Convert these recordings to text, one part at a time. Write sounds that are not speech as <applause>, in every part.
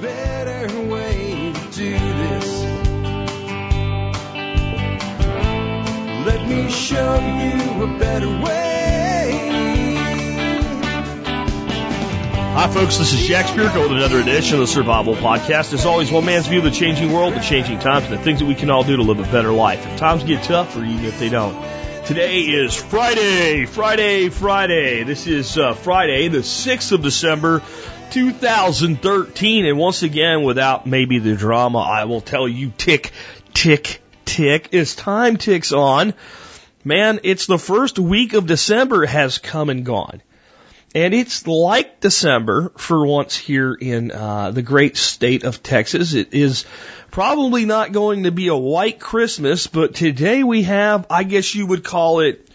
better way to do this. Let me show you a better way. Hi, folks. This is Jack Spirko with another edition of the Survival Podcast. As always, one man's view of the changing world, the changing times, and the things that we can all do to live a better life. If times get tough, or even if they don't. Today is Friday, Friday, Friday. This is uh, Friday, the 6th of December, 2013. And once again, without maybe the drama, I will tell you tick, tick, tick. As time ticks on, man, it's the first week of December has come and gone. And it's like December for once here in uh, the great state of Texas. It is probably not going to be a white Christmas, but today we have, I guess you would call it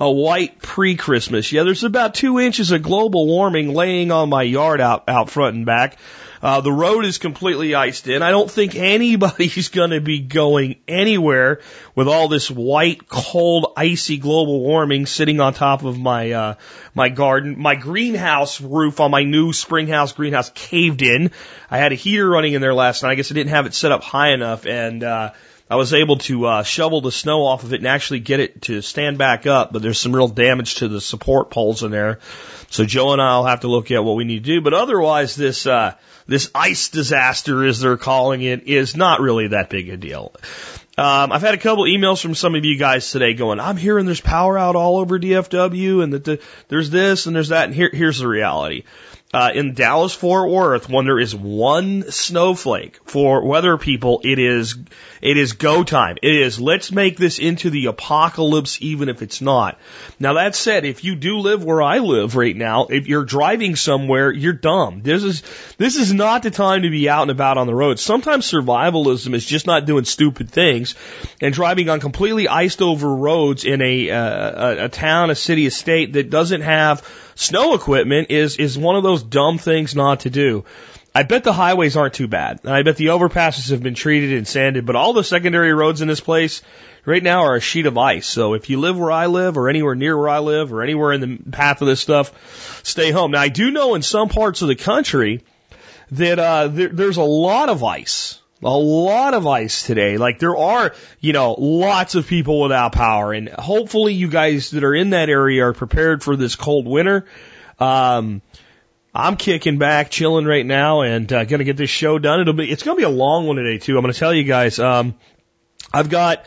a white pre-Christmas. Yeah, there's about two inches of global warming laying on my yard out, out front and back. Uh, the road is completely iced in. I don't think <laughs> anybody's going to be going anywhere with all this white, cold, icy global warming sitting on top of my uh, my garden. My greenhouse roof on my new spring house greenhouse caved in. I had a heater running in there last night. I guess I didn't have it set up high enough, and uh, I was able to uh, shovel the snow off of it and actually get it to stand back up. But there's some real damage to the support poles in there. So Joe and I'll have to look at what we need to do. But otherwise, this uh, this ice disaster, as they're calling it, is not really that big a deal. Um, I've had a couple emails from some of you guys today going, I'm hearing there's power out all over DFW and that the, there's this and there's that. And here, here's the reality. Uh, in Dallas Fort Worth, when there is one snowflake for weather people, it is it is go time. It is let's make this into the apocalypse, even if it's not. Now that said, if you do live where I live right now, if you're driving somewhere, you're dumb. This is this is not the time to be out and about on the road. Sometimes survivalism is just not doing stupid things and driving on completely iced over roads in a uh, a, a town, a city, a state that doesn't have snow equipment is is one of those dumb things not to do. I bet the highways aren't too bad. And I bet the overpasses have been treated and sanded, but all the secondary roads in this place right now are a sheet of ice. So if you live where I live or anywhere near where I live or anywhere in the path of this stuff, stay home. Now I do know in some parts of the country that uh, there, there's a lot of ice. A lot of ice today. Like there are, you know, lots of people without power and hopefully you guys that are in that area are prepared for this cold winter. Um, I'm kicking back, chilling right now, and uh, gonna get this show done. It'll be it's gonna be a long one today too. I'm gonna tell you guys. Um, I've got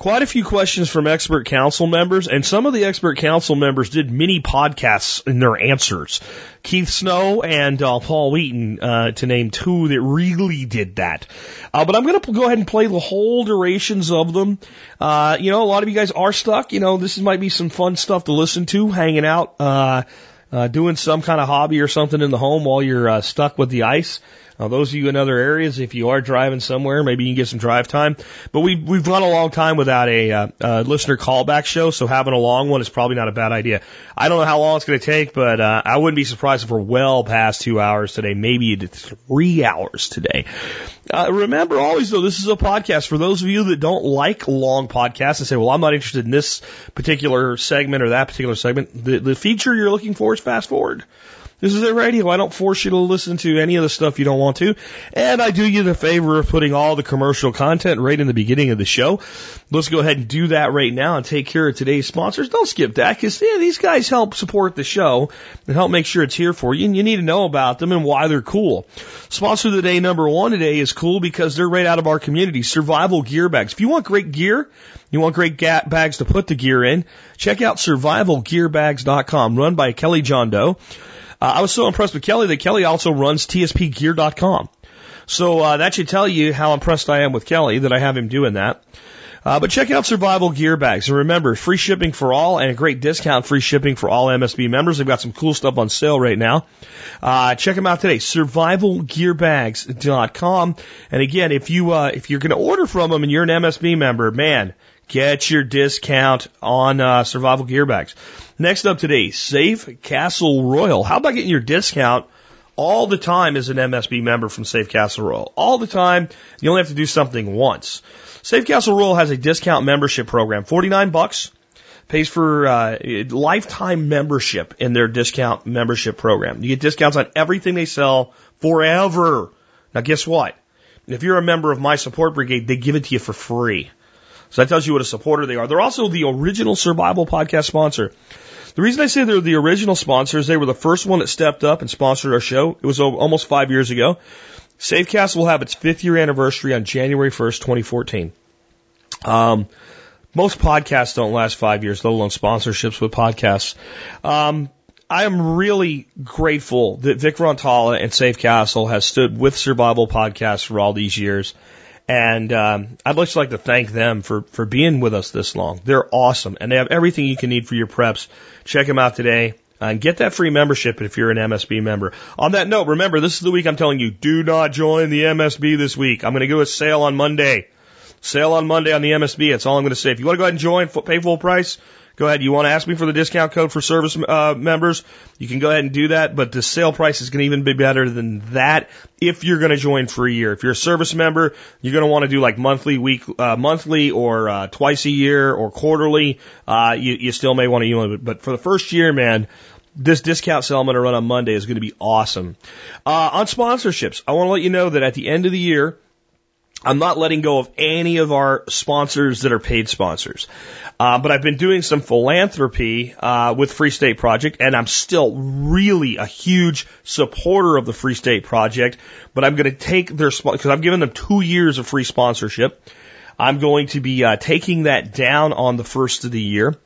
quite a few questions from expert council members, and some of the expert council members did mini podcasts in their answers. Keith Snow and uh, Paul Wheaton, uh, to name two that really did that. Uh, but I'm going to go ahead and play the whole durations of them. Uh, you know, a lot of you guys are stuck. You know, this might be some fun stuff to listen to, hanging out. Uh, uh, doing some kind of hobby or something in the home while you're stuck with the ice. Uh, those of you in other areas, if you are driving somewhere, maybe you can get some drive time. But we've we've gone a long time without a uh, uh, listener callback show, so having a long one is probably not a bad idea. I don't know how long it's going to take, but uh, I wouldn't be surprised if we're well past two hours today, maybe three hours today. Uh, remember always though, this is a podcast for those of you that don't like long podcasts and say, well, I'm not interested in this particular segment or that particular segment. The, the feature you're looking for is fast forward. This is a radio. I don't force you to listen to any of the stuff you don't want to. And I do you the favor of putting all the commercial content right in the beginning of the show. Let's go ahead and do that right now and take care of today's sponsors. Don't skip that because yeah, these guys help support the show and help make sure it's here for you. And you need to know about them and why they're cool. Sponsor of the day number one today is cool because they're right out of our community. Survival gear bags. If you want great gear, you want great bags to put the gear in, check out survivalgearbags.com run by Kelly John Doe. Uh, I was so impressed with Kelly that Kelly also runs tspgear.com. So uh, that should tell you how impressed I am with Kelly that I have him doing that. Uh, but check out Survival Gear Bags. And remember, free shipping for all and a great discount free shipping for all MSB members. They've got some cool stuff on sale right now. Uh, check them out today. Survivalgearbags.com. And again, if you, uh, if you're going to order from them and you're an MSB member, man, get your discount on, uh, Survival Gear Bags. Next up today, Safe Castle Royal. How about getting your discount all the time as an MSB member from Safe Castle Royal? All the time. You only have to do something once. Safe Castle Royal has a discount membership program. 49 bucks pays for uh, lifetime membership in their discount membership program. You get discounts on everything they sell forever. Now guess what? If you're a member of my support brigade, they give it to you for free. So that tells you what a supporter they are. They're also the original Survival Podcast sponsor. The reason I say they're the original sponsors, they were the first one that stepped up and sponsored our show. It was almost five years ago. Safe Castle will have its fifth year anniversary on January 1st, 2014. Um, most podcasts don't last five years, let alone sponsorships with podcasts. Um, I am really grateful that Vic Rantala and Safe Castle has stood with Survival Podcasts for all these years. And um, I'd just like to thank them for, for being with us this long. They're awesome, and they have everything you can need for your preps. Check them out today and get that free membership if you're an MSB member. On that note, remember, this is the week I'm telling you, do not join the MSB this week. I'm going to do a sale on Monday. Sale on Monday on the MSB. That's all I'm going to say. If you want to go ahead and join, pay full price, go ahead. You want to ask me for the discount code for service uh, members? You can go ahead and do that. But the sale price is going to even be better than that if you're going to join for a year. If you're a service member, you're going to want to do like monthly, week, uh, monthly, or uh, twice a year, or quarterly. Uh, you, you still may want to it. But for the first year, man, this discount sale I'm going to run on Monday is going to be awesome. Uh, on sponsorships, I want to let you know that at the end of the year, I'm not letting go of any of our sponsors that are paid sponsors. Uh, but I've been doing some philanthropy uh, with Free State Project, and I'm still really a huge supporter of the Free State Project. But I'm going to take their because I've given them two years of free sponsorship. I'm going to be uh, taking that down on the first of the year,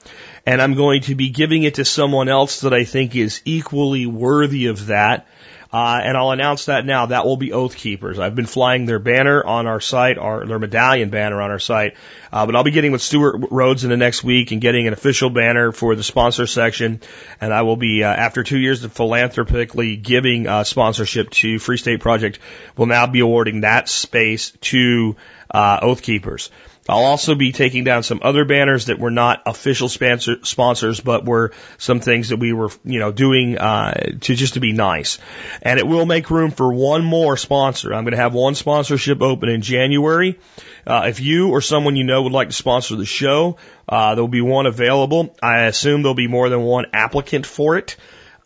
and I'm going to be giving it to someone else that I think is equally worthy of that. Uh, and I'll announce that now. That will be Oath Keepers. I've been flying their banner on our site, our their medallion banner on our site. Uh, but I'll be getting with Stewart Rhodes in the next week and getting an official banner for the sponsor section. And I will be, uh, after two years of philanthropically giving uh, sponsorship to Free State Project, will now be awarding that space to uh, Oath Keepers. I'll also be taking down some other banners that were not official sponsor, sponsors, but were some things that we were, you know, doing uh, to just to be nice. And it will make room for one more sponsor. I'm going to have one sponsorship open in January. Uh, if you or someone you know would like to sponsor the show, uh, there will be one available. I assume there'll be more than one applicant for it.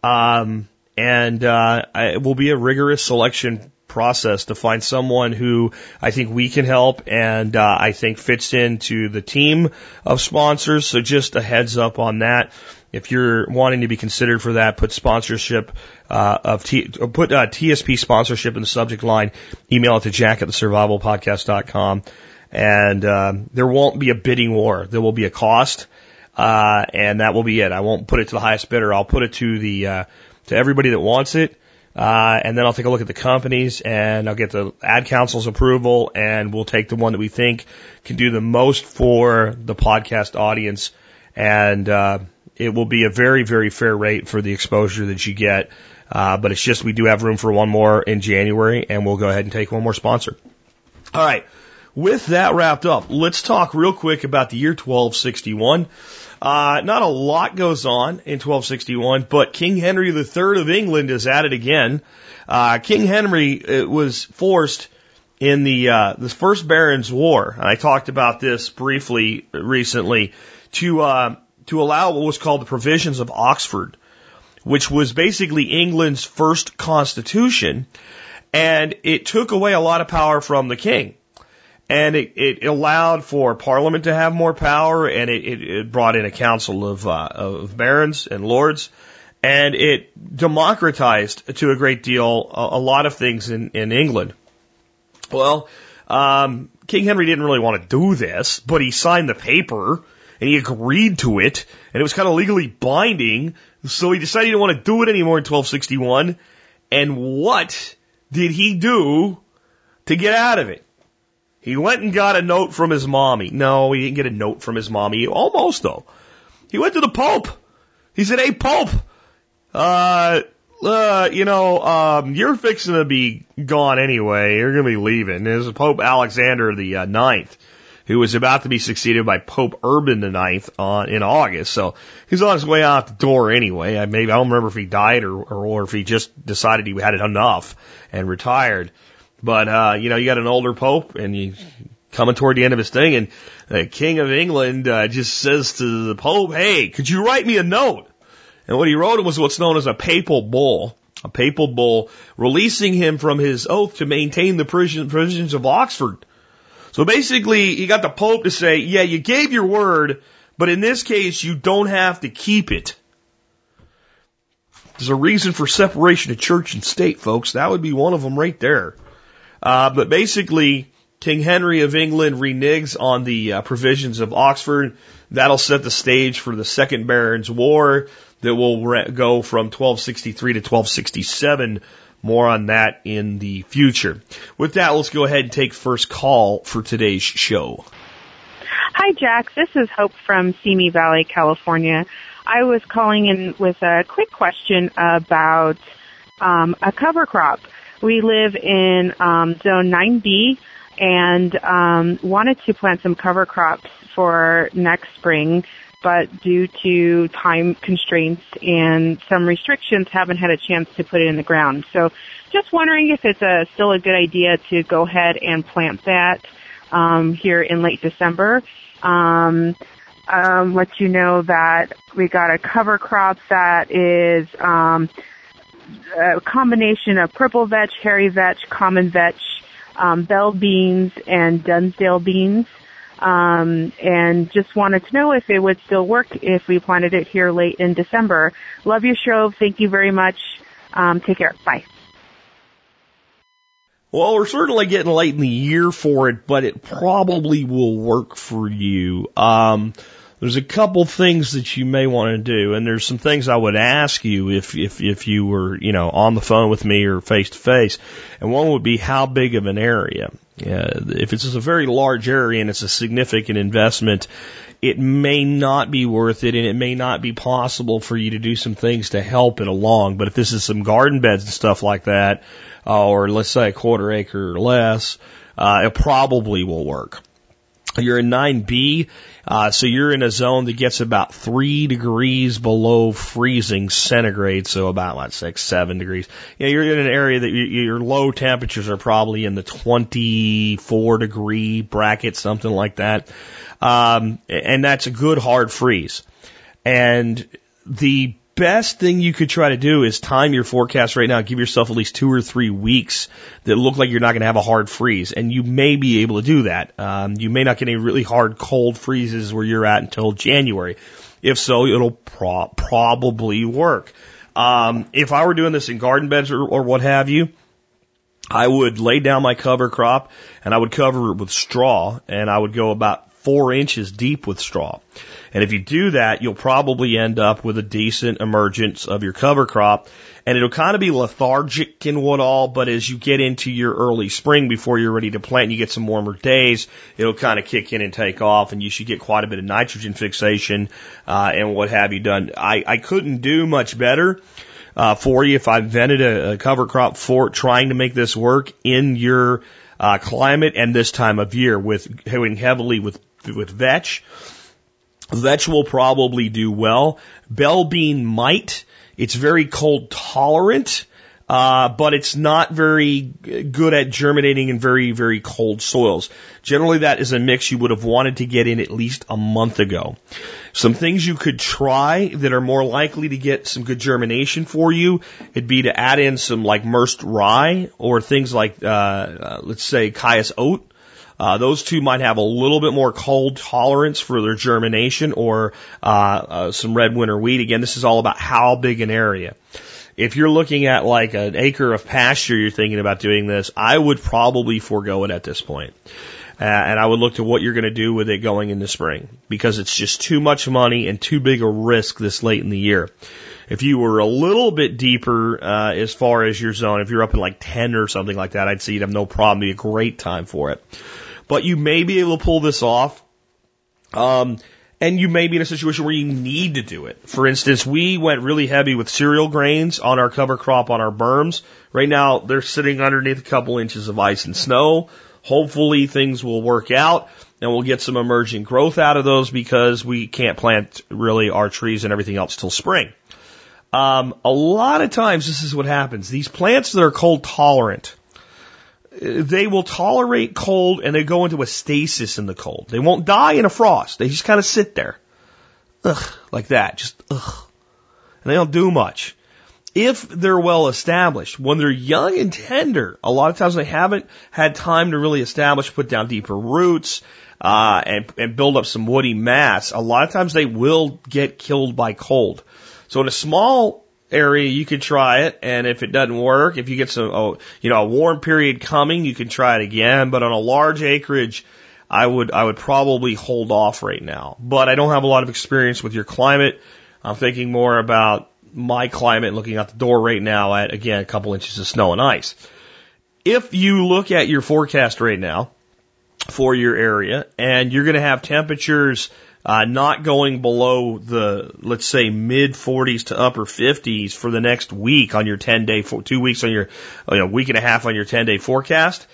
Um, and uh, it will be a rigorous selection process to find someone who I think we can help and uh, I think fits into the team of sponsors. So just a heads up on that. If you're wanting to be considered for that, put sponsorship uh, of T, put uh, TSP sponsorship in the subject line. Email it to Jack at the survivalpodcast.com. And uh, there won't be a bidding war. There will be a cost, uh, and that will be it. I won't put it to the highest bidder. I'll put it to the uh, to everybody that wants it uh, and then I'll take a look at the companies and I'll get the ad council's approval and we'll take the one that we think can do the most for the podcast audience. And, uh, it will be a very, very fair rate for the exposure that you get. Uh, but it's just we do have room for one more in January and we'll go ahead and take one more sponsor. All right. With that wrapped up, let's talk real quick about the year 1261. Uh, not a lot goes on in 1261, but King Henry III of England is at it again. Uh, King Henry uh, was forced in the uh, the First Barons' War, and I talked about this briefly recently, to uh, to allow what was called the Provisions of Oxford, which was basically England's first constitution, and it took away a lot of power from the king and it, it allowed for Parliament to have more power, and it, it, it brought in a council of uh, of barons and lords, and it democratized to a great deal a, a lot of things in in England. Well, um, King Henry didn't really want to do this, but he signed the paper and he agreed to it, and it was kind of legally binding. So he decided he didn't want to do it anymore in 1261. And what did he do to get out of it? He went and got a note from his mommy. No, he didn't get a note from his mommy. Almost though. He went to the Pope. He said, Hey, Pope, uh, uh, you know, um, you're fixing to be gone anyway. You're going to be leaving. There's Pope Alexander the uh, Ninth, who was about to be succeeded by Pope Urban the Ninth on in August. So he's on his way out the door anyway. I maybe I don't remember if he died or, or or if he just decided he had enough and retired. But, uh, you know, you got an older pope and you coming toward the end of his thing and the king of England, uh, just says to the pope, Hey, could you write me a note? And what he wrote was what's known as a papal bull. a papal bull releasing him from his oath to maintain the provisions of Oxford. So basically, he got the Pope to say, yeah, you gave your word, but in this case, you don't have to keep it. There's a reason for separation of church and state, folks. That would be one of them right there. Uh, but basically, King Henry of England reneges on the uh, provisions of Oxford. That'll set the stage for the Second Barons' War that will re- go from 1263 to 1267. More on that in the future. With that, let's go ahead and take first call for today's show. Hi, Jack. This is Hope from Simi Valley, California. I was calling in with a quick question about um, a cover crop. We live in um, Zone 9B and um, wanted to plant some cover crops for next spring, but due to time constraints and some restrictions, haven't had a chance to put it in the ground. So, just wondering if it's a, still a good idea to go ahead and plant that um, here in late December. Um, um, let you know that we got a cover crop that is um, a combination of purple vetch, hairy vetch, common vetch, um, bell beans, and Dunsdale beans. Um, and just wanted to know if it would still work if we planted it here late in December. Love your show. Thank you very much. Um, take care. Bye. Well, we're certainly getting late in the year for it, but it probably will work for you. Um, there's a couple things that you may want to do, and there's some things I would ask you if if if you were you know on the phone with me or face to face. And one would be how big of an area. Uh, if it's a very large area and it's a significant investment, it may not be worth it, and it may not be possible for you to do some things to help it along. But if this is some garden beds and stuff like that, uh, or let's say a quarter acre or less, uh, it probably will work. You're in 9B, uh, so you're in a zone that gets about three degrees below freezing centigrade, so about like six, seven degrees. Yeah, you're in an area that you, your low temperatures are probably in the 24 degree bracket, something like that, um, and that's a good hard freeze. And the best thing you could try to do is time your forecast right now. Give yourself at least two or three weeks that look like you're not going to have a hard freeze. And you may be able to do that. Um, you may not get any really hard cold freezes where you're at until January. If so, it'll pro- probably work. Um, if I were doing this in garden beds or, or what have you, I would lay down my cover crop and I would cover it with straw and I would go about four inches deep with straw. And if you do that, you'll probably end up with a decent emergence of your cover crop. And it'll kind of be lethargic and what all, but as you get into your early spring before you're ready to plant and you get some warmer days, it'll kind of kick in and take off and you should get quite a bit of nitrogen fixation, uh, and what have you done. I, I couldn't do much better. Uh, for you, if I invented a, a cover crop for trying to make this work in your uh, climate and this time of year, with going heavily with with vetch, Vetch will probably do well. Bell bean might. It's very cold tolerant, uh, but it's not very good at germinating in very, very cold soils. Generally, that is a mix you would have wanted to get in at least a month ago. Some things you could try that are more likely to get some good germination for you, it'd be to add in some like Merced rye or things like, uh, uh let's say Cayuse oat uh, those two might have a little bit more cold tolerance for their germination or uh, uh, some red winter wheat. Again, this is all about how big an area. If you're looking at like an acre of pasture, you're thinking about doing this, I would probably forego it at this point. Uh, and I would look to what you're going to do with it going into spring because it's just too much money and too big a risk this late in the year. If you were a little bit deeper uh, as far as your zone, if you're up in like 10 or something like that, I'd say you'd have no problem. It'd be a great time for it but you may be able to pull this off. Um, and you may be in a situation where you need to do it. For instance, we went really heavy with cereal grains on our cover crop on our berms. Right now, they're sitting underneath a couple inches of ice and snow. Hopefully, things will work out and we'll get some emerging growth out of those because we can't plant really our trees and everything else till spring. Um, a lot of times, this is what happens. These plants that are cold tolerant, they will tolerate cold and they go into a stasis in the cold. They won't die in a frost. They just kind of sit there. Ugh, like that. Just ugh. And they don't do much. if they're well established. When they're young and tender, a lot of times they haven't had time to really establish, put down deeper roots, uh, and, and build up some woody mass. A lot of times they will get killed by cold. So in a small area, you could try it, and if it doesn't work, if you get some, oh, you know, a warm period coming, you can try it again. But on a large acreage, I would I would probably hold off right now. But I don't have a lot of experience with your climate. I'm thinking more about my climate, looking out the door right now at again a couple inches of snow and ice. If you look at your forecast right now for your area, and you're going to have temperatures uh, not going below the, let's say, mid 40s to upper 50s for the next week on your 10 day, two weeks on your, you know, week and a half on your 10 day forecast,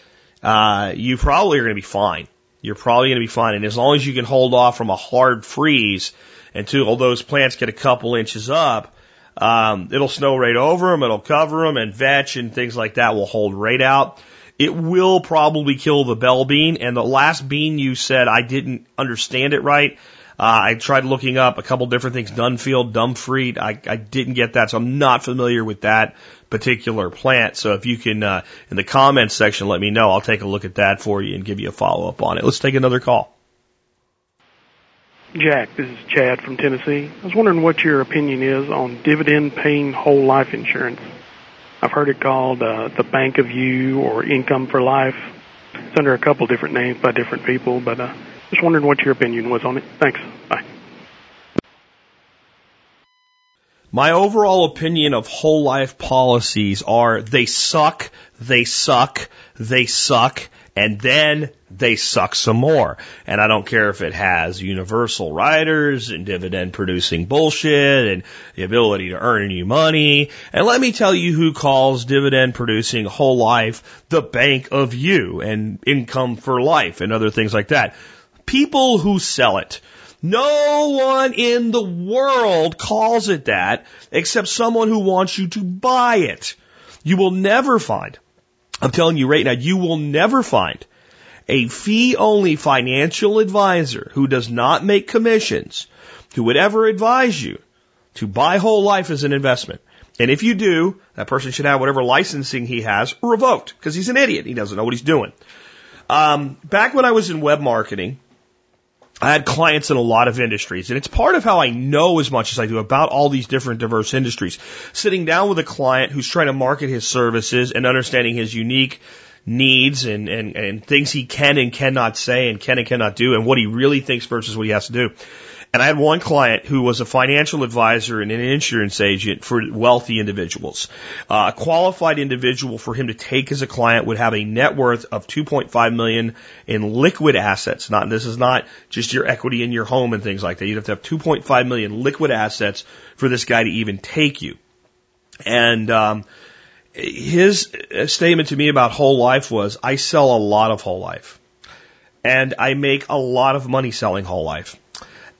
uh, you probably are going to be fine. You're probably going to be fine. And as long as you can hold off from a hard freeze until all those plants get a couple inches up, um, it'll snow right over them, it'll cover them, and vetch and things like that will hold right out. It will probably kill the bell bean. And the last bean you said, I didn't understand it right. Uh, I tried looking up a couple different things, Dunfield, Dumfried. I, I didn't get that, so I'm not familiar with that particular plant. So if you can, uh, in the comments section, let me know. I'll take a look at that for you and give you a follow up on it. Let's take another call. Jack, this is Chad from Tennessee. I was wondering what your opinion is on dividend paying whole life insurance. I've heard it called uh, the Bank of You or Income for Life. It's under a couple different names by different people, but uh, just wondering what your opinion was on it. Thanks. Bye. My overall opinion of whole life policies are they suck, they suck, they suck, and then they suck some more. And I don't care if it has universal riders and dividend producing bullshit and the ability to earn you money. And let me tell you who calls dividend producing whole life the bank of you and income for life and other things like that people who sell it. No one in the world calls it that except someone who wants you to buy it. You will never find, I'm telling you right now, you will never find a fee only financial advisor who does not make commissions who would ever advise you to buy whole life as an investment. And if you do, that person should have whatever licensing he has revoked because he's an idiot. He doesn't know what he's doing. Um, back when I was in web marketing, I had clients in a lot of industries, and it's part of how I know as much as I do about all these different diverse industries. Sitting down with a client who's trying to market his services and understanding his unique needs and, and, and things he can and cannot say and can and cannot do and what he really thinks versus what he has to do. And I had one client who was a financial advisor and an insurance agent for wealthy individuals. Uh, a qualified individual for him to take as a client would have a net worth of 2.5 million in liquid assets. Not this is not just your equity in your home and things like that. You'd have to have 2.5 million liquid assets for this guy to even take you. And um, his statement to me about whole life was, "I sell a lot of whole life, and I make a lot of money selling whole life."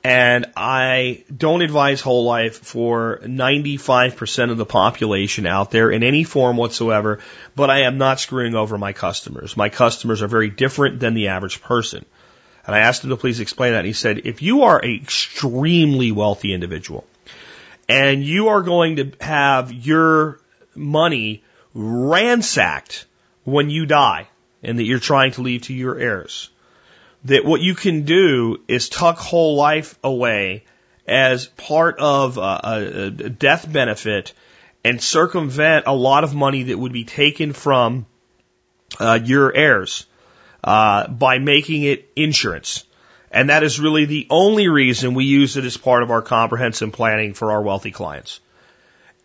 And I don't advise whole life for 95% of the population out there in any form whatsoever, but I am not screwing over my customers. My customers are very different than the average person. And I asked him to please explain that. And he said, if you are an extremely wealthy individual and you are going to have your money ransacked when you die and that you're trying to leave to your heirs, that what you can do is tuck whole life away as part of a, a, death benefit and circumvent a lot of money that would be taken from uh, your heirs uh, by making it insurance. And that is really the only reason we use it as part of our comprehensive planning for our wealthy clients.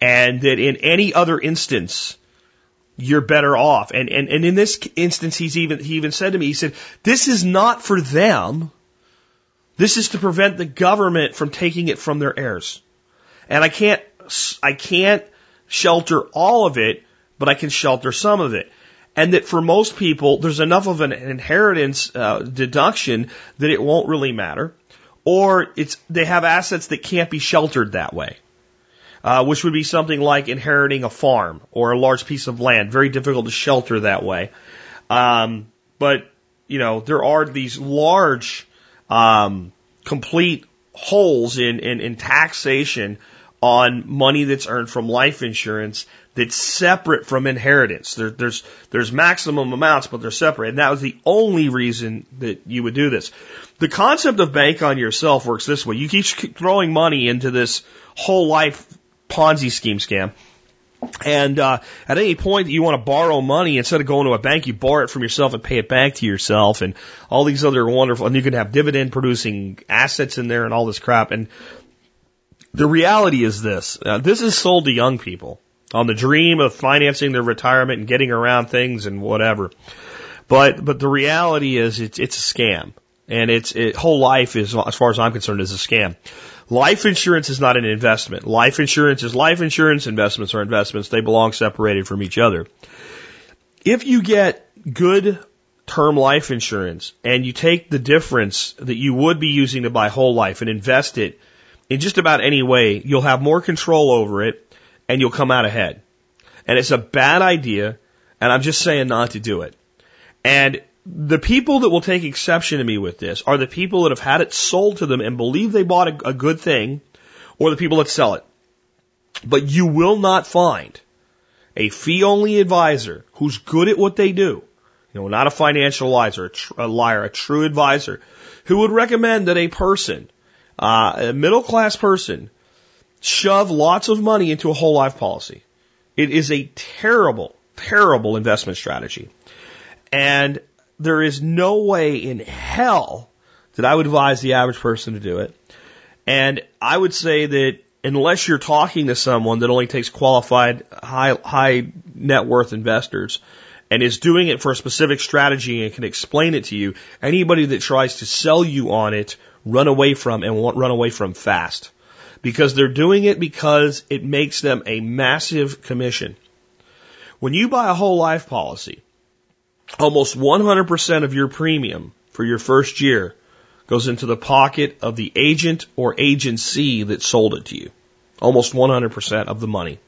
And that in any other instance, you're better off. And, and, and in this instance, he's even, he even said to me, he said, this is not for them. This is to prevent the government from taking it from their heirs. And I can't, I can't shelter all of it, but I can shelter some of it. And that for most people, there's enough of an inheritance uh, deduction that it won't really matter. Or it's, they have assets that can't be sheltered that way uh, which would be something like inheriting a farm or a large piece of land. Very difficult to shelter that way. Um, but, you know, there are these large, um, complete holes in, in, in taxation on money that's earned from life insurance that's separate from inheritance. There, there's there's maximum amounts, but they're separate, and that was the only reason that you would do this. The concept of bank on yourself works this way: you keep throwing money into this whole life Ponzi scheme scam. And uh, at any point that you want to borrow money, instead of going to a bank, you borrow it from yourself and pay it back to yourself, and all these other wonderful. And you can have dividend producing assets in there and all this crap. And the reality is this: uh, this is sold to young people on the dream of financing their retirement and getting around things and whatever. But but the reality is it's it's a scam, and its it, whole life is, as far as I'm concerned, is a scam. Life insurance is not an investment. Life insurance is life insurance. Investments are investments. They belong separated from each other. If you get good term life insurance and you take the difference that you would be using to buy whole life and invest it in just about any way, you'll have more control over it and you'll come out ahead. And it's a bad idea, and I'm just saying not to do it. And the people that will take exception to me with this are the people that have had it sold to them and believe they bought a, a good thing, or the people that sell it. But you will not find a fee only advisor who's good at what they do, you know, not a financial liar, a, tr- a liar, a true advisor, who would recommend that a person, uh, a middle class person, shove lots of money into a whole life policy. It is a terrible, terrible investment strategy. And there is no way in hell that I would advise the average person to do it. And I would say that unless you're talking to someone that only takes qualified high, high net worth investors and is doing it for a specific strategy and can explain it to you, anybody that tries to sell you on it, run away from and run away from fast because they're doing it because it makes them a massive commission. When you buy a whole life policy, almost 100% of your premium for your first year goes into the pocket of the agent or agency that sold it to you. Almost 100% of the money.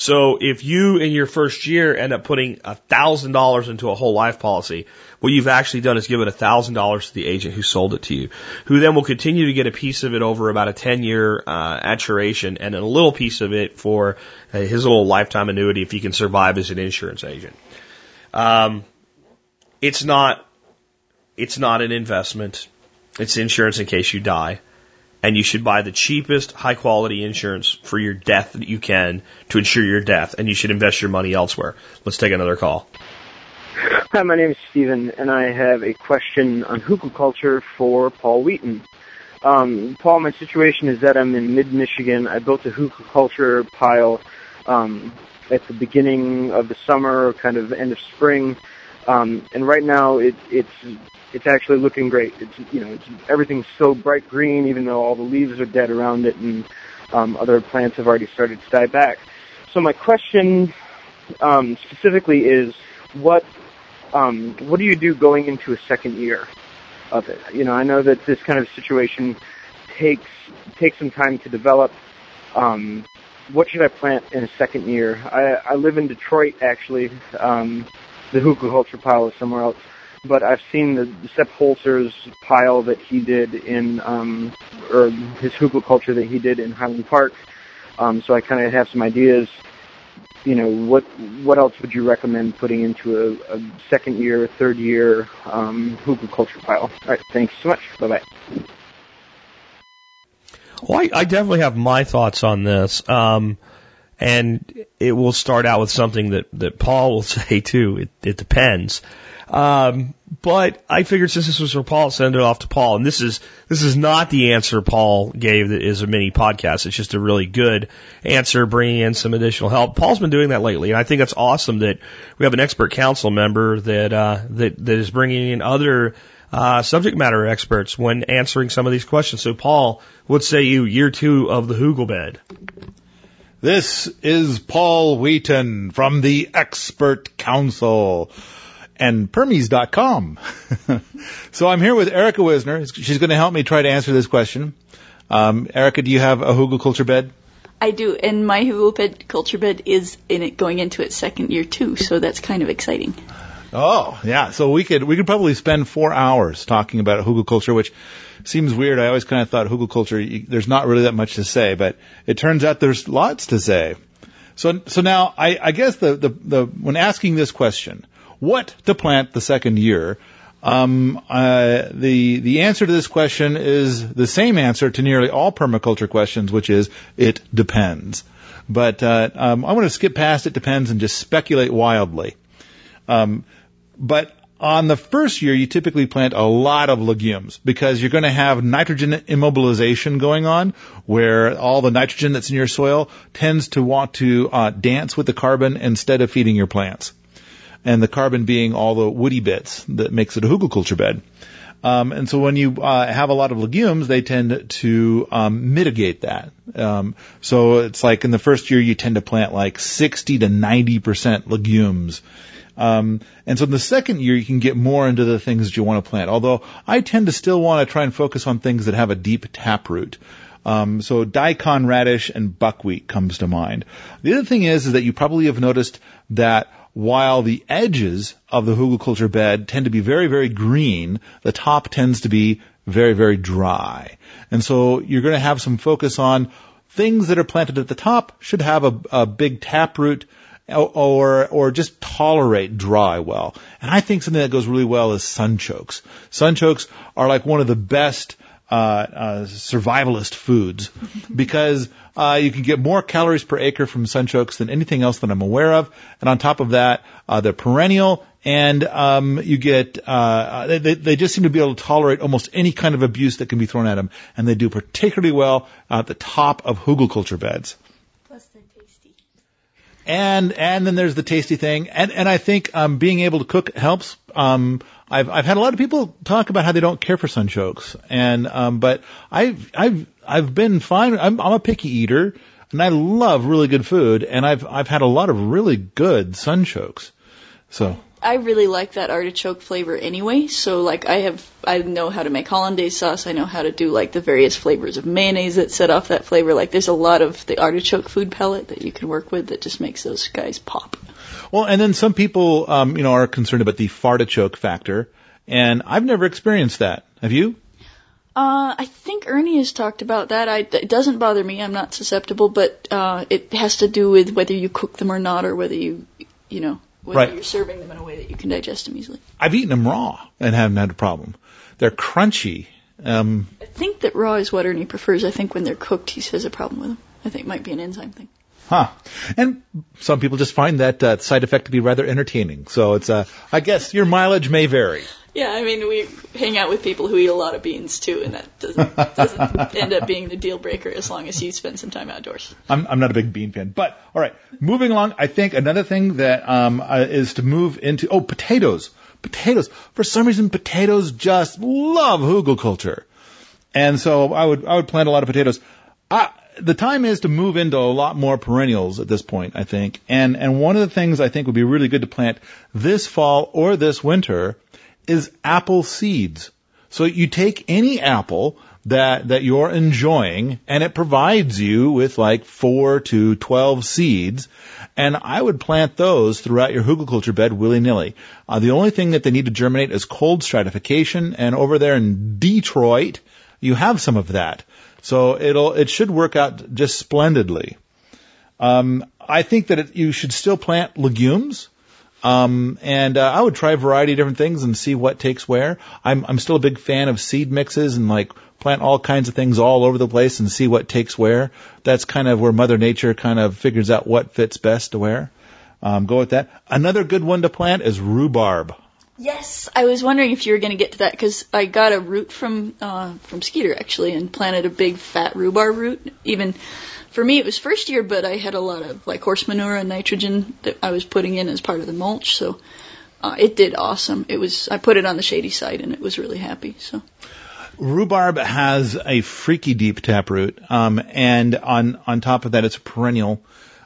So if you in your first year end up putting $1,000 into a whole life policy, what you've actually done is given $1,000 to the agent who sold it to you, who then will continue to get a piece of it over about a 10 year uh, maturation and a little piece of it for uh, his little lifetime annuity if he can survive as an insurance agent. Um, it's not, it's not an investment. It's insurance in case you die and you should buy the cheapest high quality insurance for your death that you can to insure your death, and you should invest your money elsewhere. Let's take another call. Hi, my name is Stephen, and I have a question on hugelkultur for Paul Wheaton. Um, Paul, my situation is that I'm in mid-Michigan. I built a hugelkultur pile um, at the beginning of the summer, kind of end of spring, um, and right now it, it's it's actually looking great. It's you know it's, everything's so bright green, even though all the leaves are dead around it, and um, other plants have already started to die back. So my question um, specifically is, what um, what do you do going into a second year of it? You know, I know that this kind of situation takes takes some time to develop. Um, what should I plant in a second year? I, I live in Detroit, actually. Um, the hugelkultur pile is somewhere else but I've seen the, the Sepp Holzer's pile that he did in, um, or his hugelkultur that he did in Highland Park. Um, so I kind of have some ideas. You know, what what else would you recommend putting into a, a second year, third year um, hugelkultur pile? All right, thanks so much. Bye bye. Well, I, I definitely have my thoughts on this. Um, and it will start out with something that, that Paul will <laughs> say too. It, it depends. Um, but I figured since this was for Paul, send it off to Paul. And this is this is not the answer Paul gave that is a mini podcast. It's just a really good answer, bringing in some additional help. Paul's been doing that lately, and I think that's awesome that we have an expert council member that uh, that that is bringing in other uh, subject matter experts when answering some of these questions. So, Paul, what say you? Year two of the Hugel bed. This is Paul Wheaton from the Expert Council and Permies.com. <laughs> so I'm here with Erica Wisner. She's going to help me try to answer this question. Um, Erica, do you have a hugelkultur bed? I do, and my hugelkultur bed is in it going into its second year too, so that's kind of exciting. Oh, yeah. So we could we could probably spend four hours talking about hugelkultur, which seems weird. I always kind of thought hugelkultur y- there's not really that much to say, but it turns out there's lots to say. So so now I, I guess the, the the when asking this question, what to plant the second year, um, uh, the the answer to this question is the same answer to nearly all permaculture questions, which is it depends. But uh, um, I want to skip past it depends and just speculate wildly. Um, but on the first year, you typically plant a lot of legumes because you're going to have nitrogen immobilization going on, where all the nitrogen that's in your soil tends to want to uh, dance with the carbon instead of feeding your plants, and the carbon being all the woody bits that makes it a hugelkultur bed. Um, and so when you uh, have a lot of legumes, they tend to um, mitigate that. Um, so it's like in the first year, you tend to plant like 60 to 90 percent legumes. Um, and so in the second year, you can get more into the things that you want to plant. Although I tend to still want to try and focus on things that have a deep taproot. Um, so daikon radish and buckwheat comes to mind. The other thing is, is that you probably have noticed that while the edges of the hugelkultur bed tend to be very, very green, the top tends to be very, very dry. And so you're going to have some focus on things that are planted at the top should have a, a big taproot or or just tolerate dry well. And I think something that goes really well is sunchokes. Sunchokes are like one of the best uh, uh, survivalist foods <laughs> because uh, you can get more calories per acre from sunchokes than anything else that I'm aware of. And on top of that, uh, they're perennial and um, you get uh, they, they just seem to be able to tolerate almost any kind of abuse that can be thrown at them, and they do particularly well at the top of hugelkultur beds. Plus they're tasty. And and then there's the tasty thing, and and I think um, being able to cook helps. Um, I've I've had a lot of people talk about how they don't care for sunchokes, and um, but I've I've I've been fine. I'm I'm a picky eater, and I love really good food, and I've I've had a lot of really good sunchokes. So I really like that artichoke flavor anyway. So like I have, I know how to make hollandaise sauce. I know how to do like the various flavors of mayonnaise that set off that flavor. Like there's a lot of the artichoke food pellet that you can work with that just makes those guys pop. Well, and then some people um, you know are concerned about the fartichoke factor, and I've never experienced that. Have you? Uh, I think Ernie has talked about that. I, it doesn't bother me. I'm not susceptible, but uh, it has to do with whether you cook them or not, or whether you, you know, whether Right. you're serving them in a way that you can digest them easily. I've eaten them raw and haven't had a problem. They're crunchy. Um, I think that raw is what Ernie prefers. I think when they're cooked, he has a problem with them. I think it might be an enzyme thing. Huh. And some people just find that uh, side effect to be rather entertaining. So it's, uh, I guess your mileage may vary. Yeah, I mean, we hang out with people who eat a lot of beans too, and that doesn't, doesn't end up being the deal breaker as long as you spend some time outdoors. I'm, I'm not a big bean fan, but all right. Moving along, I think another thing that um, uh, is to move into oh potatoes. Potatoes. For some reason, potatoes just love hugelkultur, and so I would I would plant a lot of potatoes. Uh, the time is to move into a lot more perennials at this point, I think. And and one of the things I think would be really good to plant this fall or this winter is apple seeds. So you take any apple that that you're enjoying and it provides you with like 4 to 12 seeds and I would plant those throughout your hugelkultur bed willy-nilly. Uh, the only thing that they need to germinate is cold stratification and over there in Detroit you have some of that. So it'll it should work out just splendidly. Um, I think that it, you should still plant legumes. Um, and uh, I would try a variety of different things and see what takes where. I'm I'm still a big fan of seed mixes and like plant all kinds of things all over the place and see what takes where. That's kind of where Mother Nature kind of figures out what fits best to where. Um, go with that. Another good one to plant is rhubarb. Yes, I was wondering if you were going to get to that because I got a root from uh, from Skeeter actually and planted a big fat rhubarb root. Even for me, it was first year, but I had a lot of like horse manure and nitrogen that I was putting in as part of the mulch, so uh, it did awesome. It was I put it on the shady side and it was really happy. So Rhubarb has a freaky deep taproot, um, and on on top of that, it's a perennial.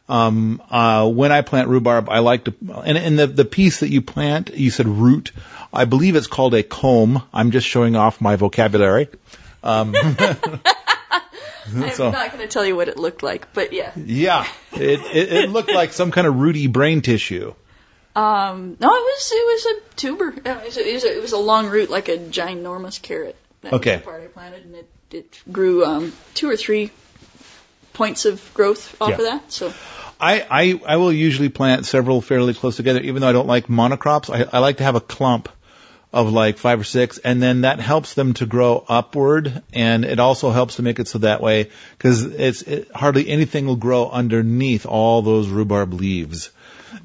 Um, uh, when I plant rhubarb, I like to, and, and the the piece that you plant, you said root. I believe it's called a comb. I'm just showing off my vocabulary. Um, <laughs> I'm So- not going to tell you what it looked like, but yeah. yeah, it, it, it looked like some kind of rooty brain tissue. Um, no, it was it was a tuber. It was a, it was a, it was a long root, like a ginormous carrot. That Okay. was the part I planted, and it it grew um, two or three points of growth off Yeah. of that. So I, I, I will usually plant several fairly close together, even though I don't like monocrops. I, I like to have a clump of like five or six, and then that helps them to grow upward, and it also helps to make it so that way, because it's it, hardly anything will grow underneath all those rhubarb leaves,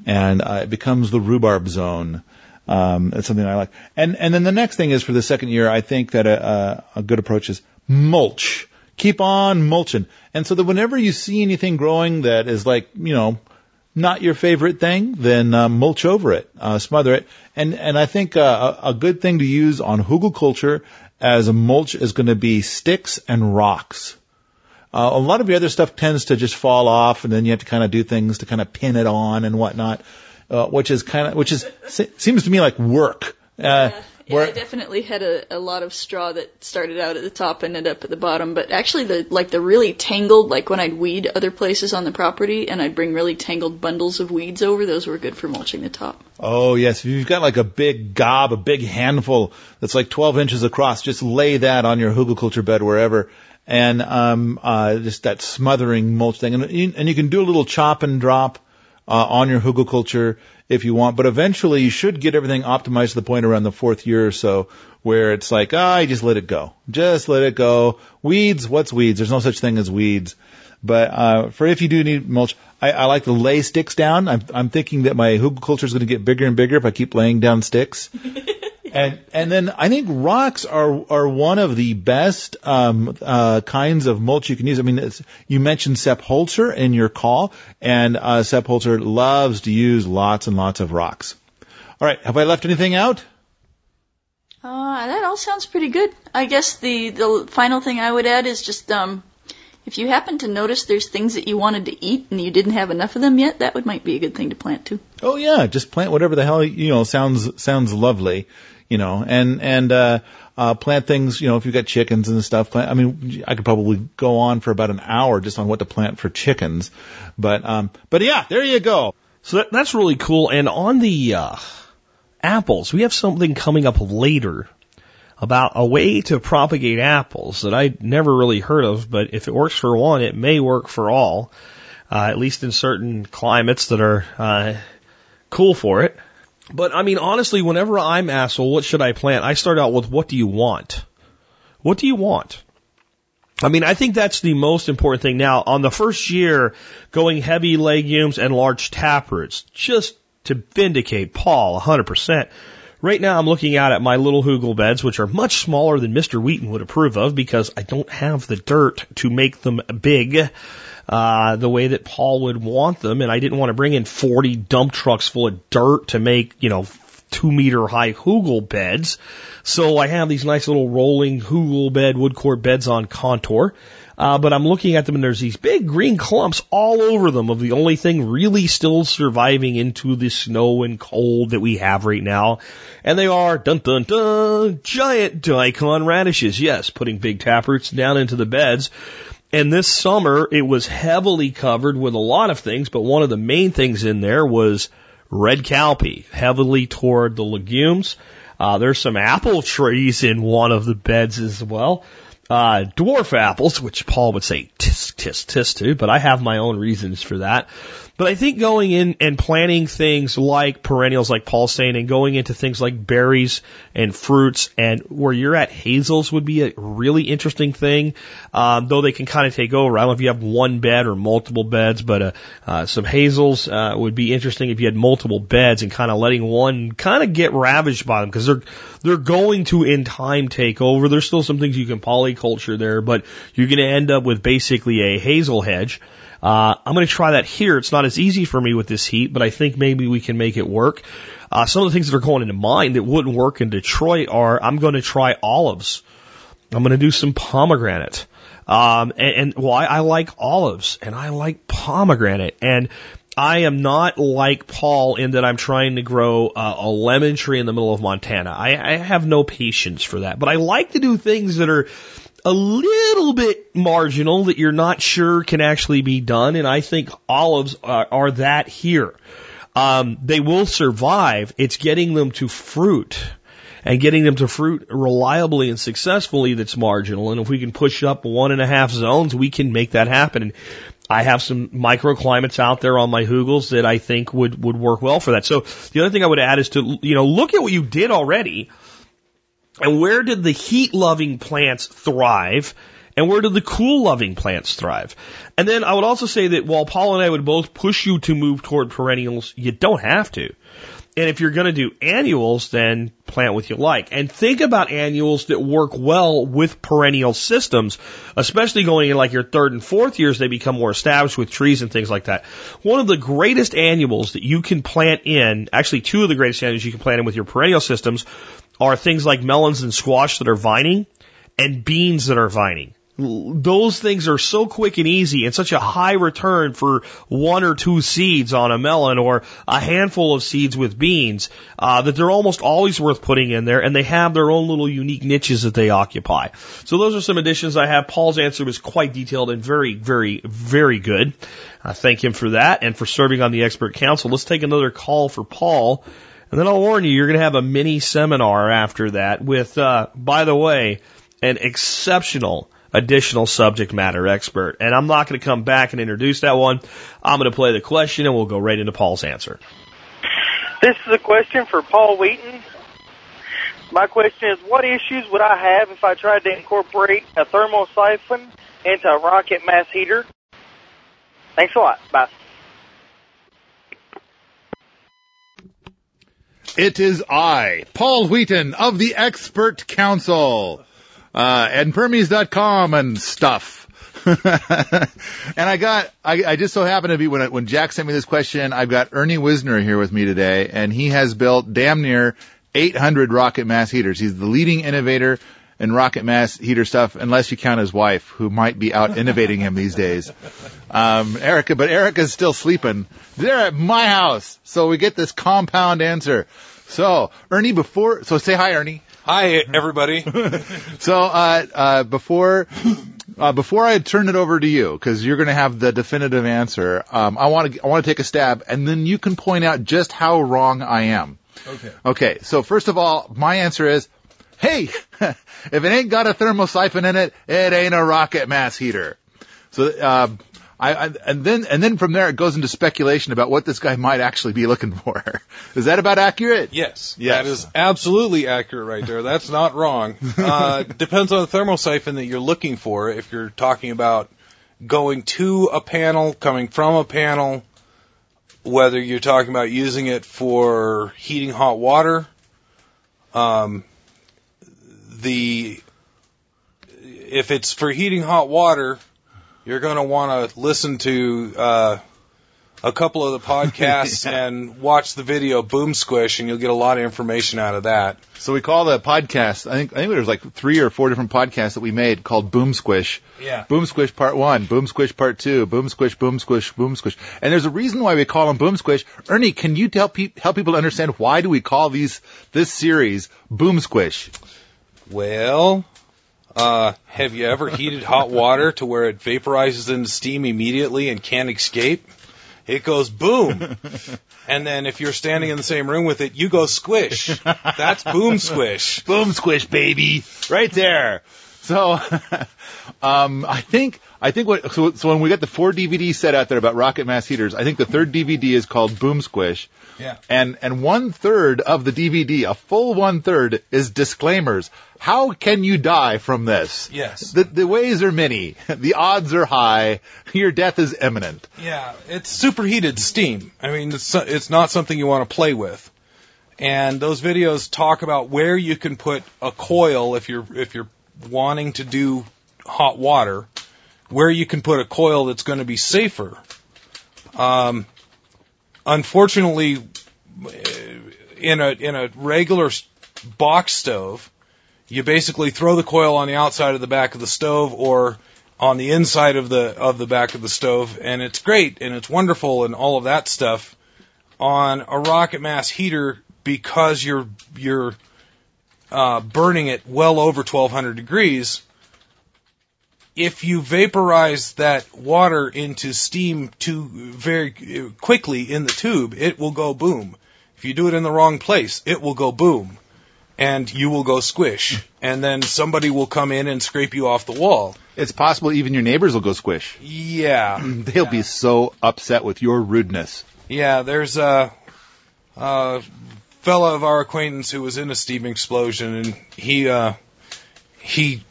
and uh, it becomes the rhubarb zone. Um, it's something I like. And and then the next thing is for the second year, I think that a, a, a good approach is mulch. Keep on mulching, and so that whenever you see anything growing that is like you know not your favorite thing, then uh, mulch over it, uh, smother it, and and I think uh, a, a good thing to use on hugelkultur as a mulch is going to be sticks and rocks. Uh, a lot of the other stuff tends to just fall off, and then you have to kind of do things to kind of pin it on and whatnot, uh, which is kind of which is se- seems to me like work. Uh, yeah, where- I definitely had a, a lot of straw that started out at the top and ended up at the bottom. But actually, the like the really tangled, like when I'd weed other places on the property, and I'd bring really tangled bundles of weeds over, those were good for mulching the top. Oh yes, if you've got like a big gob, a big handful that's like 12 inches across, just lay that on your hugelkultur bed wherever, and um, uh, just that smothering mulch thing, and you, and you can do a little chop and drop uh, on your hugelkultur if you want, but eventually you should get everything optimized to the point around the fourth year or so where it's like, ah, I just let it go, just let it go. Weeds, what's weeds? There's no such thing as weeds. But uh, for if you do need mulch, I, I like to lay sticks down. I'm, I'm thinking that my hugelkultur is going to get bigger and bigger if I keep laying down sticks. <laughs> And and then I think rocks are are one of the best um, uh, kinds of mulch you can use. I mean, it's, you mentioned Sepp Holzer in your call, and uh, Sepp Holzer loves to use lots and lots of rocks. All right, have I left anything out? Uh, that all sounds pretty good. I guess the the final thing I would add is just um, if you happen to notice there's things that you wanted to eat and you didn't have enough of them yet, that would might be a good thing to plant too. Oh yeah, just plant whatever the hell you know sounds sounds lovely, you know, and and uh, uh, plant things. You know, if you've got chickens and stuff, plant. I mean, I could probably go on for about an hour just on what to plant for chickens, but um, but yeah, there you go. So that, that's really cool. And on the uh, apples, we have something coming up later about a way to propagate apples that I never really heard of, but if it works for one, it may work for all, uh, at least in certain climates that are uh, cool for it. But I mean, honestly, whenever I'm asked, well, what should I plant? I start out with, what do you want? What do you want? I mean, I think that's the most important thing. Now, on the first year, going heavy legumes and large taproots, just to vindicate Paul 100%. Right now, I'm looking out at my little hugel beds, which are much smaller than Mr. Wheaton would approve of because I don't have the dirt to make them big uh, the way that Paul would want them, and I didn't want to bring in 40 dump trucks full of dirt to make, you know, two meter high hugel beds. So I have these nice little rolling hugel bed, wood core beds on contour. Uh, but I'm looking at them and there's these big green clumps all over them of the only thing really still surviving into the snow and cold that we have right now. And they are, dun dun dun, giant daikon radishes. Yes, putting big taproots down into the beds. And this summer it was heavily covered with a lot of things, but one of the main things in there was red cowpea, heavily toward the legumes. Uh, there's some apple trees in one of the beds as well. Uh, dwarf apples, which Paul would say tisk, tisk, tisk to, but I have my own reasons for that. But I think going in and planting things like perennials, like Paul's saying, and going into things like berries and fruits and where you're at hazels would be a really interesting thing. Um, though they can kind of take over. I don't know if you have one bed or multiple beds, but, uh, uh, some hazels, uh, would be interesting if you had multiple beds and kind of letting one kind of get ravaged by them because they're, they're going to in time take over. There's still some things you can polyculture there, but you're going to end up with basically a hazel hedge. Uh, I'm going to try that here. It's not as easy for me with this heat, but I think maybe we can make it work. Uh, some of the things that are going into mind that wouldn't work in Detroit are I'm going to try olives. I'm going to do some pomegranate. Um, and, and well, I, I like olives and I like pomegranate and I am not like Paul in that I'm trying to grow uh, a lemon tree in the middle of Montana. I, I have no patience for that, but I like to do things that are a little bit marginal that you're not sure can actually be done. And I think olives are, are that here. Um, they will survive. It's getting them to fruit and getting them to fruit reliably and successfully that's marginal. And if we can push up one and a half zones, we can make that happen. And I have some microclimates out there on my hugels that I think would, would work well for that. So the other thing I would add is to, you know, look at what you did already and where did the heat loving plants thrive and where do the cool loving plants thrive? And then I would also say that while Paul and I would both push you to move toward perennials, you don't have to. And if you're going to do annuals, then plant what you like. And think about annuals that work well with perennial systems, especially going in like your third and fourth years, they become more established with trees and things like that. One of the greatest annuals that you can plant in, actually two of the greatest annuals you can plant in with your perennial systems are things like melons and squash that are vining and beans that are vining those things are so quick and easy and such a high return for one or two seeds on a melon or a handful of seeds with beans uh, that they're almost always worth putting in there and they have their own little unique niches that they occupy. So those are some additions I have. Paul's answer was quite detailed and very, very, very good. I thank him for that and for serving on the expert council. Let's take another call for Paul. And then I'll warn you, you're going to have a mini seminar after that with, uh, by the way, an exceptional additional subject matter expert. And I'm not going to come back and introduce that one. I'm going to play the question and we'll go right into Paul's answer. This is a question for Paul Wheaton. My question is, what issues would I have if I tried to incorporate a thermal siphon into a rocket mass heater? Thanks a lot. Bye. It is I, Paul Wheaton of the Expert Council uh, and Permies.com and stuff. <laughs> and I got, I, I just so happened to be when I, when Jack sent me this question, I've got Ernie Wisner here with me today, and he has built damn near 800 rocket mass heaters. He's the leading innovator in rocket mass heater stuff, unless you count his wife, who might be out innovating him these days. Um, Erica, but Erica's still sleeping. They're at my house, so we get this compound answer. So, Ernie, before, so say hi, Ernie. Hi, <laughs> everybody. so, uh, uh, before, uh, before I turn it over to you, because you're going to have the definitive answer, um, I want to, I want to take a stab, and then you can point out just how wrong I am. Okay. Okay. So first of all, my answer is, hey, <laughs> if it ain't got a thermosiphon in it, it ain't a rocket mass heater. So, uh, I, I, and then and then from there it goes into speculation about what this guy might actually be looking for. <laughs> Is that about accurate? Yes, Yes. that is absolutely accurate right there. That's not wrong. <laughs> Uh, depends on the thermosiphon that you're looking for. If you're talking about going to a panel, coming from a panel, whether you're talking about using it for heating hot water, um, the if it's for heating hot water, you're going to want to listen to uh, a couple of the podcasts <laughs> and watch the video Boom Squish, and you'll get a lot of information out of that. So we call the podcast. I think I think there was like three or four different podcasts that we made called Boom Squish. Yeah. Boom Squish Part One, Boom Squish Part Two, Boom Squish, Boom Squish, Boom Squish. And there's a reason why we call them Boom Squish. Ernie, can you tell pe- help people understand why do we call these this series Boom Squish? Well, uh, have you ever heated hot water to where it vaporizes into steam immediately and can't escape? It goes boom. and then if you're standing in the same room with it, you go squish. That's boom squish. Boom Squish, baby, right there. So, <laughs> um, I think I think what so, so when we got the four DVD set out there about rocket mass heaters, I think the third DVD is called Boom Squish. Yeah. And and one third of the DVD, a full one third, is disclaimers. How can you die from this? Yes. The the ways are many. <laughs> The odds are high. Your death is imminent. Yeah, it's superheated steam. I mean, it's it's not something you want to play with. And those videos talk about where you can put a coil if you're if you're wanting to do hot water, where you can put a coil that's going to be safer. Um, unfortunately, in a in a regular box stove, you basically throw the coil on the outside of the back of the stove or on the inside of the of the back of the stove, and it's great and it's wonderful and all of that stuff. On a rocket mass heater, because you're you're uh, burning it well over 1200 degrees, if you vaporize that water into steam too very uh, quickly in the tube, it will go boom. If you do it in the wrong place, it will go boom. And you will go squish. <laughs> And then somebody will come in and scrape you off the wall. It's possible even your neighbors will go squish. Yeah. <clears throat> They'll be so upset with your rudeness. Yeah, there's a, a fellow of our acquaintance who was in a steam explosion, and he uh, he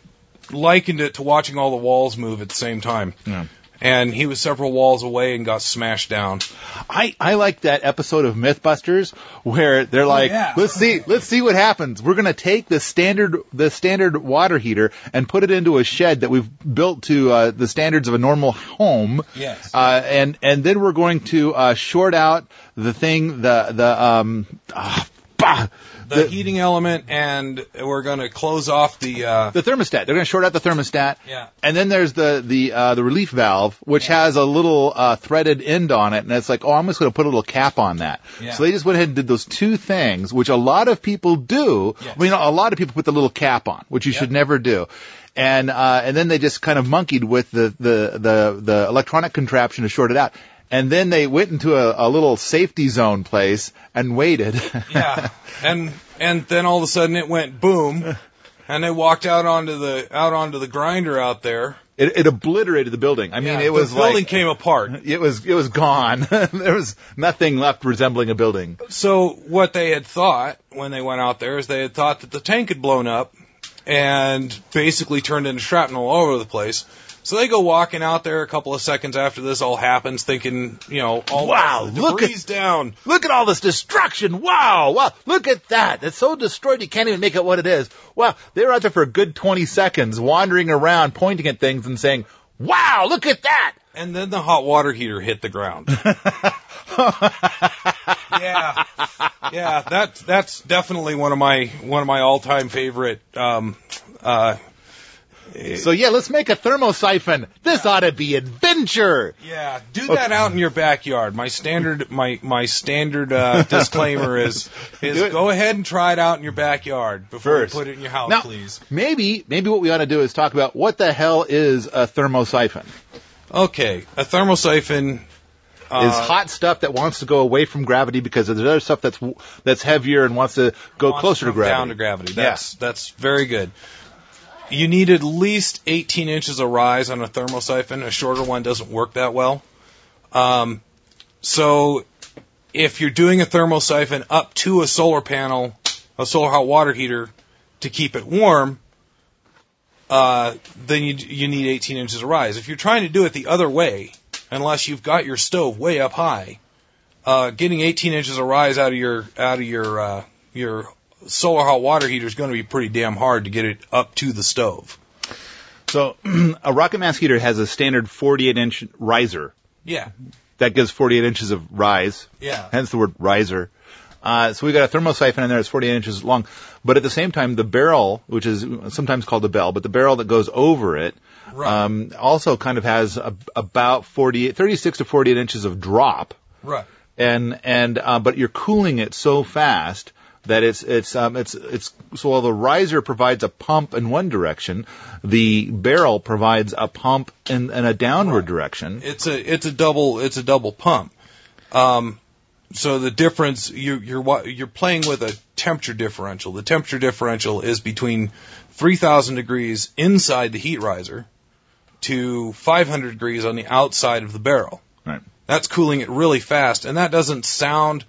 likened it to watching all the walls move at the same time. Yeah. And he was several walls away and got smashed down. I, I like that episode of Mythbusters where they're like, yeah. let's see, let's see what happens. We're gonna take the standard, the standard water heater and put it into a shed that we've built to uh, the standards of a normal home. Yes. Uh, and and then we're going to uh, short out the thing, the the um, ah, bah, The, heating element, and we're going to close off the. Uh, the thermostat. They're going to short out the thermostat. Yeah. And then there's the the uh, the relief valve, which has a little uh, threaded end on it, and it's like, oh, I'm just going to put a little cap on that. Yeah. So they just went ahead and did those two things, which a lot of people do. Yes. I mean, a lot of people put the little cap on, which you should never do. And uh, and then they just kind of monkeyed with the the the the electronic contraption to short it out. And then they went into a, a little safety zone place and waited. <laughs> yeah. And and then all of a sudden it went boom, and they walked out onto the out onto the grinder out there. It, it obliterated the building. I mean, Yeah, it was the building like came apart. <laughs> it was it was gone. <laughs> there was nothing left resembling a building. So what they had thought when they went out there is they had thought that the tank had blown up and basically turned into shrapnel all over the place. So they go walking out there a couple of seconds after this all happens, thinking, you know, all Wow, the look debris down. Look at all this destruction! Wow, wow! Look at that! It's so destroyed you can't even make it what it is. Wow, they're out there for a good twenty seconds, wandering around, pointing at things and saying, "Wow, look at that!" And then the hot water heater hit the ground. <laughs> yeah, yeah, that's that's definitely one of my one of my all time favorite. Um, uh, So yeah, let's make a thermosiphon. This ought to be adventure. Yeah, do that out in your backyard. My standard, my my standard uh, <laughs> disclaimer is is it. go ahead and try it out in your backyard before First. you put it in your house, Now, please. maybe maybe what we ought to do is talk about what the hell is a thermosiphon. Okay, a thermosiphon uh, is hot stuff that wants to go away from gravity because there's other stuff that's that's heavier and wants to go wants closer to come gravity. Down to gravity. That's that's very good. You need at least 18 inches of rise on a thermosiphon. A shorter one doesn't work that well. Um, so if you're doing a thermosiphon up to a solar panel, a solar hot water heater to keep it warm, uh, then you you need 18 inches of rise. If you're trying to do it the other way, unless you've got your stove way up high, uh, getting 18 inches of rise out of your out of your uh, your solar hot water heater is going to be pretty damn hard to get it up to the stove. So <clears throat> a rocket mass heater has a standard 48 inch riser Yeah, that gives 48 inches of rise. yeah, Hence the word riser. Uh, so we got a thermosiphon in there. It's 48 inches long, but at the same time, the barrel, which is sometimes called the bell, but the barrel that goes over it, Right. um, also kind of has a, about 48, 36 to 48 inches of drop. right. and and uh, but you're cooling it so fast that it's it's um it's it's so while the riser provides a pump in one direction, the barrel provides a pump in, in a downward direction. It's a it's a double it's a double pump. Um, so the difference you you're you're playing with a temperature differential. The temperature differential is between 3,000 degrees inside the heat riser to 500 degrees on the outside of the barrel. Right. That's cooling it really fast, and that doesn't sound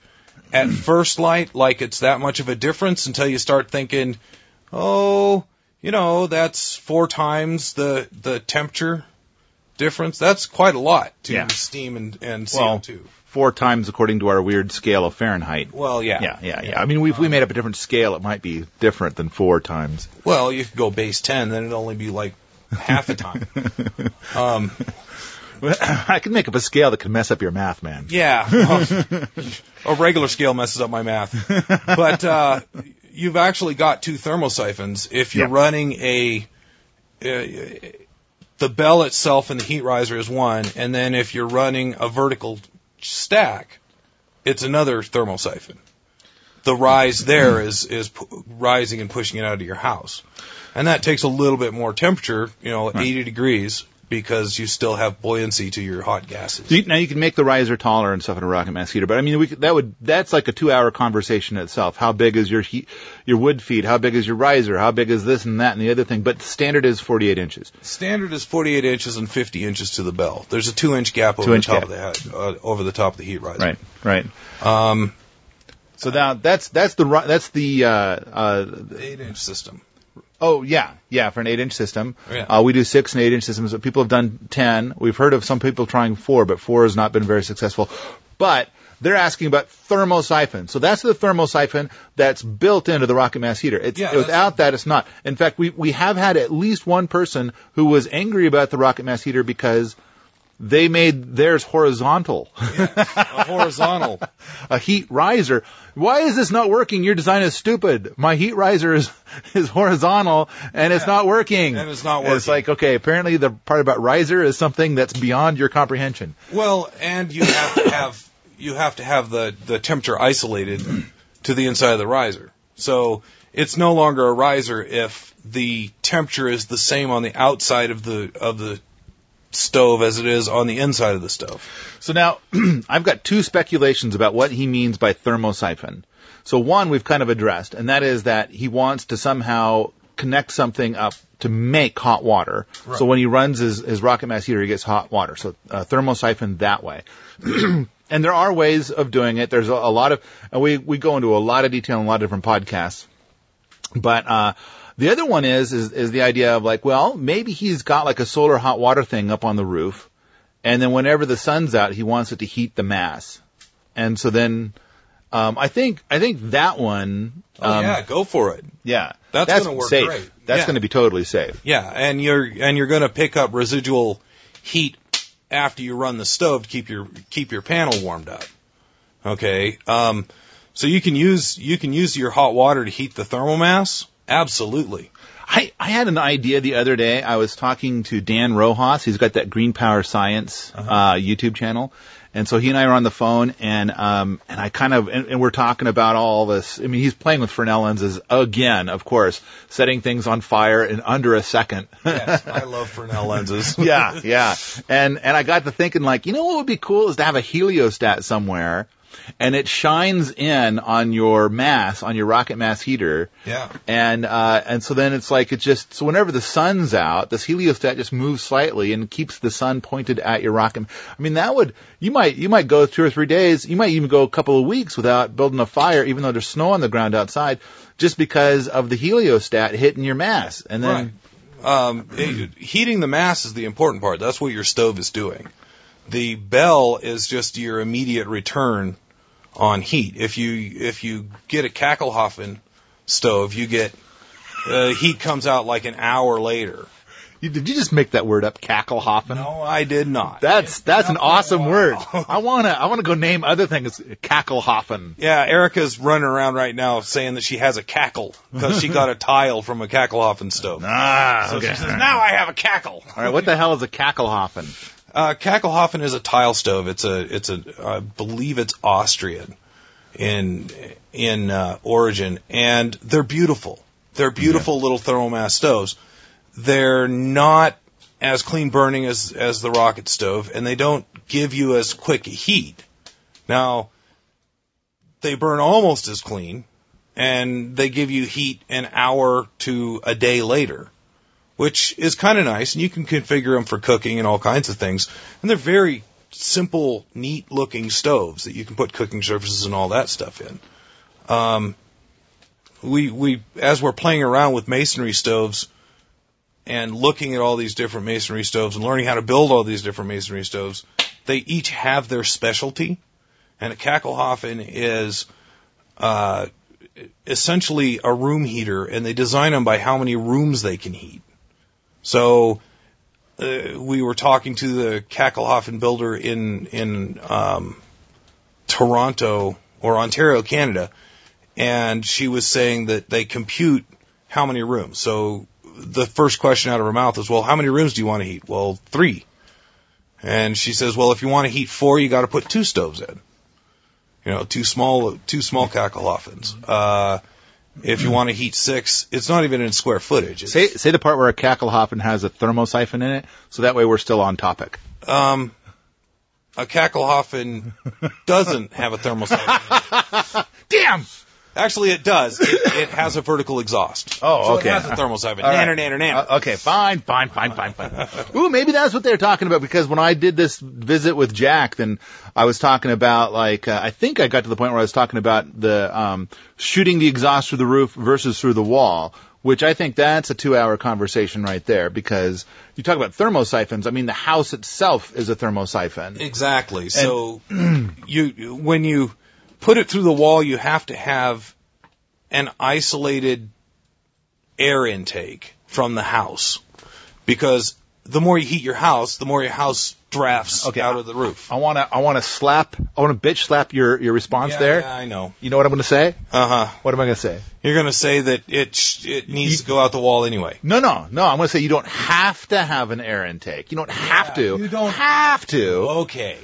at first light like it's that much of a difference until you start thinking, oh, you know, that's four times the the temperature difference. That's quite a lot to Yeah. steam and, and CO2. Four times according to our weird scale of Fahrenheit. Well, yeah. Yeah, yeah, yeah. I mean, if we made up a different scale, it might be different than four times. Well, you could go base 10, then it'd only be like half a time. <laughs> Um, <laughs> I can make up a scale that can mess up your math, man. Yeah. <laughs> well, a regular scale messes up my math. But uh, you've actually got two thermosiphons. If you're Yeah. running a. Uh, the bell itself and the heat riser is one, and then if you're running a vertical stack, it's another thermosiphon. the rise there is is rising and pushing it out of your house, and that takes a little bit more temperature, you know, 80 degrees, because you still have buoyancy to your hot gases. Now you can make the riser taller and stuff in a rocket mass heater, but I mean, we could, that would that's like a two-hour conversation itself. How big is your heat, your wood feed? How big is your riser? How big is this and that and the other thing? But standard is 48 inches. Standard is 48 inches and 50 inches to the bell. There's a two inch gap over Two-inch the top gap. of the head, uh, over the top of the heat riser. Right, right. Um, So now that's that's the that's the uh, uh, eight inch system. Oh yeah, yeah, for an eight-inch system. Yeah. Uh, we do six and eight-inch systems. People have done ten. We've heard of some people trying four, but four has not been very successful. But they're asking about thermosiphon. So that's the thermosiphon that's built into the rocket mass heater. It's, Yeah, without that, it's not. In fact, we we have had at least one person who was angry about the rocket mass heater because they made theirs horizontal. <laughs> A horizontal. <laughs> a heat riser. Why is this not working? Your design is stupid. My heat riser is <laughs> is horizontal and it's not working. And it's not working. It's like okay, apparently the part about riser is something that's beyond your comprehension. Well, and you have to have you have to have the the temperature isolated to the inside of the riser. So it's no longer a riser if the temperature is the same on the outside of the of the stove as it is on the inside of the stove. So now <clears throat> I've got two speculations about what he means by thermosiphon. So one we've kind of addressed, and that is that he wants to somehow connect something up to make hot water. So when he runs his, his rocket mass heater, he gets hot water. So uh, thermosiphon that way. <clears throat> and there are ways of doing it. There's a, a lot of, and we, we go into a lot of detail in a lot of different podcasts. But uh, the other one is, is is the idea of like, well, maybe he's got like a solar hot water thing up on the roof, and then whenever the sun's out, he wants it to heat the mass, and so then. Um, I think I think that one. Oh um, yeah, go for it. yeah, That's gonna work safe. great. That's Yeah. going to be totally safe. Yeah, and you're and you're going to pick up residual heat after you run the stove to keep your keep your panel warmed up. Okay, um, so you can use you can use your hot water to heat the thermal mass. Absolutely. I, I had an idea the other day. I was talking to Dan Rojas. He's got that Green Power Science uh YouTube channel, and so he and I are on the phone, and um, and I kind of and, and we're talking about all this. I mean, he's playing with Fresnel lenses again, of course, setting things on fire in under a second. Yes, <laughs> I love Fresnel lenses. <laughs> yeah, yeah. And and I got to thinking like, you know what would be cool is to have a heliostat somewhere and it shines in on your mass, on your rocket mass heater. Yeah. And uh and so then it's like it just so whenever the sun's out, this heliostat just moves slightly and keeps the sun pointed at your rocket. I mean that would you might you might go two or three days, you might even go a couple of weeks without building a fire even though there's snow on the ground outside just because of the heliostat hitting your mass. And then Right. Um, it- heating the mass is the important part. That's what your stove is doing. The bell is just your immediate return on heat. If you if you get a Kakelhofen stove, you get uh, heat comes out like an hour later. you, did you just make that word up, Kakelhofen? No, I did not. That's that's an awesome word. I wanna I wanna go name other things Kakelhofen. yeah, Erica's running around right now saying that she has a cackle because she got a <laughs> tile from a Kakelhofen stove. Ah, So okay. she says, now I have a cackle. All right, what the hell is a Kakelhofen? Uh, Kakelhofen is a tile stove. It's a, it's a, I believe it's Austrian in, in, uh, origin. And they're beautiful. They're beautiful little thermal mass stoves. They're not as clean burning as, as the rocket stove, and they don't give you as quick heat. Now, they burn almost as clean, and they give you heat an hour to a day later which is kind of nice, and you can configure them for cooking and all kinds of things. And they're very simple, neat looking stoves that you can put cooking surfaces and all that stuff in. Um, we we as we're playing around with masonry stoves and looking at all these different masonry stoves and learning how to build all these different masonry stoves, they each have their specialty. And a Kakelhofen is uh, essentially a room heater, and they design them by how many rooms they can heat. So uh, we were talking to the Kakelhofen builder in in um, Toronto or Ontario, Canada, and she was saying that they compute how many rooms. So the first question out of her mouth is, "Well, how many rooms do you want to heat?" Well, three. And she says, "Well, if you want to heat four, you got to put two stoves in." You know, two small two small Kakelhoffens. Uh, if you want to heat six, it's not even in square footage. It's, Say say the part where a Kakelhoffen has a thermosiphon in it, so that way we're still on topic. um, a Kakelhoffen doesn't have a thermosiphon. <laughs> Damn. Actually, it does. It, it has a vertical exhaust. Oh, so okay. It has a thermal siphon. All right. Nanner, nanner, nanner. Uh, okay, fine, fine, fine, fine, fine. Ooh, maybe that's what they're talking about because when I did this visit with Jack, then I was talking about like uh, I think I got to the point where I was talking about the um, shooting the exhaust through the roof versus through the wall, which I think that's a two-hour conversation right there because you talk about thermosiphons. I mean, the house itself is a thermosiphon. Exactly. So <clears throat> you when you put it through the wall, you have to have an isolated air intake from the house because the more you heat your house, the more your house drafts Okay. out of the roof. I want to, I want to slap, I want to bitch slap your your response Yeah, there. yeah, I know. You know what I'm going to say? Uh huh. What am I going to say? You're going to say that it sh- it needs to go out the wall anyway. No, no, no. I'm going to say you don't have to have an air intake. You don't have to. you don't- have to. Okay.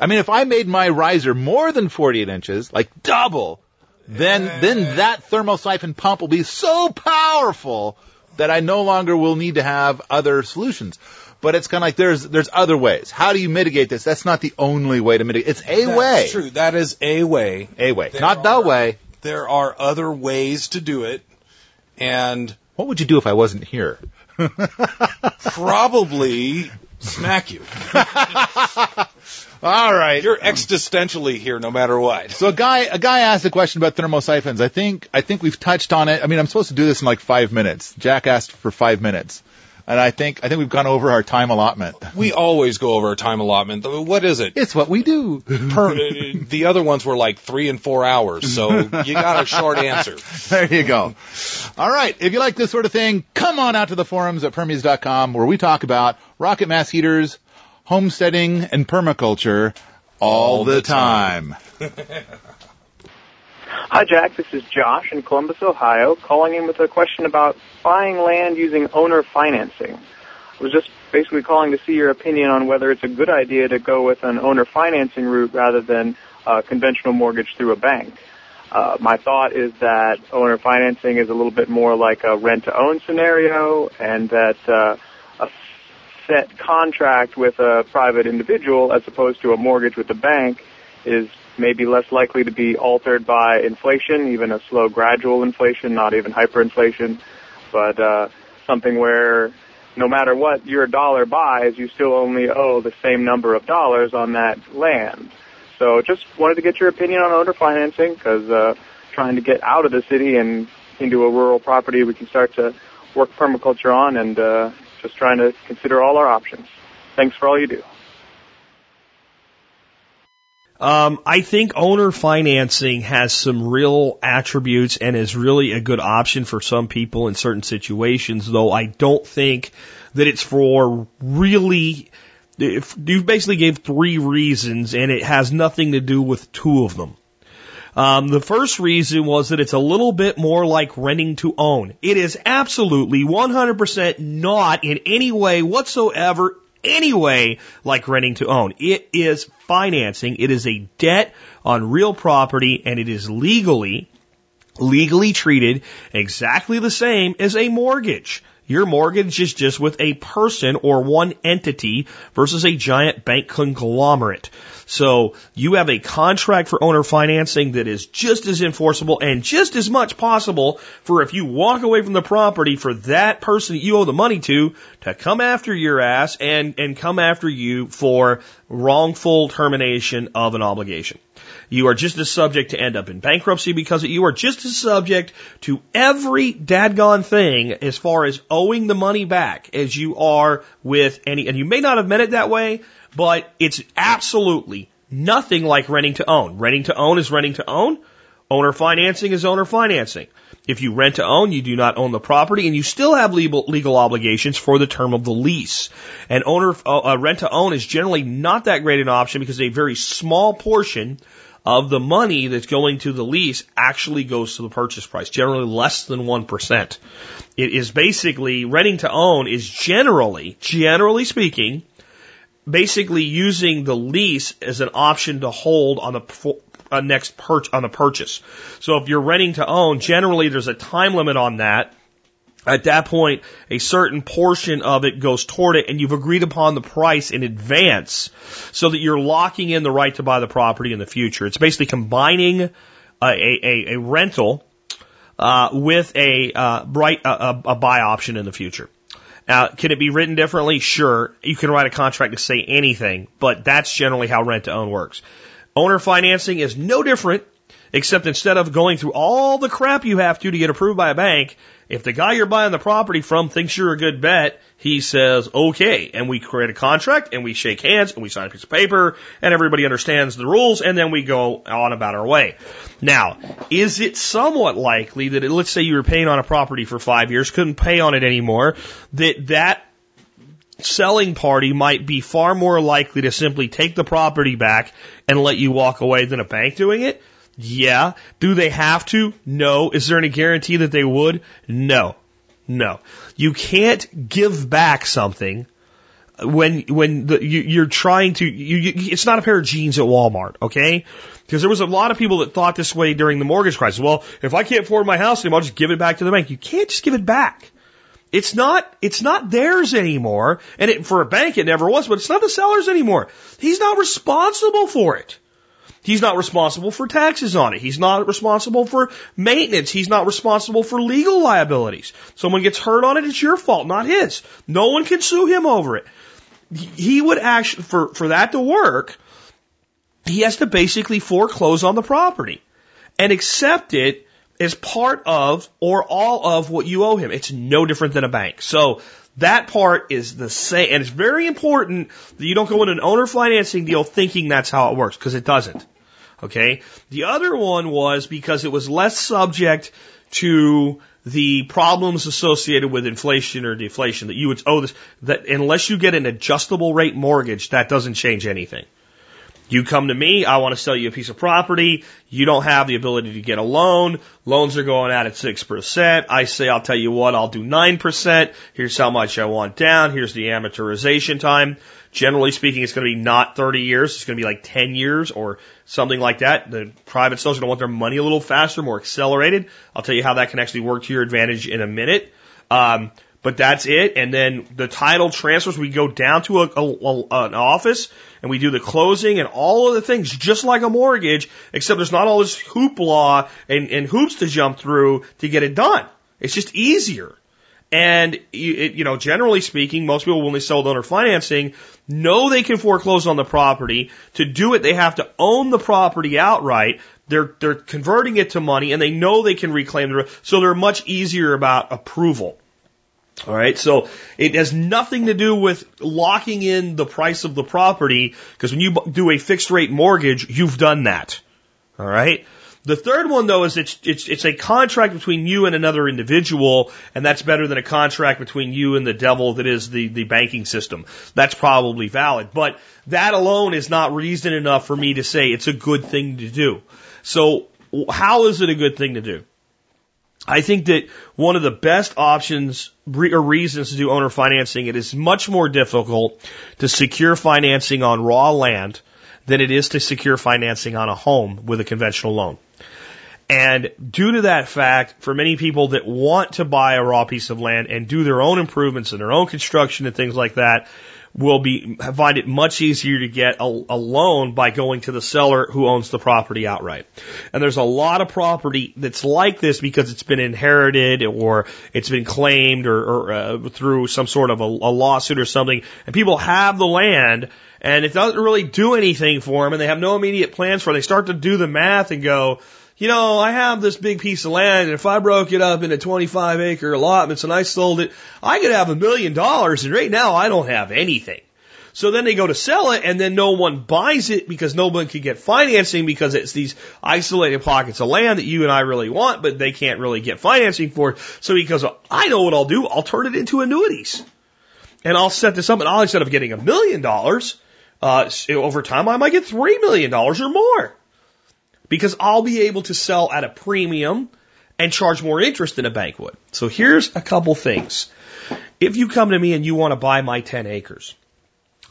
I mean, if I made my riser more than 48 inches, like double, then then that thermosiphon pump will be so powerful that I no longer will need to have other solutions. But it's kind of like there's there's other ways. How do you mitigate this? That's not the only way to mitigate. It's a That's way. true. That is a way. A way, There not the way. There are other ways to do it, and What would you do if I wasn't here? <laughs> probably smack you. <laughs> All right. You're existentially here no matter what. So a guy a guy asked a question about thermosiphons. I think I think we've touched on it. I mean, I'm supposed to do this in like five minutes. Jack asked for five minutes, and I think I think we've gone over our time allotment. We always go over our time allotment. What is it? It's what we do. <laughs> Per, the other ones were like three and four hours, so you got a short answer. <laughs> There you go. All right. If you like this sort of thing, come on out to the forums at Permies.com where we talk about rocket mass heaters, homesteading, and permaculture all, All the, the time. <laughs> Hi, Jack. This is Josh in Columbus, Ohio, calling in with a question about buying land using owner financing. I was just basically calling to see your opinion on whether it's a good idea to go with an owner financing route rather than a conventional mortgage through a bank. Uh, my thought is that owner financing is a little bit more like a rent-to-own scenario, and that uh, a set contract with a private individual as opposed to a mortgage with a bank is maybe less likely to be altered by inflation, even a slow gradual inflation, not even hyperinflation, but uh, something where no matter what your dollar buys, you still only owe the same number of dollars on that land. So just wanted to get your opinion on owner financing because uh, trying to get out of the city and into a rural property we can start to work permaculture on and uh, just trying to consider all our options. Thanks for all you do. Um, I think owner financing has some real attributes and is really a good option for some people in certain situations, though I don't think that it's for really, if you basically gave three reasons and it has nothing to do with two of them. Um, the first reason was that it's a little bit more like renting to own. It is absolutely 100% not in any way whatsoever anyway like renting to own. It is financing. It is a debt on real property and it is legally, legally treated exactly the same as a mortgage. Your mortgage is just with a person or one entity versus a giant bank conglomerate. So you have a contract for owner financing that is just as enforceable and just as much possible for if you walk away from the property for that person that you owe the money to to come after your ass and, and come after you for wrongful termination of an obligation. You are just as subject to end up in bankruptcy because you are just as subject to every dadgone thing as far as owing the money back as you are with any, and you may not have meant it that way, but it's absolutely nothing like renting to own. Renting to own is renting to own. Owner financing is owner financing. If you rent to own, you do not own the property and you still have legal, legal obligations for the term of the lease. And owner, uh, rent to own is generally not that great an option because a very small portion of the money that's going to the lease actually goes to the purchase price, generally less than 1%. It is basically, renting to own is generally, generally speaking, basically using the lease as an option to hold on the uh, next perch on the purchase. So if you're renting to own, generally there's a time limit on that. At that point, a certain portion of it goes toward it, and you've agreed upon the price in advance so that you're locking in the right to buy the property in the future. It's basically combining a, a, a rental uh, with a uh, right a, a buy option in the future. Now, can it be written differently? Sure. You can write a contract to say anything, but that's generally how rent to own works. Owner financing is no different, except instead of going through all the crap you have to to get approved by a bank, if the guy you're buying the property from thinks you're a good bet, he says, okay. And we create a contract and we shake hands and we sign a piece of paper and everybody understands the rules and then we go on about our way. Now, is it somewhat likely that, it, let's say you were paying on a property for five years, couldn't pay on it anymore, that that selling party might be far more likely to simply take the property back and let you walk away than a bank doing it? Yeah. Do they have to? No. Is there any guarantee that they would? No. No. You can't give back something when when the, you, you're trying to. You, you, it's not a pair of jeans at Walmart, okay? Because there was a lot of people that thought this way during the mortgage crisis. Well, if I can't afford my house anymore, I'll just give it back to the bank. You can't just give it back. It's not, it's not theirs anymore. And it, for a bank, it never was, but it's not the seller's anymore. He's not responsible for it. He's not responsible for taxes on it. He's not responsible for maintenance. He's not responsible for legal liabilities. Someone gets hurt on it, it's your fault, not his. No one can sue him over it. He would actually, for, for that to work, he has to basically foreclose on the property and accept it as part of or all of what you owe him. It's no different than a bank. So that part is the same. And it's very important that you don't go in an owner financing deal thinking that's how it works, because it doesn't. Okay? The other one was because it was less subject to the problems associated with inflation or deflation that you would owe this, that unless you get an adjustable rate mortgage, that doesn't change anything. You come to me, I want to sell you a piece of property. You don't have the ability to get a loan. Loans are going out at 6%. I say, I'll tell you what, I'll do 9%. Here's how much I want down. Here's the amortization time. Generally speaking, it's going to be not 30 years. It's going to be like 10 years or something like that. The private sellers are going to want their money a little faster, more accelerated. I'll tell you how that can actually work to your advantage in a minute. Um, but that's it. And then the title transfers, we go down to a, a, an office and we do the closing and all of the things just like a mortgage, except there's not all this hoopla and, and hoops to jump through to get it done. It's just easier. And, it, you know, generally speaking, most people, when they sell owner financing, know they can foreclose on the property. To do it, they have to own the property outright. They're, they're converting it to money and they know they can reclaim the, so they're much easier about approval. All right. So it has nothing to do with locking in the price of the property because when you do a fixed rate mortgage, you've done that. All right. The third one though is it's, it's, it's a contract between you and another individual, and that's better than a contract between you and the devil that is the, the banking system. That's probably valid. But that alone is not reason enough for me to say it's a good thing to do. So how is it a good thing to do? I think that one of the best options or reasons to do owner financing, it is much more difficult to secure financing on raw land than it is to secure financing on a home with a conventional loan. And due to that fact, for many people that want to buy a raw piece of land and do their own improvements and their own construction and things like that, will be find it much easier to get a, a, loan by going to the seller who owns the property outright. And there's a lot of property that's like this because it's been inherited or it's been claimed or, or uh, through some sort of a, a lawsuit or something, and people have the land. And it doesn't really do anything for them, and they have no immediate plans for it. They start to do the math and go, you know, I have this big piece of land, and if I broke it up into 25 acre allotments and I sold it, I could have a million dollars, and right now I don't have anything. So then they go to sell it, and then no one buys it because no one can get financing because it's these isolated pockets of land that you and I really want, but they can't really get financing for. So he goes, I know what I'll do. I'll turn it into annuities. And I'll set this up, and I'll, instead of getting a million dollars, uh, over time, I might get three million dollars or more because I'll be able to sell at a premium and charge more interest than a bank would. So here's a couple things. If you come to me and you want to buy my 10 acres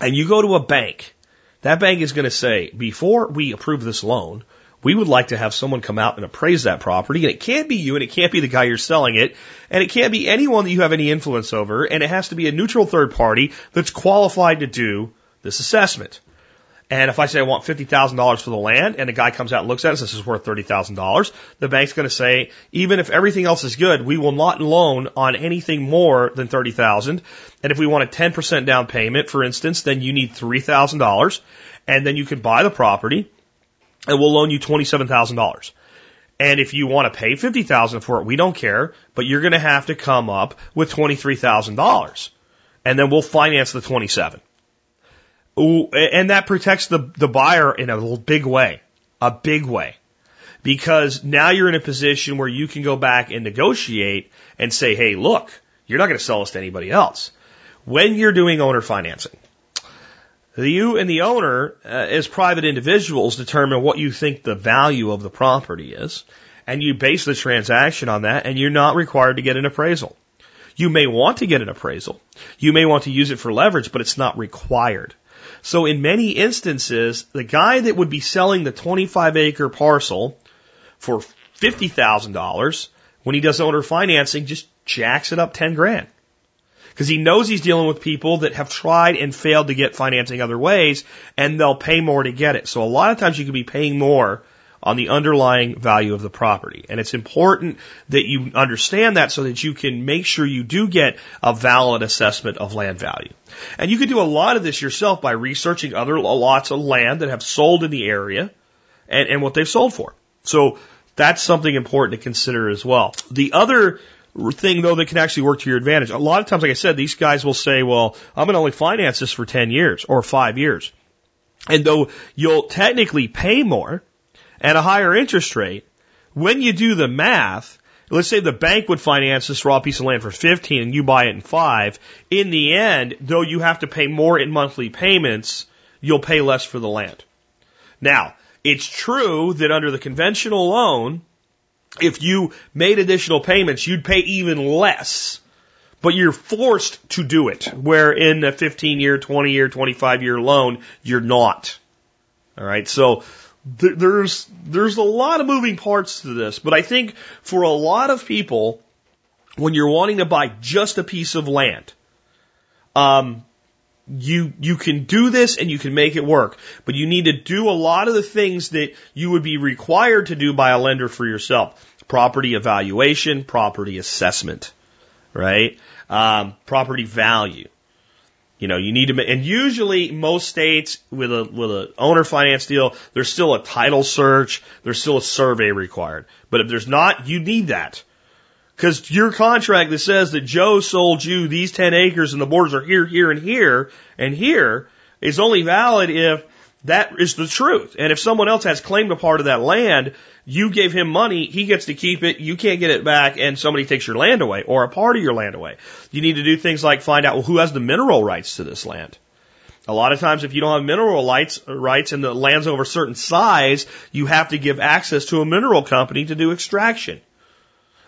and you go to a bank, that bank is going to say, before we approve this loan, we would like to have someone come out and appraise that property. And it can't be you and it can't be the guy you're selling it. And it can't be anyone that you have any influence over. And it has to be a neutral third party that's qualified to do this assessment. And if I say I want $50,000 for the land and a guy comes out and looks at it and says this is worth $30,000, the bank's going to say, even if everything else is good, we will not loan on anything more than 30,000. And if we want a 10% down payment, for instance, then you need $3,000 and then you can buy the property and we'll loan you $27,000. And if you want to pay 50,000 for it, we don't care, but you're going to have to come up with $23,000 and then we'll finance the 27. And that protects the, the buyer in a big way, a big way. Because now you're in a position where you can go back and negotiate and say, hey, look, you're not going to sell this to anybody else. When you're doing owner financing, you and the owner, uh, as private individuals, determine what you think the value of the property is, and you base the transaction on that, and you're not required to get an appraisal. You may want to get an appraisal. You may want to use it for leverage, but it's not required. So in many instances, the guy that would be selling the 25 acre parcel for $50,000 when he does owner financing just jacks it up 10 grand. Because he knows he's dealing with people that have tried and failed to get financing other ways and they'll pay more to get it. So a lot of times you could be paying more on the underlying value of the property. And it's important that you understand that so that you can make sure you do get a valid assessment of land value. And you can do a lot of this yourself by researching other lots of land that have sold in the area and, and what they've sold for. So that's something important to consider as well. The other thing though that can actually work to your advantage. A lot of times, like I said, these guys will say, well, I'm going to only finance this for 10 years or five years. And though you'll technically pay more at a higher interest rate, when you do the math, let's say the bank would finance this raw piece of land for 15 and you buy it in five. In the end, though you have to pay more in monthly payments, you'll pay less for the land. Now, it's true that under the conventional loan, if you made additional payments, you'd pay even less. But you're forced to do it, where in a 15 year, 20 year, 25 year loan, you're not. All right. So th- there's, there's a lot of moving parts to this, but I think for a lot of people, when you're wanting to buy just a piece of land, um, you you can do this and you can make it work, but you need to do a lot of the things that you would be required to do by a lender for yourself. Property evaluation, property assessment, right? Um, property value. You know, you need to, and usually most states with a, with a owner finance deal, there's still a title search, there's still a survey required. But if there's not, you need that. Because your contract that says that Joe sold you these 10 acres and the borders are here, here, and here, and here is only valid if that is the truth. And if someone else has claimed a part of that land, you gave him money, he gets to keep it, you can't get it back, and somebody takes your land away or a part of your land away. You need to do things like find out well, who has the mineral rights to this land. A lot of times, if you don't have mineral rights, rights and the land's over a certain size, you have to give access to a mineral company to do extraction.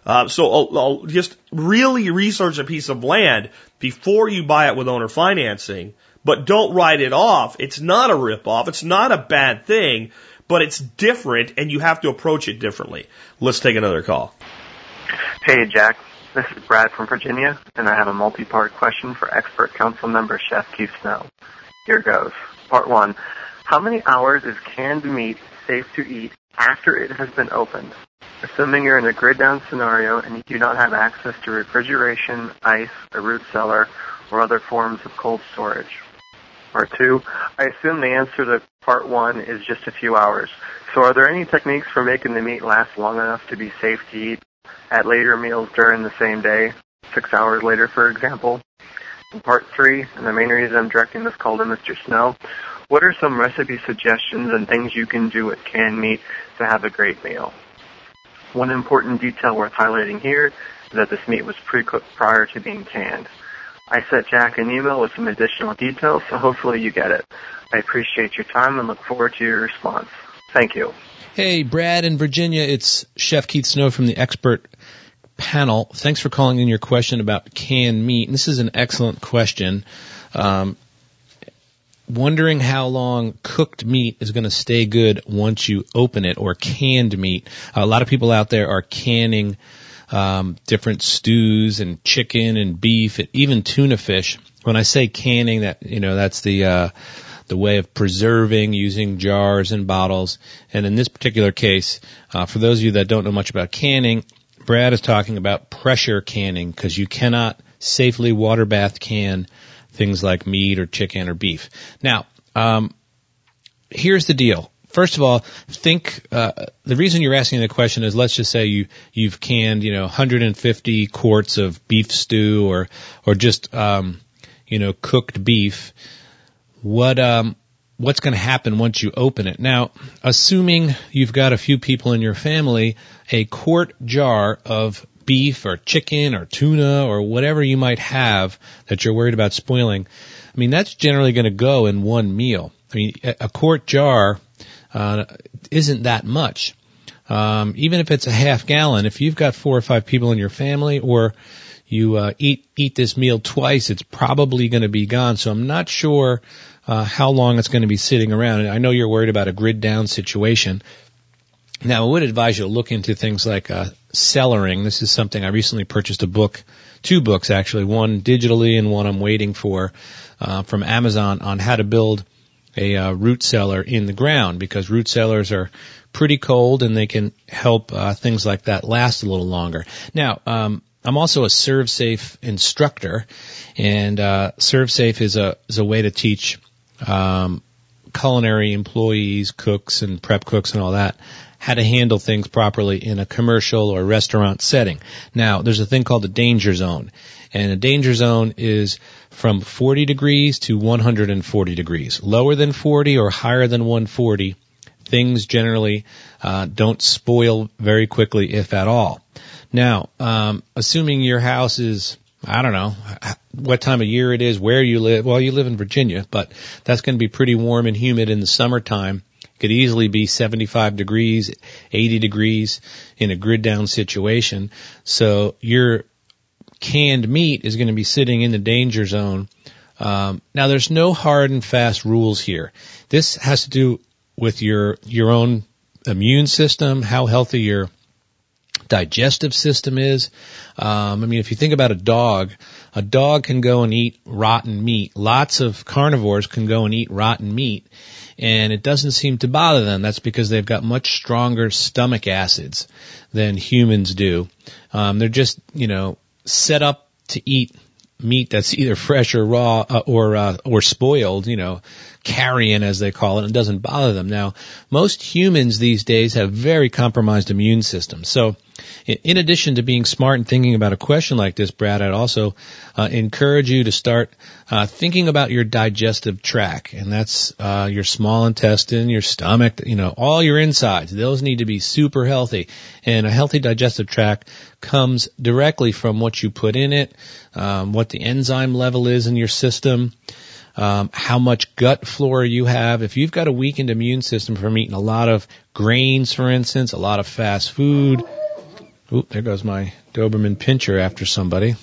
Uh, so I'll, I'll just really research a piece of land before you buy it with owner financing, but don't write it off. It's not a rip off. It's not a bad thing, but it's different and you have to approach it differently. Let's take another call. Hey, Jack. This is Brad from Virginia, and I have a multi-part question for expert council member Chef Keith Snow. Here goes. Part one. How many hours is canned meat safe to eat after it has been opened? assuming you're in a grid down scenario and you do not have access to refrigeration, ice, a root cellar, or other forms of cold storage. Part two, I assume the answer to part one is just a few hours. So are there any techniques for making the meat last long enough to be safe to eat at later meals during the same day, six hours later, for example? In part three, and the main reason I'm directing this call to Mr. Snow, what are some recipe suggestions and things you can do with canned meat to have a great meal? One important detail worth highlighting here is that this meat was pre-cooked prior to being canned. I sent Jack an email with some additional details, so hopefully you get it. I appreciate your time and look forward to your response. Thank you. Hey, Brad in Virginia, it's Chef Keith Snow from the expert panel. Thanks for calling in your question about canned meat. And this is an excellent question. Um, wondering how long cooked meat is going to stay good once you open it, or canned meat. A lot of people out there are canning um, different stews and chicken and beef, and even tuna fish. When I say canning, that you know that's the uh, the way of preserving using jars and bottles. And in this particular case, uh, for those of you that don't know much about canning, Brad is talking about pressure canning because you cannot safely water bath can things like meat or chicken or beef. Now, um, here's the deal. First of all, think uh, the reason you're asking the question is let's just say you you've canned you know 150 quarts of beef stew or or just um, you know cooked beef. What um, what's going to happen once you open it? Now, assuming you've got a few people in your family, a quart jar of beef or chicken or tuna or whatever you might have that you're worried about spoiling, I mean, that's generally going to go in one meal. I mean, a quart jar uh, isn't that much. Um, even if it's a half gallon, if you've got four or five people in your family, or you uh, eat eat this meal twice, it's probably going to be gone. So I'm not sure uh, how long it's going to be sitting around. I know you're worried about a grid down situation. Now, I would advise you to look into things like uh, cellaring. This is something I recently purchased a book, two books actually, one digitally and one I'm waiting for uh, from Amazon on how to build a uh, root cellar in the ground because root cellars are pretty cold and they can help uh, things like that last a little longer. Now, um, I'm also a ServSafe instructor, and uh, ServSafe is a is a way to teach um, culinary employees, cooks, and prep cooks and all that how to handle things properly in a commercial or restaurant setting. Now, there's a thing called a danger zone. And a danger zone is from 40 degrees to 140 degrees. Lower than 40 or higher than 140, things generally uh, don't spoil very quickly, if at all. Now, um, assuming your house is I don't know what time of year it is, where you live. Well, you live in Virginia, but that's going to be pretty warm and humid in the summertime could easily be 75 degrees, 80 degrees in a grid down situation. So your canned meat is going to be sitting in the danger zone. Um, now there's no hard and fast rules here. This has to do with your your own immune system, how healthy your digestive system is. Um, I mean, if you think about a dog, a dog can go and eat rotten meat. Lots of carnivores can go and eat rotten meat, and it doesn't seem to bother them. That's because they've got much stronger stomach acids than humans do. Um, they're just, you know, set up to eat meat that's either fresh or raw uh, or uh, or spoiled, you know, carrion as they call it, and doesn't bother them. Now, most humans these days have very compromised immune systems. So, in addition to being smart and thinking about a question like this, Brad, I'd also uh, encourage you to start uh, thinking about your digestive tract, and that's uh, your small intestine, your stomach, you know, all your insides. Those need to be super healthy, and a healthy digestive tract comes directly from what you put in it, um, what the enzyme level is in your system. Um, how much gut flora you have. If you've got a weakened immune system from eating a lot of grains, for instance, a lot of fast food, Oop, there goes my Doberman pinscher after somebody.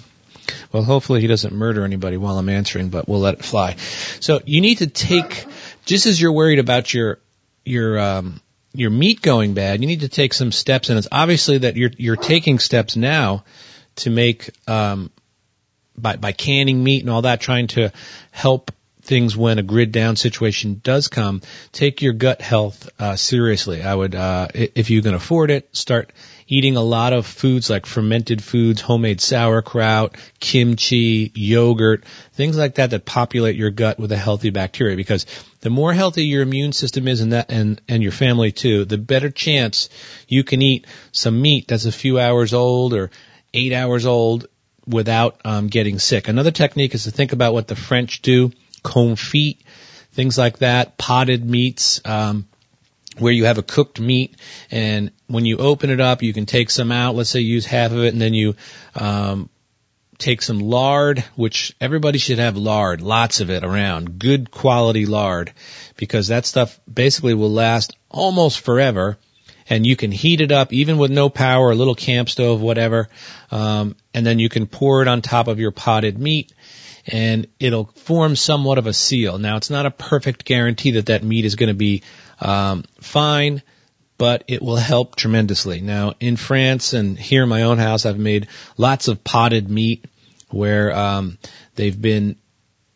Well, hopefully he doesn't murder anybody while I'm answering, but we'll let it fly. So you need to take, just as you're worried about your, your, um, your meat going bad, you need to take some steps, and it's obviously that you're, you're taking steps now to make, um, by, by canning meat and all that, trying to help things when a grid down situation does come, take your gut health uh, seriously. I would, uh, if you can afford it, start eating a lot of foods like fermented foods, homemade sauerkraut, kimchi, yogurt, things like that that populate your gut with a healthy bacteria. Because the more healthy your immune system is and that and, and your family too, the better chance you can eat some meat that's a few hours old or eight hours old without um, getting sick. Another technique is to think about what the French do confit, things like that, potted meats, um, where you have a cooked meat and when you open it up, you can take some out. Let's say use half of it and then you, um, take some lard, which everybody should have lard, lots of it around, good quality lard, because that stuff basically will last almost forever. And you can heat it up even with no power, a little camp stove, whatever. Um, and then you can pour it on top of your potted meat and it'll form somewhat of a seal. Now, it's not a perfect guarantee that that meat is going to be um, fine, but it will help tremendously. Now, in France and here in my own house, I've made lots of potted meat where um, they've been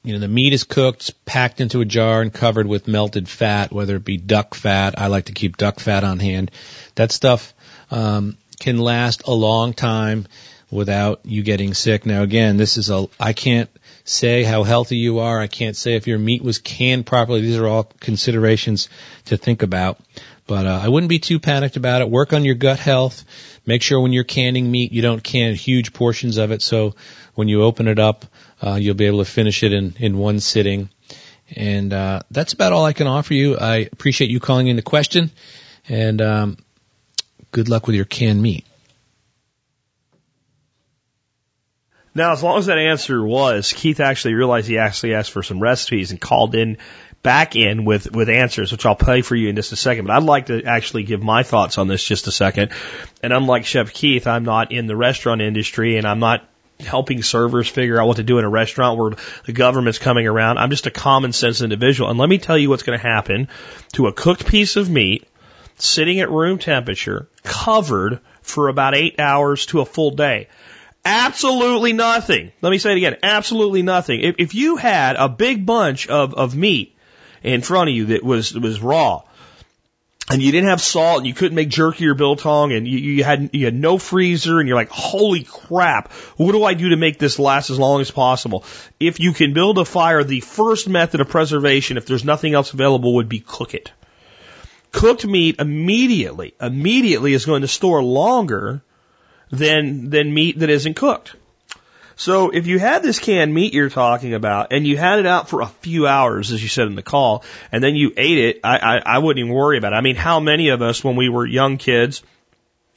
you know, the meat is cooked, packed into a jar and covered with melted fat, whether it be duck fat. I like to keep duck fat on hand. That stuff um, can last a long time without you getting sick. Now again, this is a, I can't say how healthy you are. I can't say if your meat was canned properly. These are all considerations to think about. But uh, I wouldn't be too panicked about it. Work on your gut health. Make sure when you're canning meat, you don't can huge portions of it. So when you open it up, uh, you'll be able to finish it in, in one sitting. And uh, that's about all I can offer you. I appreciate you calling in the question. And um, good luck with your canned meat. Now, as long as that answer was, Keith actually realized he actually asked for some recipes and called in back in with, with answers, which I'll play for you in just a second. But I'd like to actually give my thoughts on this just a second. And unlike Chef Keith, I'm not in the restaurant industry and I'm not helping servers figure out what to do in a restaurant where the government's coming around. I'm just a common sense individual. And let me tell you what's going to happen to a cooked piece of meat sitting at room temperature, covered for about eight hours to a full day. Absolutely nothing. Let me say it again. Absolutely nothing. If, if you had a big bunch of, of meat in front of you that was, was raw, and you didn't have salt and you couldn't make jerky or biltong and you, you had you had no freezer and you're like holy crap what do i do to make this last as long as possible if you can build a fire the first method of preservation if there's nothing else available would be cook it cooked meat immediately immediately is going to store longer than than meat that isn't cooked. So if you had this canned meat you're talking about and you had it out for a few hours, as you said in the call, and then you ate it, I, I, I wouldn't even worry about it. I mean, how many of us when we were young kids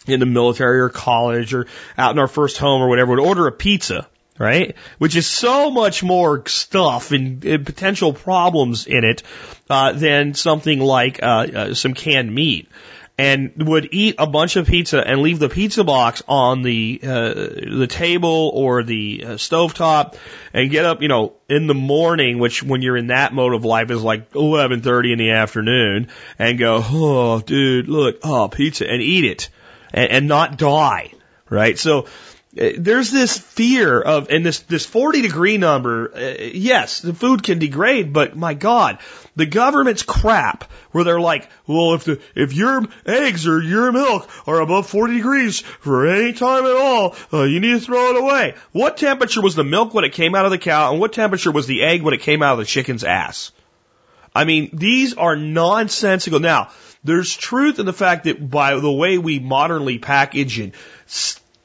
in the military or college or out in our first home or whatever would order a pizza, right? Which is so much more stuff and, and potential problems in it uh, than something like uh, uh, some canned meat and would eat a bunch of pizza and leave the pizza box on the uh, the table or the uh, stovetop and get up, you know, in the morning, which when you're in that mode of life is like 11:30 in the afternoon, and go, oh, dude, look, oh, pizza, and eat it, and, and not die, right? So uh, there's this fear of, and this, this 40 degree number, uh, yes, the food can degrade, but my God, the government's crap where they're like, well, if the, if your eggs or your milk are above 40 degrees for any time at all, uh, you need to throw it away. What temperature was the milk when it came out of the cow and what temperature was the egg when it came out of the chicken's ass? I mean, these are nonsensical. Now, there's truth in the fact that by the way we modernly package and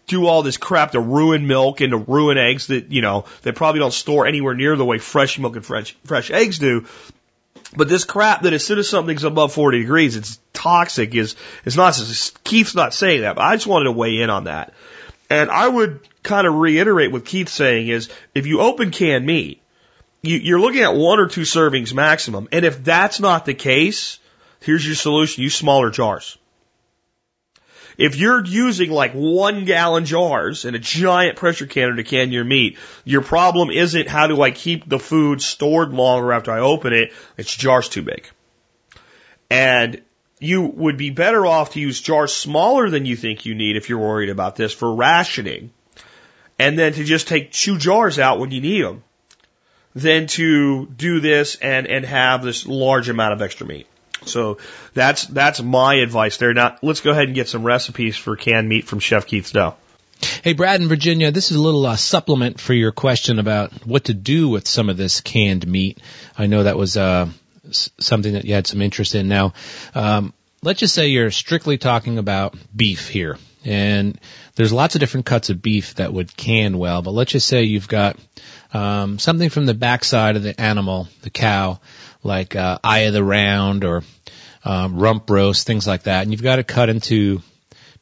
do all this crap to ruin milk and to ruin eggs that, you know, they probably don't store anywhere near the way fresh milk and fresh, fresh eggs do. But this crap that as soon as something's above 40 degrees, it's toxic is, is not, Keith's not saying that, but I just wanted to weigh in on that. And I would kind of reiterate what Keith's saying is if you open canned meat, you, you're looking at one or two servings maximum. And if that's not the case, here's your solution. Use smaller jars. If you're using like one gallon jars and a giant pressure canner to can your meat, your problem isn't how do I keep the food stored longer after I open it? It's jars too big. And you would be better off to use jars smaller than you think you need if you're worried about this for rationing. And then to just take two jars out when you need them than to do this and, and have this large amount of extra meat. So that's that's my advice there. Now let's go ahead and get some recipes for canned meat from Chef Keith Snow. Hey, Brad in Virginia, this is a little uh, supplement for your question about what to do with some of this canned meat. I know that was uh, something that you had some interest in. Now, um, let's just say you're strictly talking about beef here, and there's lots of different cuts of beef that would can well. But let's just say you've got um, something from the backside of the animal, the cow, like uh, eye of the round or um, rump roast, things like that. And you've got to cut into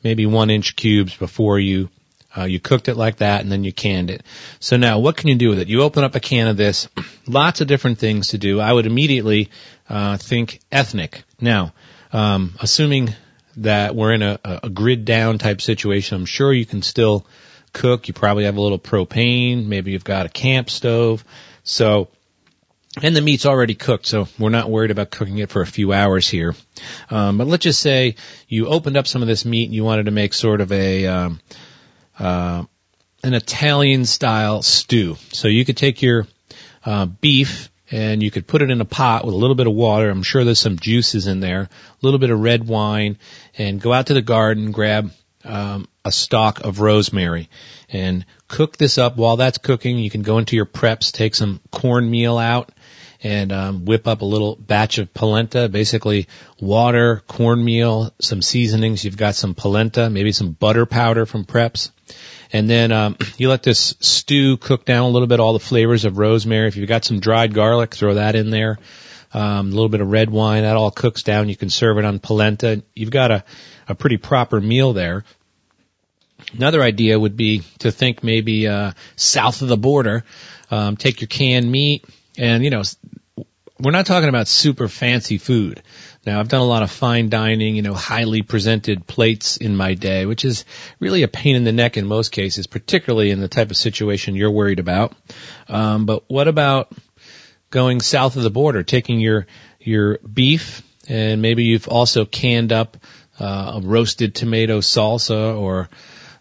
maybe one inch cubes before you uh, you cooked it like that and then you canned it. So now what can you do with it? You open up a can of this, <clears throat> lots of different things to do. I would immediately uh, think ethnic. Now, um, assuming that we're in a, a grid down type situation, I'm sure you can still cook. You probably have a little propane. Maybe you've got a camp stove. So, and the meat's already cooked, so we're not worried about cooking it for a few hours here. Um, but let's just say you opened up some of this meat and you wanted to make sort of a um, uh, an Italian style stew. So you could take your uh, beef and you could put it in a pot with a little bit of water. I'm sure there's some juices in there, a little bit of red wine, and go out to the garden, grab um, a stalk of rosemary, and cook this up. While that's cooking, you can go into your preps, take some cornmeal out, and um, whip up a little batch of polenta, basically water, cornmeal, some seasonings. You've got some polenta, maybe some butter powder from preps. And then um, <clears throat> you let this stew cook down a little bit, all the flavors of rosemary. If you've got some dried garlic, throw that in there. Um, a little bit of red wine, that all cooks down. You can serve it on polenta. You've got a, a pretty proper meal there. Another idea would be to think maybe uh, south of the border. Um, take your canned meat, and you know, we're not talking about super fancy food. Now, I've done a lot of fine dining, you know, highly presented plates in my day, which is really a pain in the neck in most cases, particularly in the type of situation you're worried about. Um, but what about going south of the border, taking your your beef, and maybe you've also canned up uh, a roasted tomato salsa or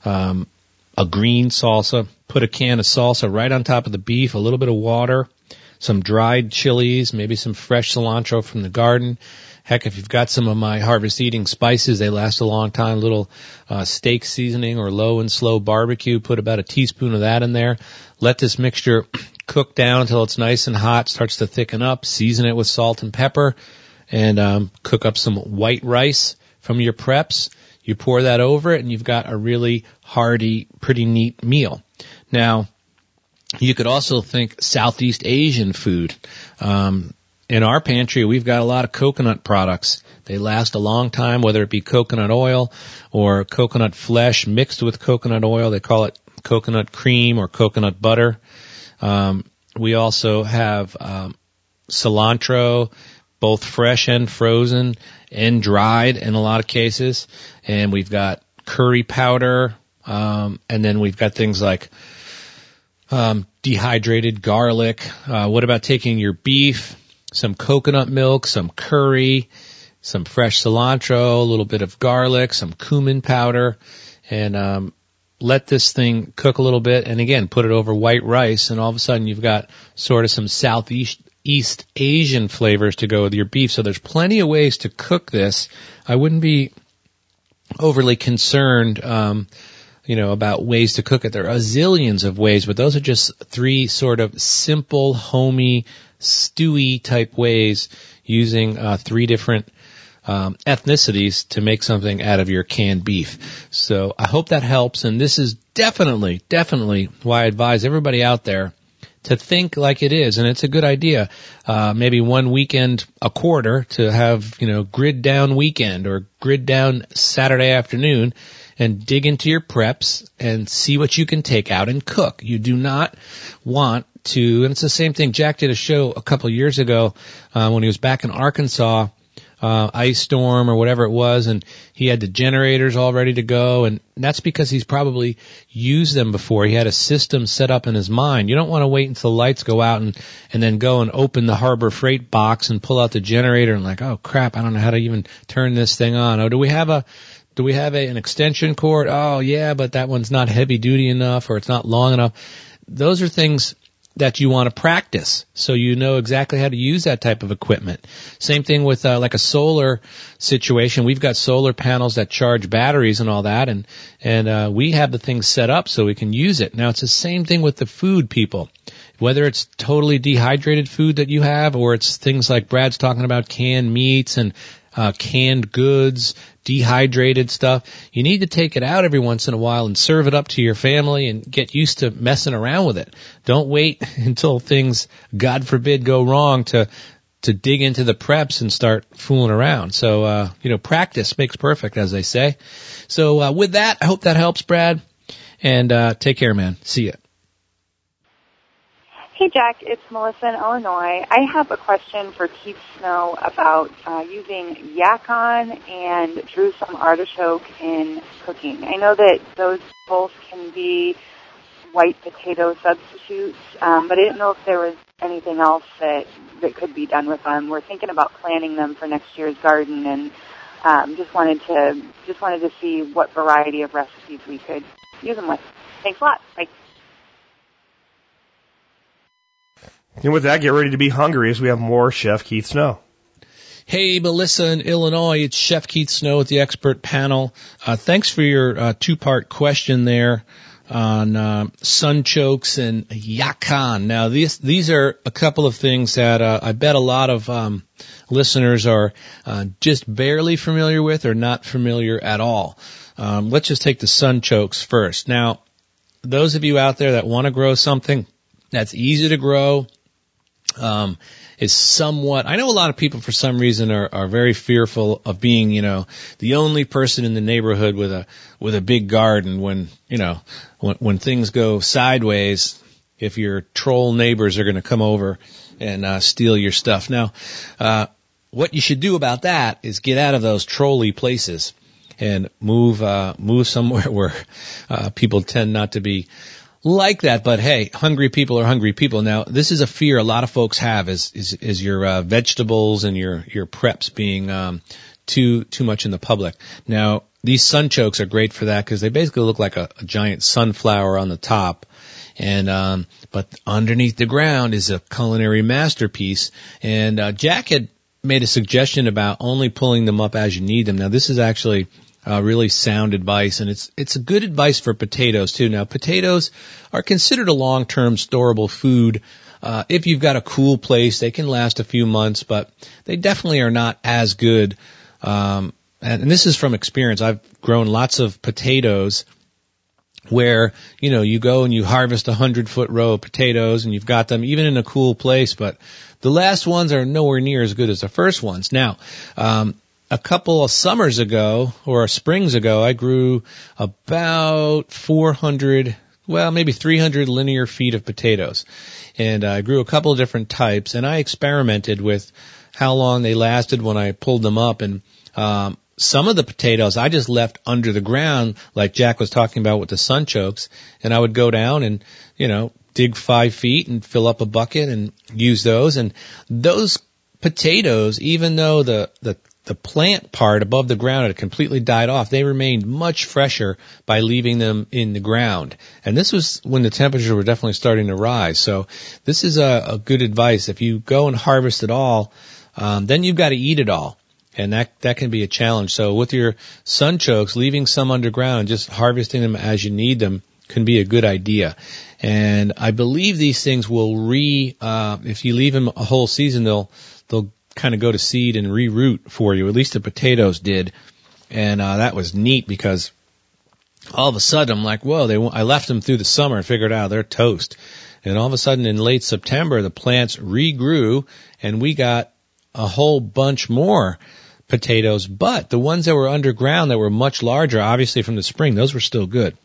um, a green salsa. Put a can of salsa right on top of the beef, a little bit of water, some dried chilies, maybe some fresh cilantro from the garden. Heck, if you've got some of my harvest eating spices, they last a long time. Little uh, steak seasoning or low and slow barbecue. Put about a teaspoon of that in there. Let this mixture <clears throat> cook down until it's nice and hot, starts to thicken up. Season it with salt and pepper, and um, cook up some white rice from your preps. You pour that over it, and you've got a really hearty, pretty neat meal. Now, you could also think Southeast Asian food. Um, in our pantry, we've got a lot of coconut products. They last a long time, whether it be coconut oil or coconut flesh mixed with coconut oil. They call it coconut cream or coconut butter. Um, we also have um, cilantro, both fresh and frozen and dried in a lot of cases. And we've got curry powder, um, and then we've got things like um, dehydrated garlic. Uh, what about taking your beef, some coconut milk, some curry, some fresh cilantro, a little bit of garlic, some cumin powder, and um, let this thing cook a little bit. And again, put it over white rice, and all of a sudden you've got sort of some Southeast East Asian flavors to go with your beef. So there's plenty of ways to cook this. I wouldn't be overly concerned. Um, you know, about ways to cook it. There are zillions of ways, but those are just three sort of simple, homey, stewy type ways using uh, three different um, ethnicities to make something out of your canned beef. So I hope that helps. And this is definitely, definitely why I advise everybody out there to think like it is, and it's a good idea. Uh, maybe one weekend a quarter to have you know grid down weekend or grid down Saturday afternoon and dig into your preps and see what you can take out and cook. You do not want to, and it's the same thing. Jack did a show a couple years ago uh, when he was back in Arkansas, uh, ice storm or whatever it was, and he had the generators all ready to go, and that's because he's probably used them before. He had a system set up in his mind. You don't want to wait until the lights go out and and then go and open the Harbor Freight box and pull out the generator and like, oh crap, I don't know how to even turn this thing on. Oh, do we have a do we have a, an extension cord? Oh yeah, but that one's not heavy duty enough or it's not long enough. Those are things that you want to practice so you know exactly how to use that type of equipment. Same thing with uh, like a solar situation. We've got solar panels that charge batteries and all that and and uh, we have the thing set up so we can use it. Now it's the same thing with the food people. Whether it's totally dehydrated food that you have or it's things like Brad's talking about canned meats and uh, canned goods, dehydrated stuff. You need to take it out every once in a while and serve it up to your family and get used to messing around with it. Don't wait <laughs> until things, God forbid, go wrong to to dig into the preps and start fooling around. So, uh, you know, practice makes perfect, as they say. So, uh, with that, I hope that helps, Brad. And uh, take care, man. See ya. Hey Jack, it's Melissa in Illinois. I have a question for Keith Snow about uh, using yacon and Jerusalem artichoke in cooking. I know that those both can be white potato substitutes, um, but I didn't know if there was anything else that that could be done with them. We're thinking about planting them for next year's garden, and um, just wanted to just wanted to see what variety of recipes we could use them with. Thanks a lot. Bye. And with that, get ready to be hungry as we have more Chef Keith Snow. Hey, Melissa in Illinois. It's Chef Keith Snow with the expert panel. Uh, thanks for your uh, two-part question there on uh, sunchokes and yacon. Now, these these are a couple of things that uh, I bet a lot of um, listeners are uh, just barely familiar with or not familiar at all. Um, let's just take the sunchokes first. Now, those of you out there that want to grow something that's easy to grow, um, is somewhat. I know a lot of people for some reason are, are very fearful of being, you know, the only person in the neighborhood with a with a big garden. When you know, when when things go sideways, if your troll neighbors are going to come over and uh, steal your stuff. Now, uh, what you should do about that is get out of those trolley places and move uh, move somewhere <laughs> where uh, people tend not to be like that. But hey, hungry people are hungry people. Now, this is a fear a lot of folks have is is, is your uh, vegetables and your your preps being um, too too much in the public. Now, these sunchokes are great for that because they basically look like a, a giant sunflower on the top. And um, but underneath the ground is a culinary masterpiece. And uh, Jack had made a suggestion about only pulling them up as you need them. Now this is actually uh, really sound advice, and it's it's a good advice for potatoes too. Now, potatoes are considered a long-term storable food. Uh, if you've got a cool place, they can last a few months, but they definitely are not as good. Um, and, and this is from experience. I've grown lots of potatoes where you know you go and you harvest a hundred foot row of potatoes and you've got them even in a cool place, but the last ones are nowhere near as good as the first ones. Now, um, a couple of summers ago or springs ago, I grew about 400, well, maybe 300 linear feet of potatoes. And I grew a couple of different types and I experimented with how long they lasted when I pulled them up and, um, some of the potatoes I just left under the ground, like Jack was talking about with the sunchokes, and I would go down and, you know, dig five feet and fill up a bucket and use those. And those potatoes, even though the, the the plant part above the ground had completely died off. They remained much fresher by leaving them in the ground. And this was when the temperatures were definitely starting to rise. So this is a, a good advice. If you go and harvest it all, um, then you've got to eat it all. And that, that can be a challenge. So with your sunchokes, leaving some underground, just harvesting them as you need them can be a good idea. And I believe these things will re, uh, if you leave them a whole season, they'll, they'll kind of go to seed and reroot for you. At least the potatoes did, and uh, that was neat because all of a sudden I'm like, whoa! They I left them through the summer and figured out they're toast, and all of a sudden in late September the plants regrew and we got a whole bunch more potatoes. But the ones that were underground that were much larger, obviously from the spring, those were still good.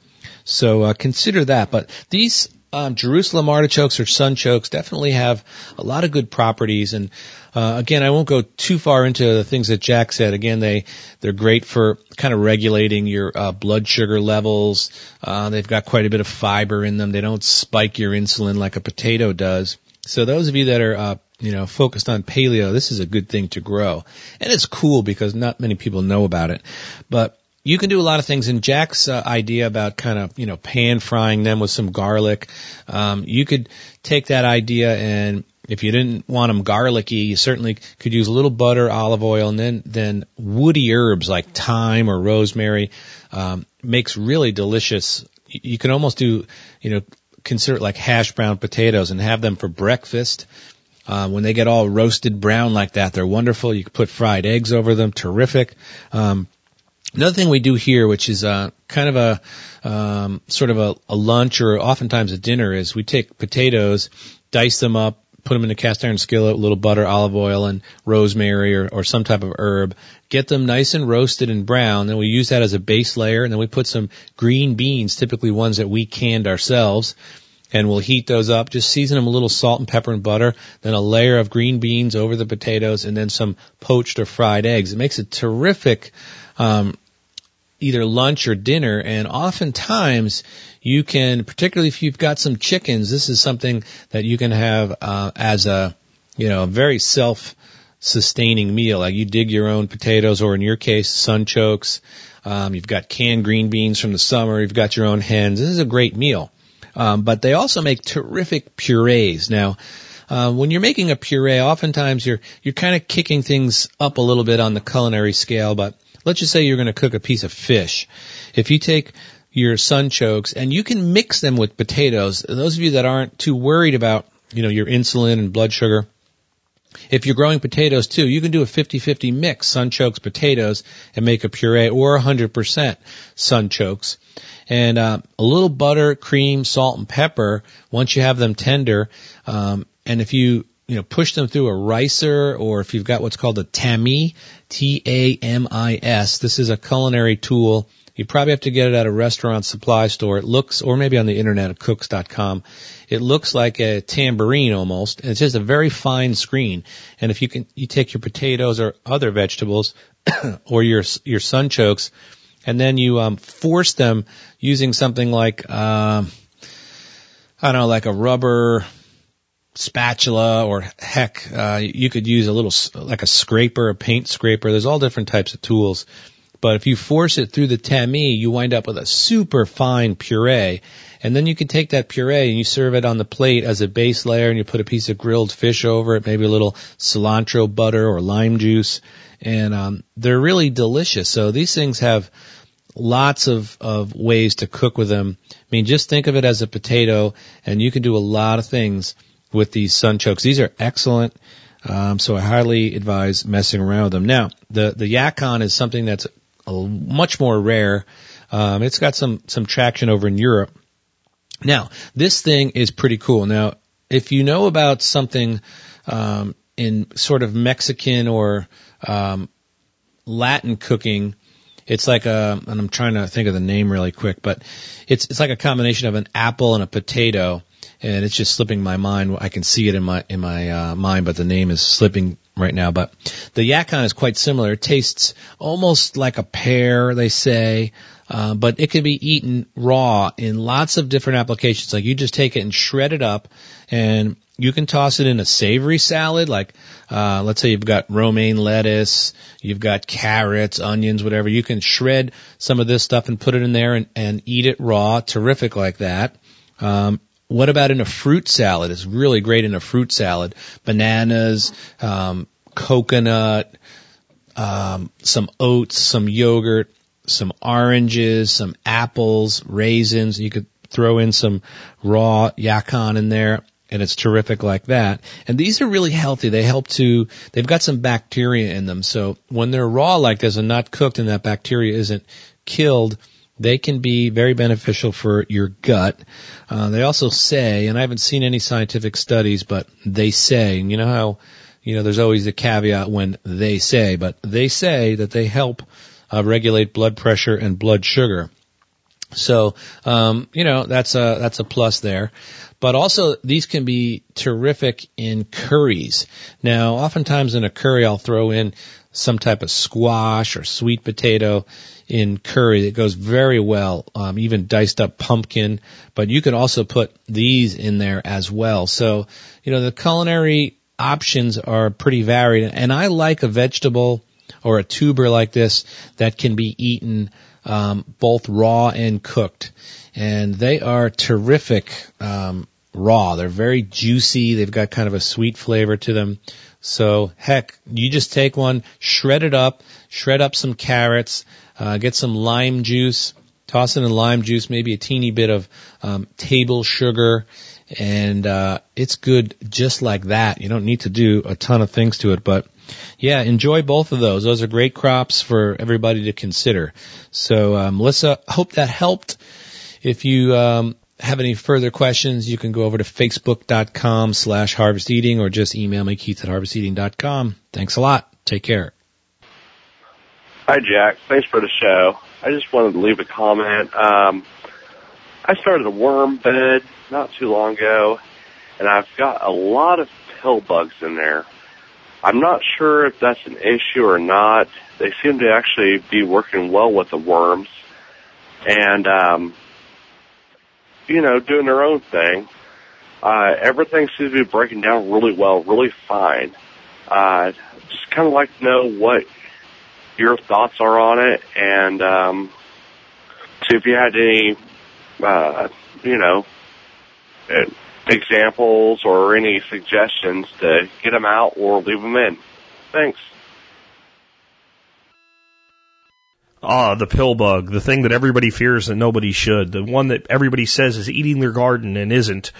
So uh, consider that. But these um, Jerusalem artichokes or sunchokes definitely have a lot of good properties. And uh, again, I won't go too far into the things that Jack said. Again, they they're great for kind of regulating your uh, blood sugar levels. Uh, they've got quite a bit of fiber in them. They don't spike your insulin like a potato does. So those of you that are uh, you know focused on paleo, this is a good thing to grow, and it's cool because not many people know about it. But you can do a lot of things. And Jack's uh, idea about kind of you know pan frying them with some garlic, um, you could take that idea and if you didn't want them garlicky, you certainly could use a little butter, olive oil, and then then woody herbs like thyme or rosemary um, makes really delicious. You can almost do you know consider it like hash brown potatoes and have them for breakfast. Uh, when they get all roasted brown like that, they're wonderful. You can put fried eggs over them, terrific. Um, Another thing we do here, which is uh, kind of a um, sort of a, a lunch or oftentimes a dinner, is we take potatoes, dice them up, put them in a cast iron skillet, a little butter, olive oil, and rosemary or, or some type of herb. Get them nice and roasted and brown. Then we use that as a base layer, and then we put some green beans, typically ones that we canned ourselves. and we'll heat those up. Just season them a little salt and pepper and butter, then a layer of green beans over the potatoes, and then some poached or fried eggs. It makes a terrific um, either lunch or dinner, and oftentimes you can, particularly if you've got some chickens, this is something that you can have uh, as a you know a very self sustaining meal. Like you dig your own potatoes, or in your case, sunchokes. Um, you've got canned green beans from the summer. You've got your own hens. This is a great meal. Um, but they also make terrific purees. Now, uh, when you're making a puree, oftentimes you're you're kind of kicking things up a little bit on the culinary scale. But let's just say you're going to cook a piece of fish. If you take your sunchokes and you can mix them with potatoes, those of you that aren't too worried about you know your insulin and blood sugar, if you're growing potatoes too, you can do a 50-50 mix, sunchokes, potatoes, and make a puree, or 100% sunchokes. And uh, a little butter, cream, salt, and pepper. Once you have them tender, um, and if you you know push them through a ricer, or if you've got what's called a tamis, T-A-M-I-S. This is a culinary tool. You probably have to get it at a restaurant supply store. It looks, or maybe on the internet at cooks.com. It looks like a tambourine almost. And it's just a very fine screen. And if you can, you take your potatoes or other vegetables <coughs> or your, your sunchokes and then you, um, force them using something like, um, I don't know, like a rubber spatula or heck, uh, you could use a little, like a scraper, a paint scraper. There's all different types of tools. But if you force it through the tamis, you wind up with a super fine puree. And then you can take that puree and you serve it on the plate as a base layer and you put a piece of grilled fish over it, maybe a little cilantro butter or lime juice. And, um, they're really delicious. So these things have lots of, of ways to cook with them. I mean, just think of it as a potato and you can do a lot of things with these sunchokes. These are excellent. Um, so I highly advise messing around with them. Now, the, the yacon is something that's much more rare. Um, it's got some, some traction over in Europe. Now, this thing is pretty cool. Now, if you know about something, um, in sort of Mexican or, um, Latin cooking, it's like a, and I'm trying to think of the name really quick, but it's, it's like a combination of an apple and a potato and it's just slipping my mind. I can see it in my in my uh, mind, but the name is slipping right now. But the yacon is quite similar. It tastes almost like a pear, they say, uh, but it can be eaten raw in lots of different applications. Like you just take it and shred it up, and you can toss it in a savory salad. Like uh, let's say you've got romaine lettuce, you've got carrots, onions, whatever. You can shred some of this stuff and put it in there and, and eat it raw. Terrific like that. Um, what about in a fruit salad? It's really great in a fruit salad. Bananas, um, coconut, um, some oats, some yogurt, some oranges, some apples, raisins. You could throw in some raw yacon in there and it's terrific like that. And these are really healthy. They help to, they've got some bacteria in them. So when they're raw like this and not cooked and that bacteria isn't killed, they can be very beneficial for your gut. Uh, they also say, and I haven't seen any scientific studies, but they say, and you know how, you know, there's always a caveat when they say, but they say that they help uh, regulate blood pressure and blood sugar. So, um, you know, that's a, that's a plus there. But also, these can be terrific in curries. Now, oftentimes in a curry, I'll throw in some type of squash or sweet potato in curry that goes very well, um, even diced up pumpkin, but you could also put these in there as well. So, you know, the culinary options are pretty varied and I like a vegetable or a tuber like this that can be eaten um, both raw and cooked. And they are terrific um, raw. They're very juicy. They've got kind of a sweet flavor to them. So heck, you just take one, shred it up, shred up some carrots, uh, get some lime juice, toss in lime juice, maybe a teeny bit of um, table sugar, and uh, it's good just like that. You don't need to do a ton of things to it, but yeah, enjoy both of those. Those are great crops for everybody to consider. So, um, Melissa, hope that helped. If you um, have any further questions, you can go over to facebook.com slash harvesteating or just email me, keith at harvesteating.com. Thanks a lot. Take care. Hi, Jack. Thanks for the show. I just wanted to leave a comment. Um, I started a worm bed not too long ago, and I've got a lot of pill bugs in there. I'm not sure if that's an issue or not. They seem to actually be working well with the worms, and um, you know, doing their own thing. Uh, everything seems to be breaking down really well, really fine. Uh, just kind of like to know what your thoughts are on it, and um, see if you had any, uh, you know, uh, examples or any suggestions to get them out or leave them in. Thanks. Ah, the pill bug, the thing that everybody fears that nobody should, the one that everybody says is eating their garden and isn't.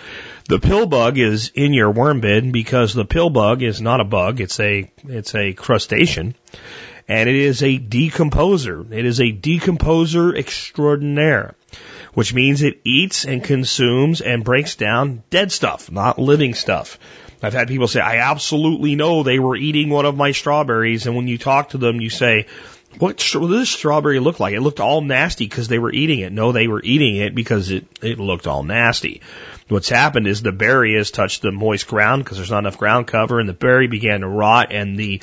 The pill bug is in your worm bin because the pill bug is not a bug, it's a, it's a crustacean. And it is a decomposer. It is a decomposer extraordinaire, which means it eats and consumes and breaks down dead stuff, not living stuff. I've had people say, I absolutely know they were eating one of my strawberries. And when you talk to them, you say, what, what does this strawberry look like? It looked all nasty because they were eating it. No, they were eating it because it, it looked all nasty. What's happened is the berry has touched the moist ground because there's not enough ground cover and the berry began to rot and the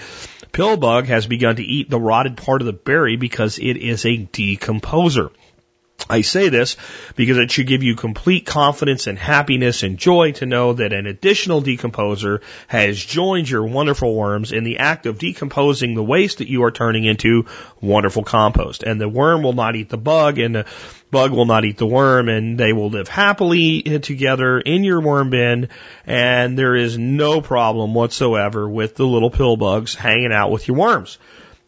pill bug has begun to eat the rotted part of the berry because it is a decomposer. I say this because it should give you complete confidence and happiness and joy to know that an additional decomposer has joined your wonderful worms in the act of decomposing the waste that you are turning into wonderful compost. And the worm will not eat the bug and the bug will not eat the worm and they will live happily together in your worm bin and there is no problem whatsoever with the little pill bugs hanging out with your worms.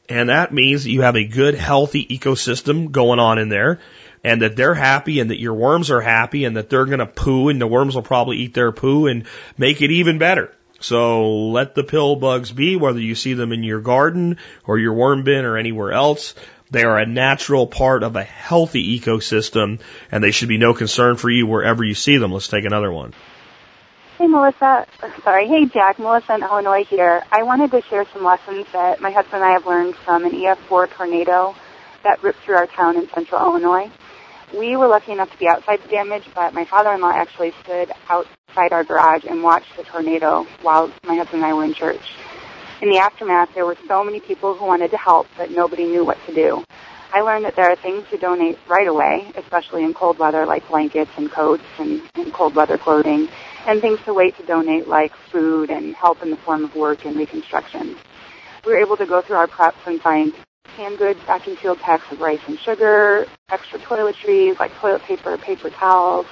And that means that you have a good, healthy ecosystem going on in there and that they're happy and that your worms are happy and that they're going to poo and the worms will probably eat their poo and make it even better. So let the pill bugs be, whether you see them in your garden or your worm bin or anywhere else. They are a natural part of a healthy ecosystem and they should be no concern for you wherever you see them. Let's take another one. Hey, Melissa. Sorry. Hey, Jack. Melissa in Illinois here. I wanted to share some lessons that my husband and I have learned from an EF4 tornado that ripped through our town in central Illinois. We were lucky enough to be outside the damage, but my father-in-law actually stood outside our garage and watched the tornado while my husband and I were in church. In the aftermath, there were so many people who wanted to help, but nobody knew what to do. I learned that there are things to donate right away, especially in cold weather like blankets and coats and, and cold weather clothing, and things to wait to donate like food and help in the form of work and reconstruction. We were able to go through our preps and find canned goods, vacuum sealed packs of rice and sugar, extra toiletries like toilet paper, paper towels,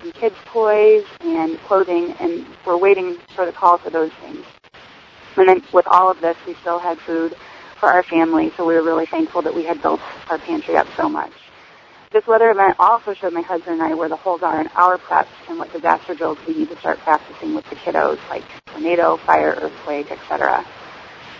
some kids' toys, and clothing, and we're waiting for the call for those things. And then with all of this, we still had food for our family, so we were really thankful that we had built our pantry up so much. This weather event also showed my husband and I where the holes are in our preps and what disaster drills we need to start practicing with the kiddos, like tornado, fire, earthquake, etc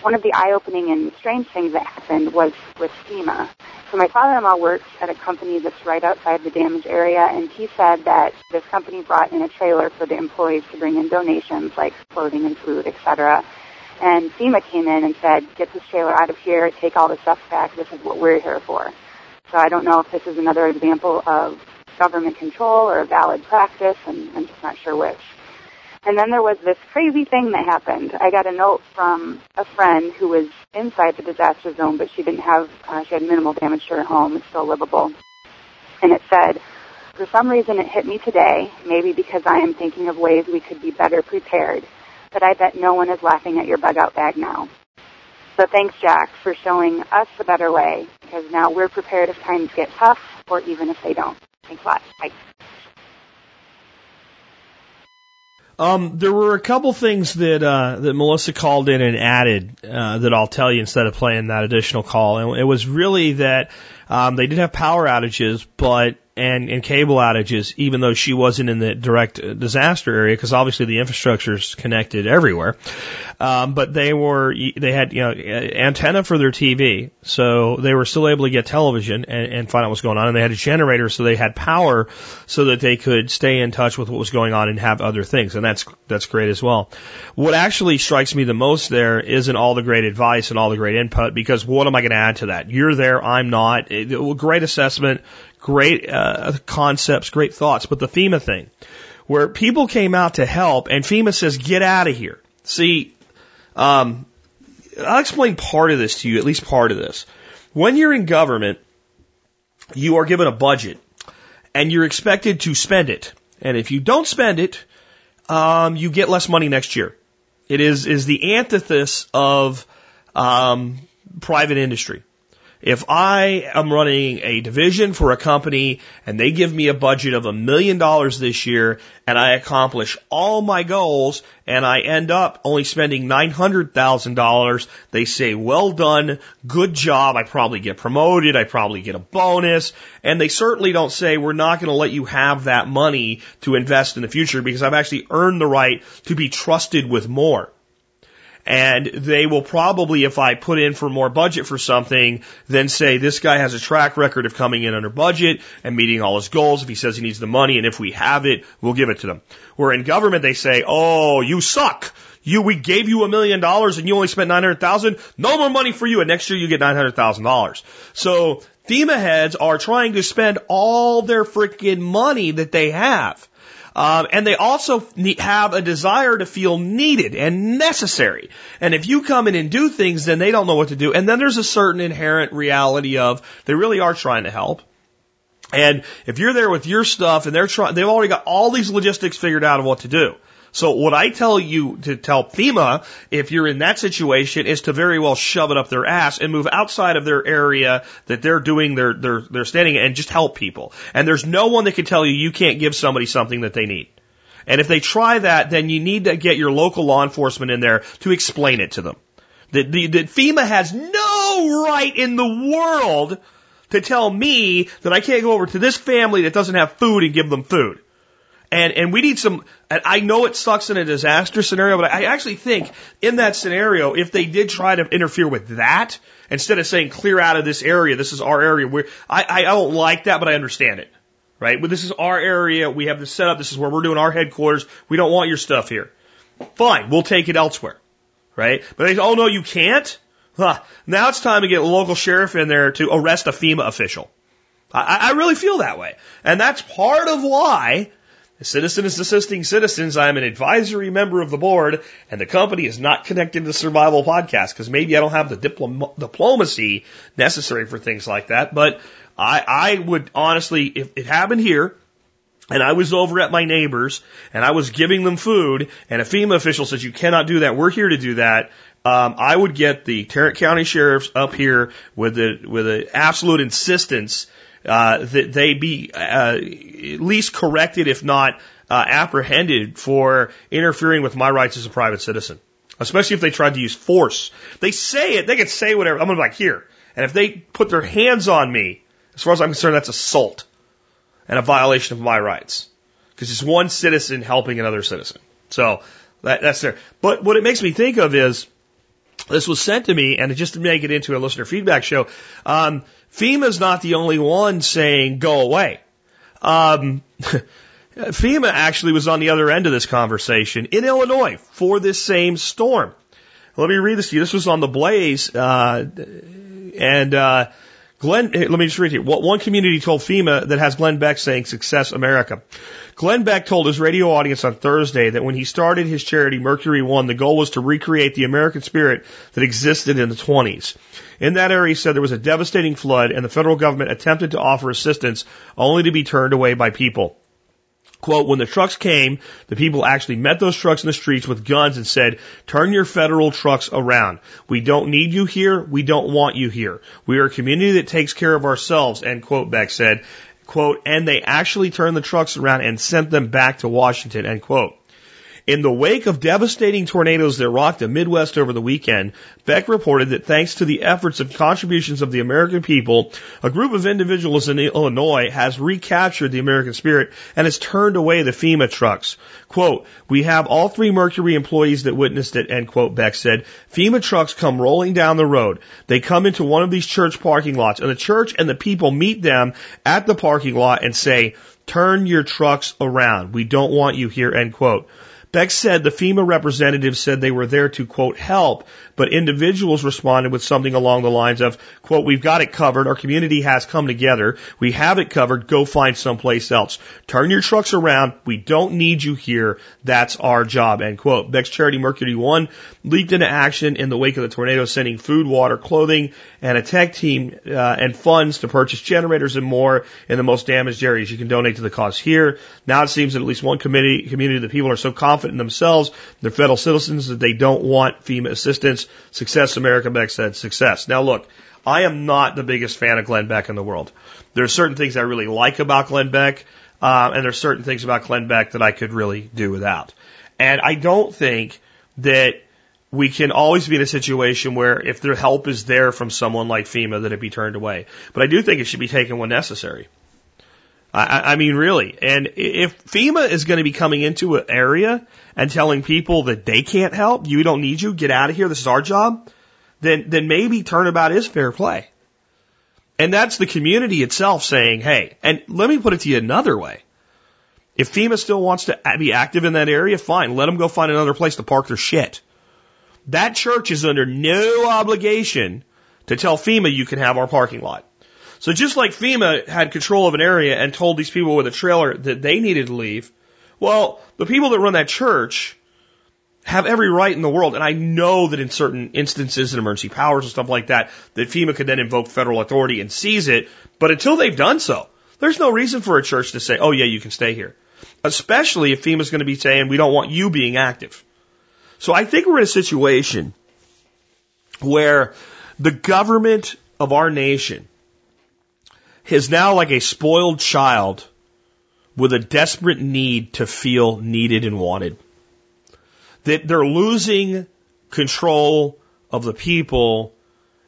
one of the eye-opening and strange things that happened was with FEMA. So my father-in-law works at a company that's right outside the damage area, and he said that this company brought in a trailer for the employees to bring in donations like clothing and food, etc. And FEMA came in and said, get this trailer out of here, take all the stuff back, this is what we're here for. So I don't know if this is another example of government control or a valid practice, and I'm just not sure which. And then there was this crazy thing that happened. I got a note from a friend who was inside the disaster zone, but she didn't have, uh, she had minimal damage to her home. It's still livable. And it said, for some reason it hit me today, maybe because I am thinking of ways we could be better prepared, but I bet no one is laughing at your bug out bag now. So thanks, Jack, for showing us the better way, because now we're prepared if times get tough, or even if they don't. Thanks a lot. Bye. Um, there were a couple things that uh, that Melissa called in and added uh, that I'll tell you instead of playing that additional call. And it was really that um, they did have power outages, but and, and cable outages, even though she wasn't in the direct disaster area, because obviously the infrastructure is connected everywhere. Um, but they were, they had, you know, antenna for their TV, so they were still able to get television and, and find out what's going on. And they had a generator, so they had power, so that they could stay in touch with what was going on and have other things. And that's that's great as well. What actually strikes me the most there isn't all the great advice and all the great input, because what am I going to add to that? You're there, I'm not. Great assessment, great uh, concepts, great thoughts. But the FEMA thing, where people came out to help, and FEMA says, "Get out of here." See, um, I'll explain part of this to you, at least part of this. When you're in government, you are given a budget, and you're expected to spend it. And if you don't spend it, um, you get less money next year. It is is the antithesis of um, private industry. If I am running a division for a company and they give me a budget of a million dollars this year and I accomplish all my goals and I end up only spending $900,000, they say, well done, good job, I probably get promoted, I probably get a bonus, and they certainly don't say, we're not going to let you have that money to invest in the future because I've actually earned the right to be trusted with more. And they will probably, if I put in for more budget for something, then say this guy has a track record of coming in under budget and meeting all his goals. If he says he needs the money and if we have it, we'll give it to them. Where in government they say, oh, you suck. You, we gave you a million dollars and you only spent 900,000. No more money for you. And next year you get $900,000. So FEMA heads are trying to spend all their freaking money that they have. Um, and they also need, have a desire to feel needed and necessary. And if you come in and do things, then they don't know what to do. And then there's a certain inherent reality of they really are trying to help. And if you're there with your stuff and they're trying, they've already got all these logistics figured out of what to do. So what I tell you to tell FEMA, if you're in that situation, is to very well shove it up their ass and move outside of their area that they're doing their, their, their standing and just help people. And there's no one that can tell you you can't give somebody something that they need. And if they try that, then you need to get your local law enforcement in there to explain it to them. That, the, that FEMA has no right in the world to tell me that I can't go over to this family that doesn't have food and give them food. And, and we need some, and I know it sucks in a disaster scenario, but I actually think in that scenario, if they did try to interfere with that, instead of saying clear out of this area, this is our area, where I, I don't like that, but I understand it. Right? But this is our area, we have the setup, this is where we're doing our headquarters, we don't want your stuff here. Fine, we'll take it elsewhere. Right? But they say, oh no, you can't? Huh. Now it's time to get a local sheriff in there to arrest a FEMA official. I, I really feel that way. And that's part of why Citizens Assisting Citizens, I'm an advisory member of the board, and the company is not connected to Survival Podcast because maybe I don't have the diplom- diplomacy necessary for things like that. But I, I would honestly, if it happened here, and I was over at my neighbors, and I was giving them food, and a FEMA official says, you cannot do that, we're here to do that, um, I would get the Tarrant County sheriffs up here with the with an absolute insistence uh, that they be uh, at least corrected, if not uh, apprehended, for interfering with my rights as a private citizen. Especially if they tried to use force. They say it, they can say whatever. I'm gonna be like, here. And if they put their hands on me, as far as I'm concerned, that's assault and a violation of my rights. Because it's one citizen helping another citizen. So that, that's there. But what it makes me think of is this was sent to me, and it just to make it into a listener feedback show, um, FEMA's not the only one saying go away. Um, <laughs> FEMA actually was on the other end of this conversation in Illinois for this same storm. Let me read this to you. This was on the Blaze, uh, and uh, Glenn. Let me just read here. What one community told FEMA that has Glenn Beck saying "Success America." Glenn Beck told his radio audience on Thursday that when he started his charity Mercury One, the goal was to recreate the American spirit that existed in the 20s. In that area, he said there was a devastating flood and the federal government attempted to offer assistance only to be turned away by people. Quote, when the trucks came, the people actually met those trucks in the streets with guns and said, turn your federal trucks around. We don't need you here. We don't want you here. We are a community that takes care of ourselves, end quote, Beck said quote, and they actually turned the trucks around and sent them back to Washington, end quote. In the wake of devastating tornadoes that rocked the Midwest over the weekend, Beck reported that thanks to the efforts and contributions of the American people, a group of individuals in Illinois has recaptured the American spirit and has turned away the FEMA trucks. Quote, we have all three Mercury employees that witnessed it, end quote, Beck said. FEMA trucks come rolling down the road. They come into one of these church parking lots and the church and the people meet them at the parking lot and say, turn your trucks around. We don't want you here, end quote. Beck said the FEMA representative said they were there to, quote, help, but individuals responded with something along the lines of, quote, we've got it covered. Our community has come together. We have it covered. Go find someplace else. Turn your trucks around. We don't need you here. That's our job, end quote. Beck's charity Mercury One leaped into action in the wake of the tornado, sending food, water, clothing, and a tech team uh, and funds to purchase generators and more in the most damaged areas. You can donate to the cause here. Now it seems that at least one committee, community the people are so confident in themselves, their federal citizens, that they don't want FEMA assistance. Success, America Beck said, success. Now look, I am not the biggest fan of Glenn Beck in the world. There are certain things I really like about Glenn Beck, uh, and there are certain things about Glenn Beck that I could really do without. And I don't think that we can always be in a situation where if the help is there from someone like FEMA, that it be turned away. But I do think it should be taken when necessary. I, I mean, really. And if FEMA is going to be coming into an area and telling people that they can't help, you don't need you, get out of here, this is our job, then, then maybe turnabout is fair play. And that's the community itself saying, hey, and let me put it to you another way. If FEMA still wants to be active in that area, fine, let them go find another place to park their shit. That church is under no obligation to tell FEMA you can have our parking lot. So just like FEMA had control of an area and told these people with a trailer that they needed to leave, well, the people that run that church have every right in the world. And I know that in certain instances and emergency powers and stuff like that, that FEMA could then invoke federal authority and seize it. But until they've done so, there's no reason for a church to say, oh yeah, you can stay here. Especially if FEMA's going to be saying, we don't want you being active. So I think we're in a situation where the government of our nation is now like a spoiled child with a desperate need to feel needed and wanted. That they're losing control of the people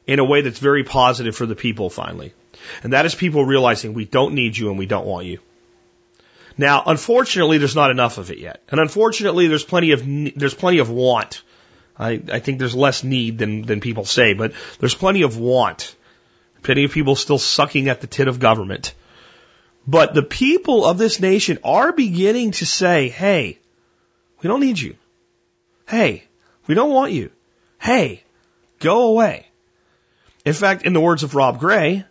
in a way that's very positive for the people finally. And that is people realizing we don't need you and we don't want you. Now, unfortunately, there's not enough of it yet. And unfortunately, there's plenty of, there's plenty of want. I, I think there's less need than, than people say, but there's plenty of want. Plenty of people still sucking at the tit of government. But the people of this nation are beginning to say, hey, we don't need you. Hey, we don't want you. Hey, go away. In fact, in the words of Rob Gray,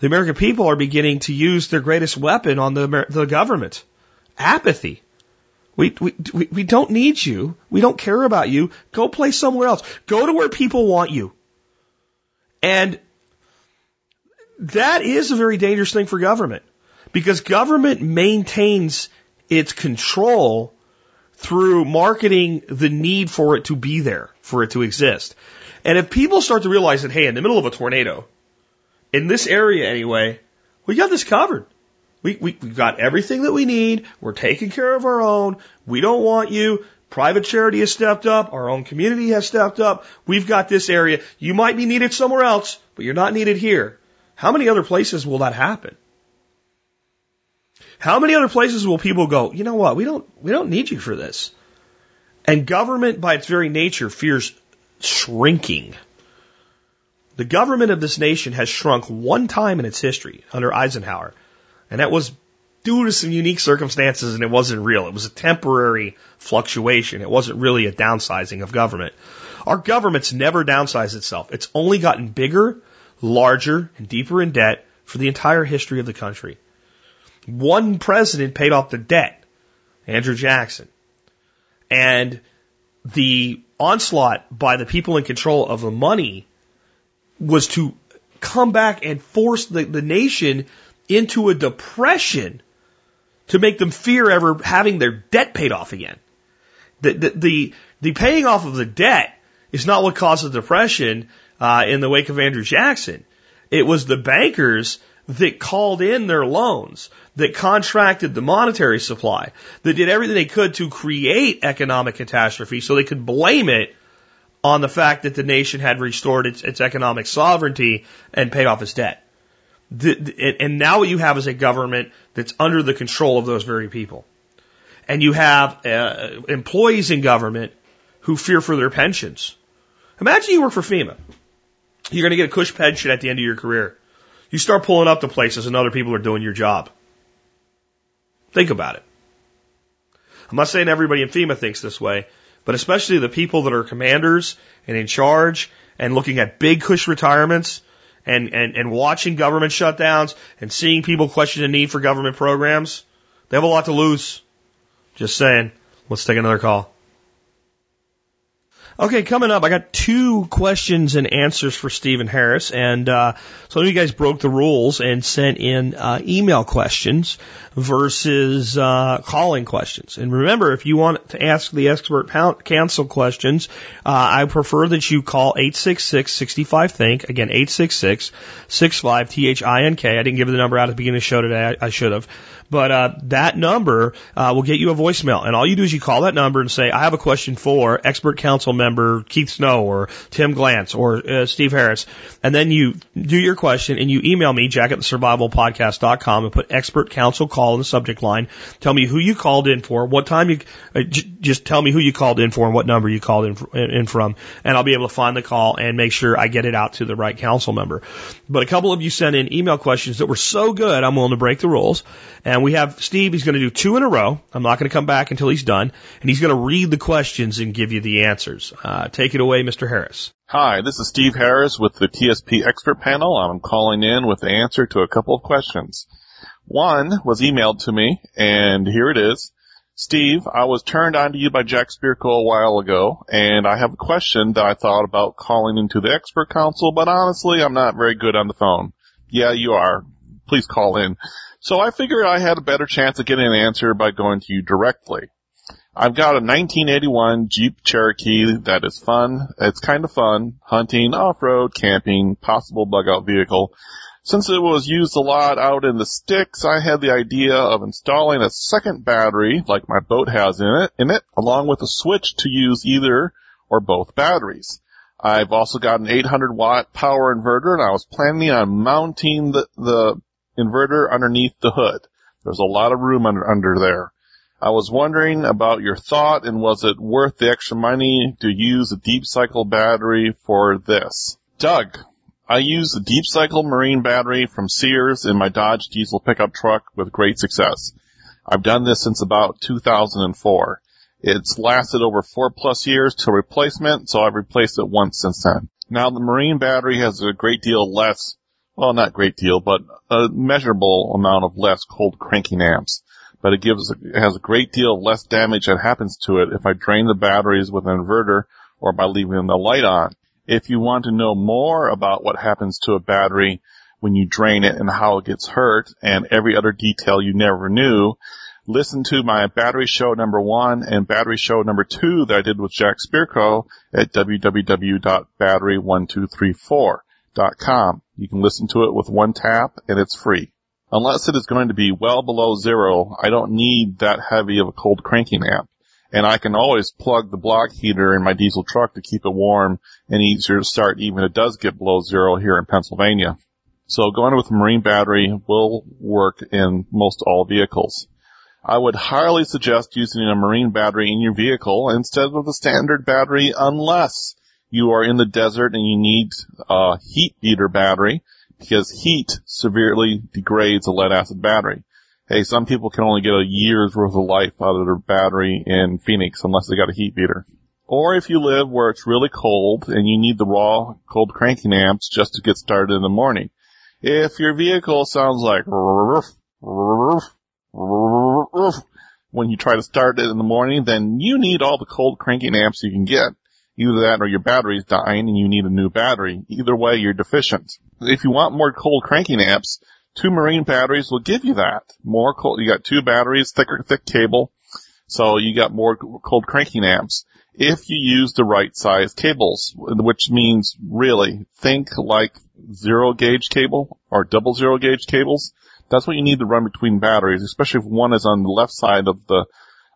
the American people are beginning to use their greatest weapon on the, the government. Apathy. We, we, we don't need you. We don't care about you. Go play somewhere else. Go to where people want you. And that is a very dangerous thing for government because government maintains its control through marketing the need for it to be there, for it to exist. And if people start to realize that, hey, in the middle of a tornado, in this area anyway, we got this covered. We, we, we got everything that we need. We're taking care of our own. We don't want you. Private charity has stepped up. Our own community has stepped up. We've got this area. You might be needed somewhere else, but you're not needed here. How many other places will that happen? How many other places will people go, you know what, we don't, we don't need you for this. And government by its very nature fears shrinking. The government of this nation has shrunk one time in its history under Eisenhower. And that was due to some unique circumstances and it wasn't real. It was a temporary fluctuation. It wasn't really a downsizing of government. Our government's never downsized itself. It's only gotten bigger larger and deeper in debt for the entire history of the country. One president paid off the debt, Andrew Jackson. And the onslaught by the people in control of the money was to come back and force the, the nation into a depression to make them fear ever having their debt paid off again. The, the, the, the paying off of the debt is not what caused the depression uh, in the wake of Andrew Jackson. It was the bankers that called in their loans, that contracted the monetary supply, that did everything they could to create economic catastrophe so they could blame it on the fact that the nation had restored its, its economic sovereignty and paid off its debt. The, the, and now what you have is a government that's under the control of those very people. And you have uh, employees in government who fear for their pensions. Imagine you work for FEMA. You're going to get a cush pension at the end of your career. You start pulling up to places and other people are doing your job. Think about it. I'm not saying everybody in FEMA thinks this way, but especially the people that are commanders and in charge and looking at big cush retirements and, and, and watching government shutdowns and seeing people question the need for government programs, they have a lot to lose. Just saying. Let's take another call. Okay, coming up, I got two questions and answers for Stephen Harris, and uh, some of you guys broke the rules and sent in uh, email questions versus uh, calling questions. And remember, if you want to ask the expert council questions, uh, I prefer that you call 866-65-THINK. Again, 866-65-T-H-I-N-K. I didn't give the number out at the beginning of the show today. I, I should have. But uh, that number uh, will get you a voicemail, and all you do is you call that number and say, "I have a question for expert council member Keith Snow or Tim Glantz or uh, Steve Harris," and then you do your question and you email me Jack at the survivalpodcast.com and put expert council call in the subject line. Tell me who you called in for, what time you uh, j- just tell me who you called in for and what number you called in, in from, and I'll be able to find the call and make sure I get it out to the right council member. But a couple of you sent in email questions that were so good, I'm willing to break the rules. And we have Steve, he's going to do two in a row. I'm not going to come back until he's done. And he's going to read the questions and give you the answers. Uh, take it away, Mr. Harris. Hi, this is Steve Harris with the TSP Expert Panel. I'm calling in with the answer to a couple of questions. One was emailed to me, and here it is. Steve, I was turned on to you by Jack Spirko a while ago, and I have a question that I thought about calling into the expert council, but honestly, I'm not very good on the phone. Yeah, you are. Please call in. So I figured I had a better chance of getting an answer by going to you directly. I've got a 1981 Jeep Cherokee that is fun. It's kind of fun. Hunting, off-road, camping, possible bug-out vehicle. Since it was used a lot out in the sticks, I had the idea of installing a second battery, like my boat has in it, in it, along with a switch to use either or both batteries. I've also got an 800 watt power inverter and I was planning on mounting the, the inverter underneath the hood. There's a lot of room under, under there. I was wondering about your thought and was it worth the extra money to use a deep cycle battery for this? Doug, I use a deep cycle marine battery from Sears in my Dodge diesel pickup truck with great success. I've done this since about 2004. It's lasted over four plus years to replacement, so I've replaced it once since then. Now the marine battery has a great deal less well, not great deal, but a measurable amount of less cold cranking amps. But it gives, it has a great deal less damage that happens to it if I drain the batteries with an inverter or by leaving the light on. If you want to know more about what happens to a battery when you drain it and how it gets hurt and every other detail you never knew, listen to my battery show number one and battery show number two that I did with Jack Spirko at www.battery1234 com. You can listen to it with one tap and it's free. Unless it is going to be well below zero, I don't need that heavy of a cold cranking amp. And I can always plug the block heater in my diesel truck to keep it warm and easier to start even if it does get below zero here in Pennsylvania. So going with a marine battery will work in most all vehicles. I would highly suggest using a marine battery in your vehicle instead of the standard battery unless you are in the desert and you need a heat beater battery because heat severely degrades a lead acid battery. Hey, some people can only get a year's worth of life out of their battery in Phoenix unless they got a heat beater. Or if you live where it's really cold and you need the raw cold cranking amps just to get started in the morning. If your vehicle sounds like when you try to start it in the morning, then you need all the cold cranking amps you can get. Either that or your battery's dying and you need a new battery. Either way, you're deficient. If you want more cold cranking amps, two marine batteries will give you that. More cold, you got two batteries, thicker, thick cable. So you got more cold cranking amps. If you use the right size cables, which means really think like zero gauge cable or double zero gauge cables. That's what you need to run between batteries, especially if one is on the left side of the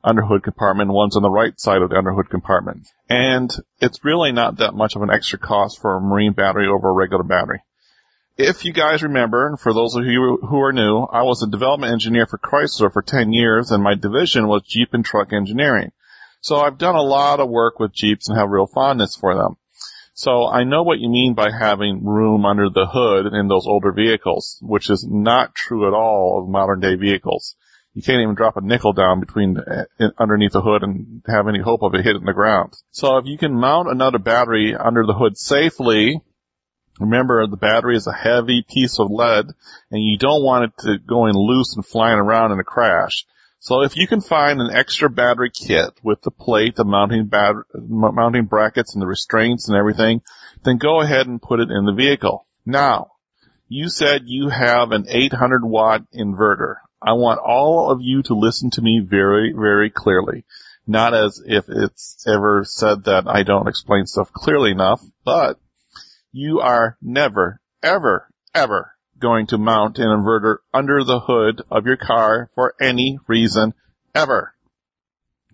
underhood compartment, one's on the right side of the underhood compartment. And it's really not that much of an extra cost for a marine battery over a regular battery. If you guys remember, and for those of you who are new, I was a development engineer for Chrysler for 10 years and my division was Jeep and truck engineering. So I've done a lot of work with Jeeps and have real fondness for them. So I know what you mean by having room under the hood in those older vehicles, which is not true at all of modern day vehicles you can't even drop a nickel down between uh, underneath the hood and have any hope of it hitting the ground. So if you can mount another battery under the hood safely, remember the battery is a heavy piece of lead and you don't want it to going loose and flying around in a crash. So if you can find an extra battery kit with the plate, the mounting bat- mounting brackets and the restraints and everything, then go ahead and put it in the vehicle. Now, you said you have an 800 watt inverter. I want all of you to listen to me very, very clearly. Not as if it's ever said that I don't explain stuff clearly enough, but you are never, ever, ever going to mount an inverter under the hood of your car for any reason ever.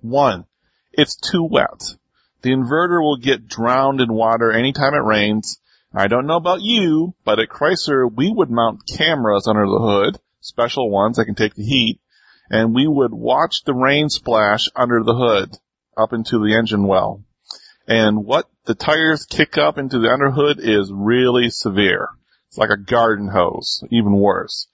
One, it's too wet. The inverter will get drowned in water anytime it rains. I don't know about you, but at Chrysler we would mount cameras under the hood special ones that can take the heat, and we would watch the rain splash under the hood up into the engine well. And what the tires kick up into the underhood is really severe. It's like a garden hose, even worse.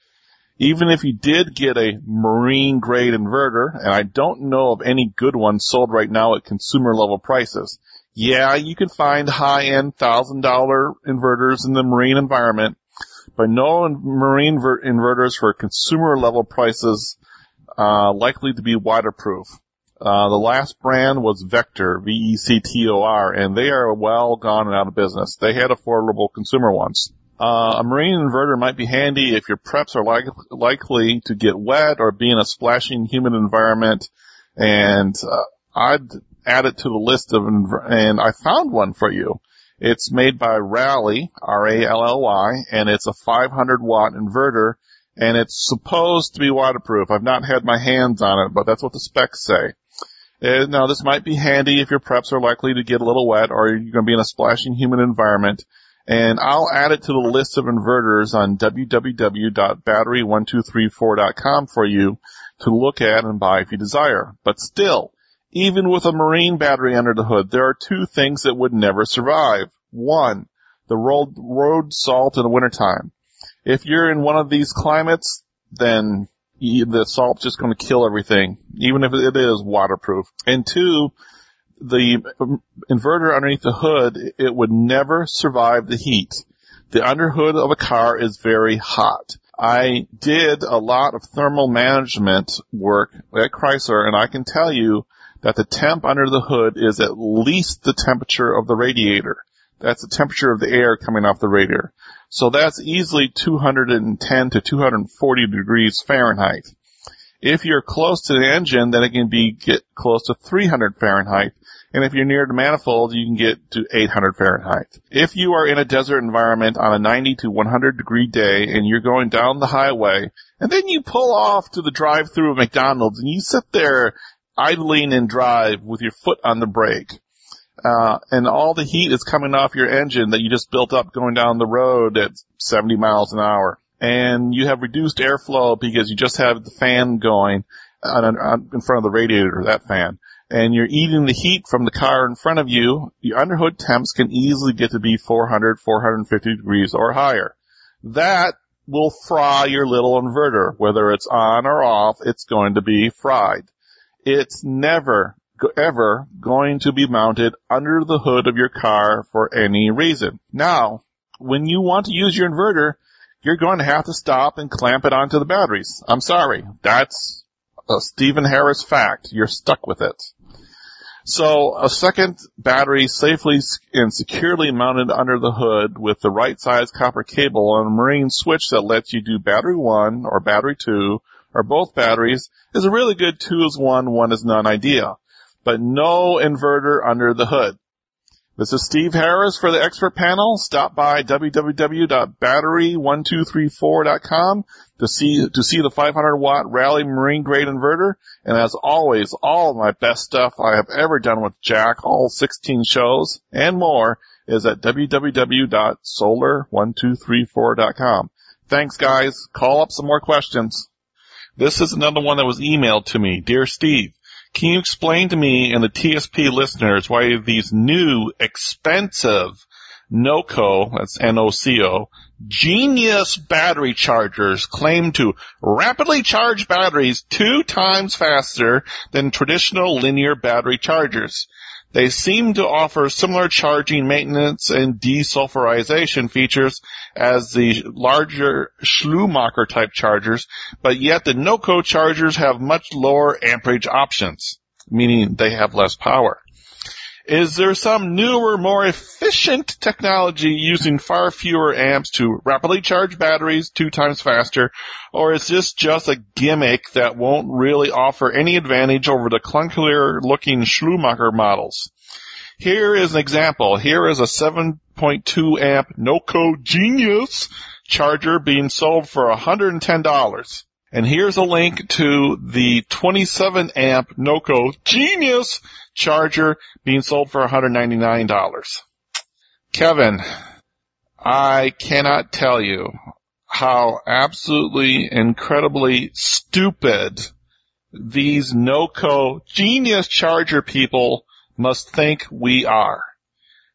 Even if you did get a marine grade inverter, and I don't know of any good ones sold right now at consumer level prices. Yeah, you can find high end thousand dollar inverters in the marine environment, but no marine ver- inverters for consumer level prices uh, likely to be waterproof. Uh, the last brand was Vector, V-E-C-T-O-R, and they are well gone and out of business. They had affordable consumer ones. Uh, a marine inverter might be handy if your preps are like, likely to get wet or be in a splashing humid environment. And uh, I'd add it to the list of, inver- and I found one for you. It's made by Rally, R-A-L-L-Y, and it's a 500 watt inverter, and it's supposed to be waterproof. I've not had my hands on it, but that's what the specs say. Uh, now this might be handy if your preps are likely to get a little wet or you're going to be in a splashing humid environment. And I'll add it to the list of inverters on www.battery1234.com for you to look at and buy if you desire. But still, even with a marine battery under the hood, there are two things that would never survive. One, the road, road salt in the wintertime. If you're in one of these climates, then the salt's just going to kill everything, even if it is waterproof. And two, the inverter underneath the hood, it would never survive the heat. The underhood of a car is very hot. I did a lot of thermal management work at Chrysler and I can tell you that the temp under the hood is at least the temperature of the radiator. That's the temperature of the air coming off the radiator. So that's easily 210 to 240 degrees Fahrenheit. If you're close to the engine, then it can be get close to 300 Fahrenheit. And if you're near the manifold, you can get to 800 Fahrenheit. If you are in a desert environment on a 90 to 100 degree day and you're going down the highway, and then you pull off to the drive through of McDonald's and you sit there idling and drive with your foot on the brake, uh, and all the heat is coming off your engine that you just built up going down the road at 70 miles an hour. And you have reduced airflow because you just have the fan going on, on, in front of the radiator, that fan. And you're eating the heat from the car in front of you. The underhood temps can easily get to be 400, 450 degrees or higher. That will fry your little inverter. Whether it's on or off, it's going to be fried. It's never ever going to be mounted under the hood of your car for any reason. Now, when you want to use your inverter, you're going to have to stop and clamp it onto the batteries. I'm sorry. That's a Stephen Harris fact. You're stuck with it. So a second battery safely and securely mounted under the hood with the right size copper cable and a marine switch that lets you do battery one or battery two or both batteries is a really good two is one, one is none idea but no inverter under the hood. This is Steve Harris for the expert panel. Stop by www.battery1234.com to see, to see the 500 watt Rally Marine grade inverter. And as always, all of my best stuff I have ever done with Jack, all 16 shows and more is at www.solar1234.com. Thanks guys. Call up some more questions. This is another one that was emailed to me. Dear Steve, can you explain to me and the TSP listeners why these new, expensive NOCO, that's N-O-C-O, Genius battery chargers claim to rapidly charge batteries two times faster than traditional linear battery chargers. They seem to offer similar charging maintenance and desulfurization features as the larger Schlumacher type chargers, but yet the NOCO chargers have much lower amperage options, meaning they have less power. Is there some newer, more efficient technology using far fewer amps to rapidly charge batteries two times faster? Or is this just a gimmick that won't really offer any advantage over the clunkier looking Schlumacher models? Here is an example. Here is a 7.2 amp NOCO Genius charger being sold for $110. And here's a link to the 27 amp NOCO Genius charger being sold for $199. Kevin, I cannot tell you how absolutely incredibly stupid these NOCO Genius charger people must think we are.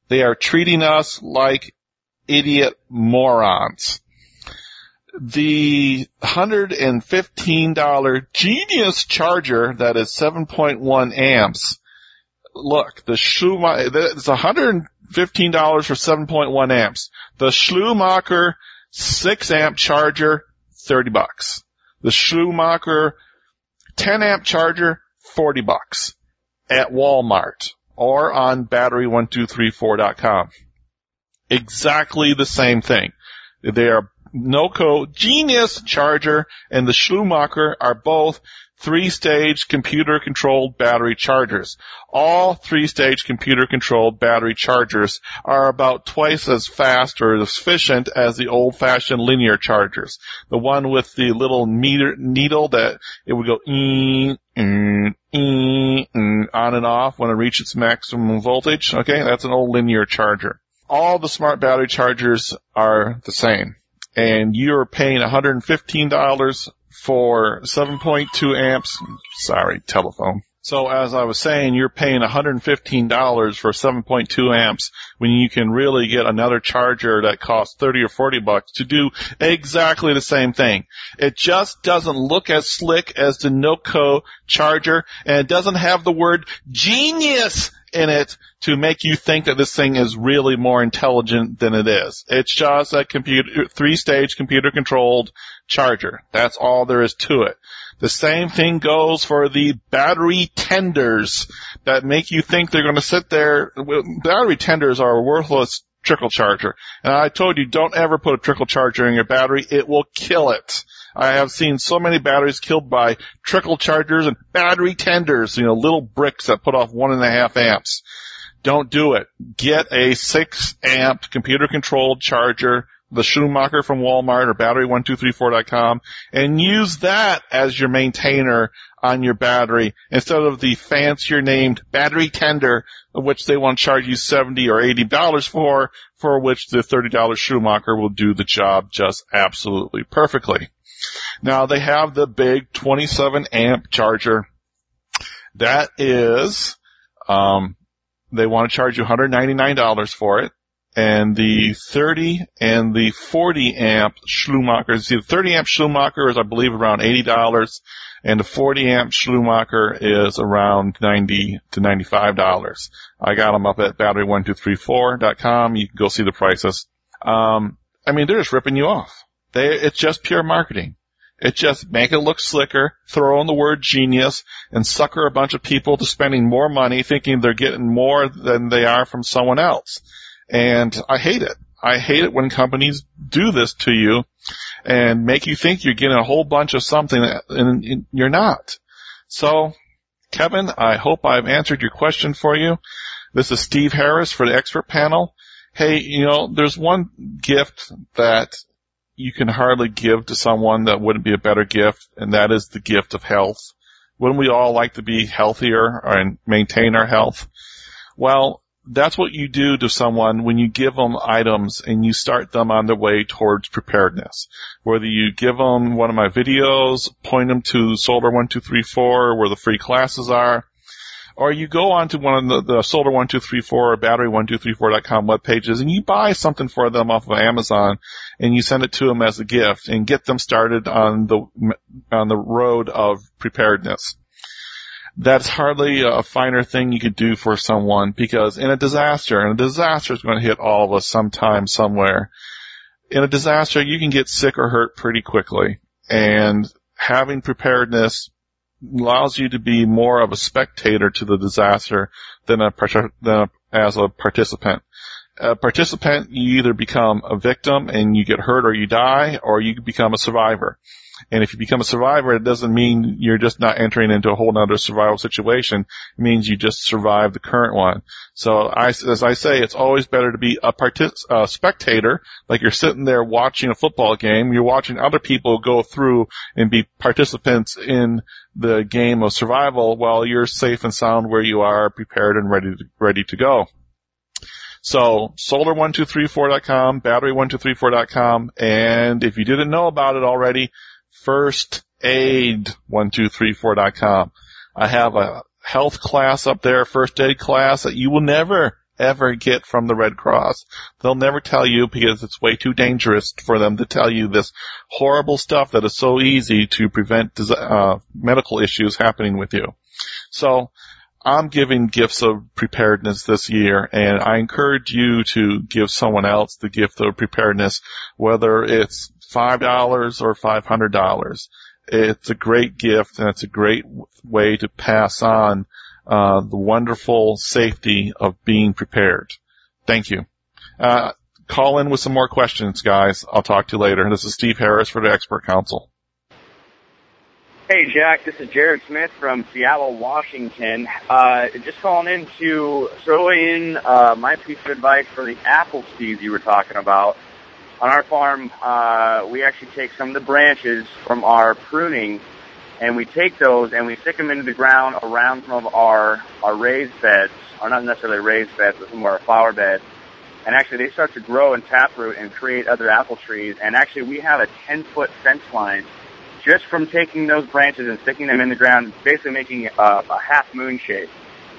They are treating us like idiot morons the $115 Genius charger that is 7.1 amps. Look, the Schumacher, it's $115 for 7.1 amps. The Schlumacher 6 amp charger, 30 bucks. The Schlumacher 10 amp charger, 40 bucks at Walmart or on battery1234.com. Exactly the same thing. They are NOCO Genius charger and the Schlumacher are both three-stage computer-controlled battery chargers. All three-stage computer-controlled battery chargers are about twice as fast or as efficient as the old-fashioned linear chargers. The one with the little meter, needle that it would go ee, mm, ee, mm, on and off when it reaches its maximum voltage. Okay, that's an old linear charger. All the smart battery chargers are the same and you're paying $115 for 7.2 amps. Sorry, telephone. So as I was saying, you're paying $115 for 7.2 amps when you can really get another charger that costs 30 or 40 bucks to do exactly the same thing. It just doesn't look as slick as the NOCO charger and it doesn't have the word genius in it to make you think that this thing is really more intelligent than it is. It's just a computer, three stage computer controlled charger. That's all there is to it. The same thing goes for the battery tenders that make you think they're going to sit there. Battery tenders are a worthless trickle charger. And I told you don't ever put a trickle charger in your battery. It will kill it. I have seen so many batteries killed by trickle chargers and battery tenders, you know, little bricks that put off one and a half amps. Don't do it. Get a six amp computer controlled charger, the Schumacher from Walmart or battery1234.com and use that as your maintainer on your battery instead of the fancier named battery tender, which they want to charge you 70 or $80 for, for which the $30 Schumacher will do the job just absolutely perfectly. Now they have the big 27 amp charger. That is, um, they want to charge you $199 for it. And the 30 and the 40 amp Schlumacher, see the 30 amp Schlumacher is I believe around $80 and the 40 amp Schlumacher is around 90 to $95. I got them up at battery1234.com. You can go see the prices. Um, I mean, they're just ripping you off. They, it's just pure marketing. It just make it look slicker, throw in the word genius, and sucker a bunch of people to spending more money thinking they're getting more than they are from someone else. And I hate it. I hate it when companies do this to you and make you think you're getting a whole bunch of something and you're not. So, Kevin, I hope I've answered your question for you. This is Steve Harris for the expert panel. Hey, you know, there's one gift that you can hardly give to someone that wouldn't be a better gift, and that is the gift of health. Wouldn't we all like to be healthier and maintain our health? Well, that's what you do to someone when you give them items and you start them on their way towards preparedness. Whether you give them one of my videos, point them to Solar 1234 where the free classes are, Or you go onto one of the, the solar1234 or battery1234.com web pages and you buy something for them off of Amazon and you send it to them as a gift and get them started on the, on the road of preparedness. That's hardly a finer thing you could do for someone because in a disaster, and a disaster is going to hit all of us sometime somewhere. In a disaster, you can get sick or hurt pretty quickly and having preparedness allows you to be more of a spectator to the disaster than a, than a as a participant. A participant, you either become a victim and you get hurt or you die, or you become a survivor. And if you become a survivor, it doesn't mean you're just not entering into a whole other survival situation. It means you just survive the current one. So I, as I say, it's always better to be a partic- spectator, like you're sitting there watching a football game. You're watching other people go through and be participants in the game of survival while you're safe and sound where you are, prepared and ready to, ready to go. So solar1234.com, battery1234.com, and if you didn't know about it already, firstaid1234.com. I have a health class up there, first aid class that you will never ever get from the Red Cross. They'll never tell you because it's way too dangerous for them to tell you this horrible stuff that is so easy to prevent uh, medical issues happening with you. So I'm giving gifts of preparedness this year and I encourage you to give someone else the gift of preparedness, whether it's $5 or $500. It's a great gift and it's a great way to pass on uh, the wonderful safety of being prepared. Thank you. Uh, call in with some more questions, guys. I'll talk to you later. This is Steve Harris for the Expert Council. Hey, Jack. This is Jared Smith from Seattle, Washington. Uh, just calling in to throw in uh, my piece of advice for the apple seeds you were talking about on our farm, uh, we actually take some of the branches from our pruning and we take those and we stick them into the ground around some of our, our raised beds, or not necessarily raised beds, but some of our flower beds. And actually they start to grow and taproot and create other apple trees. And actually we have a 10 foot fence line just from taking those branches and sticking them in the ground, basically making a, a half moon shape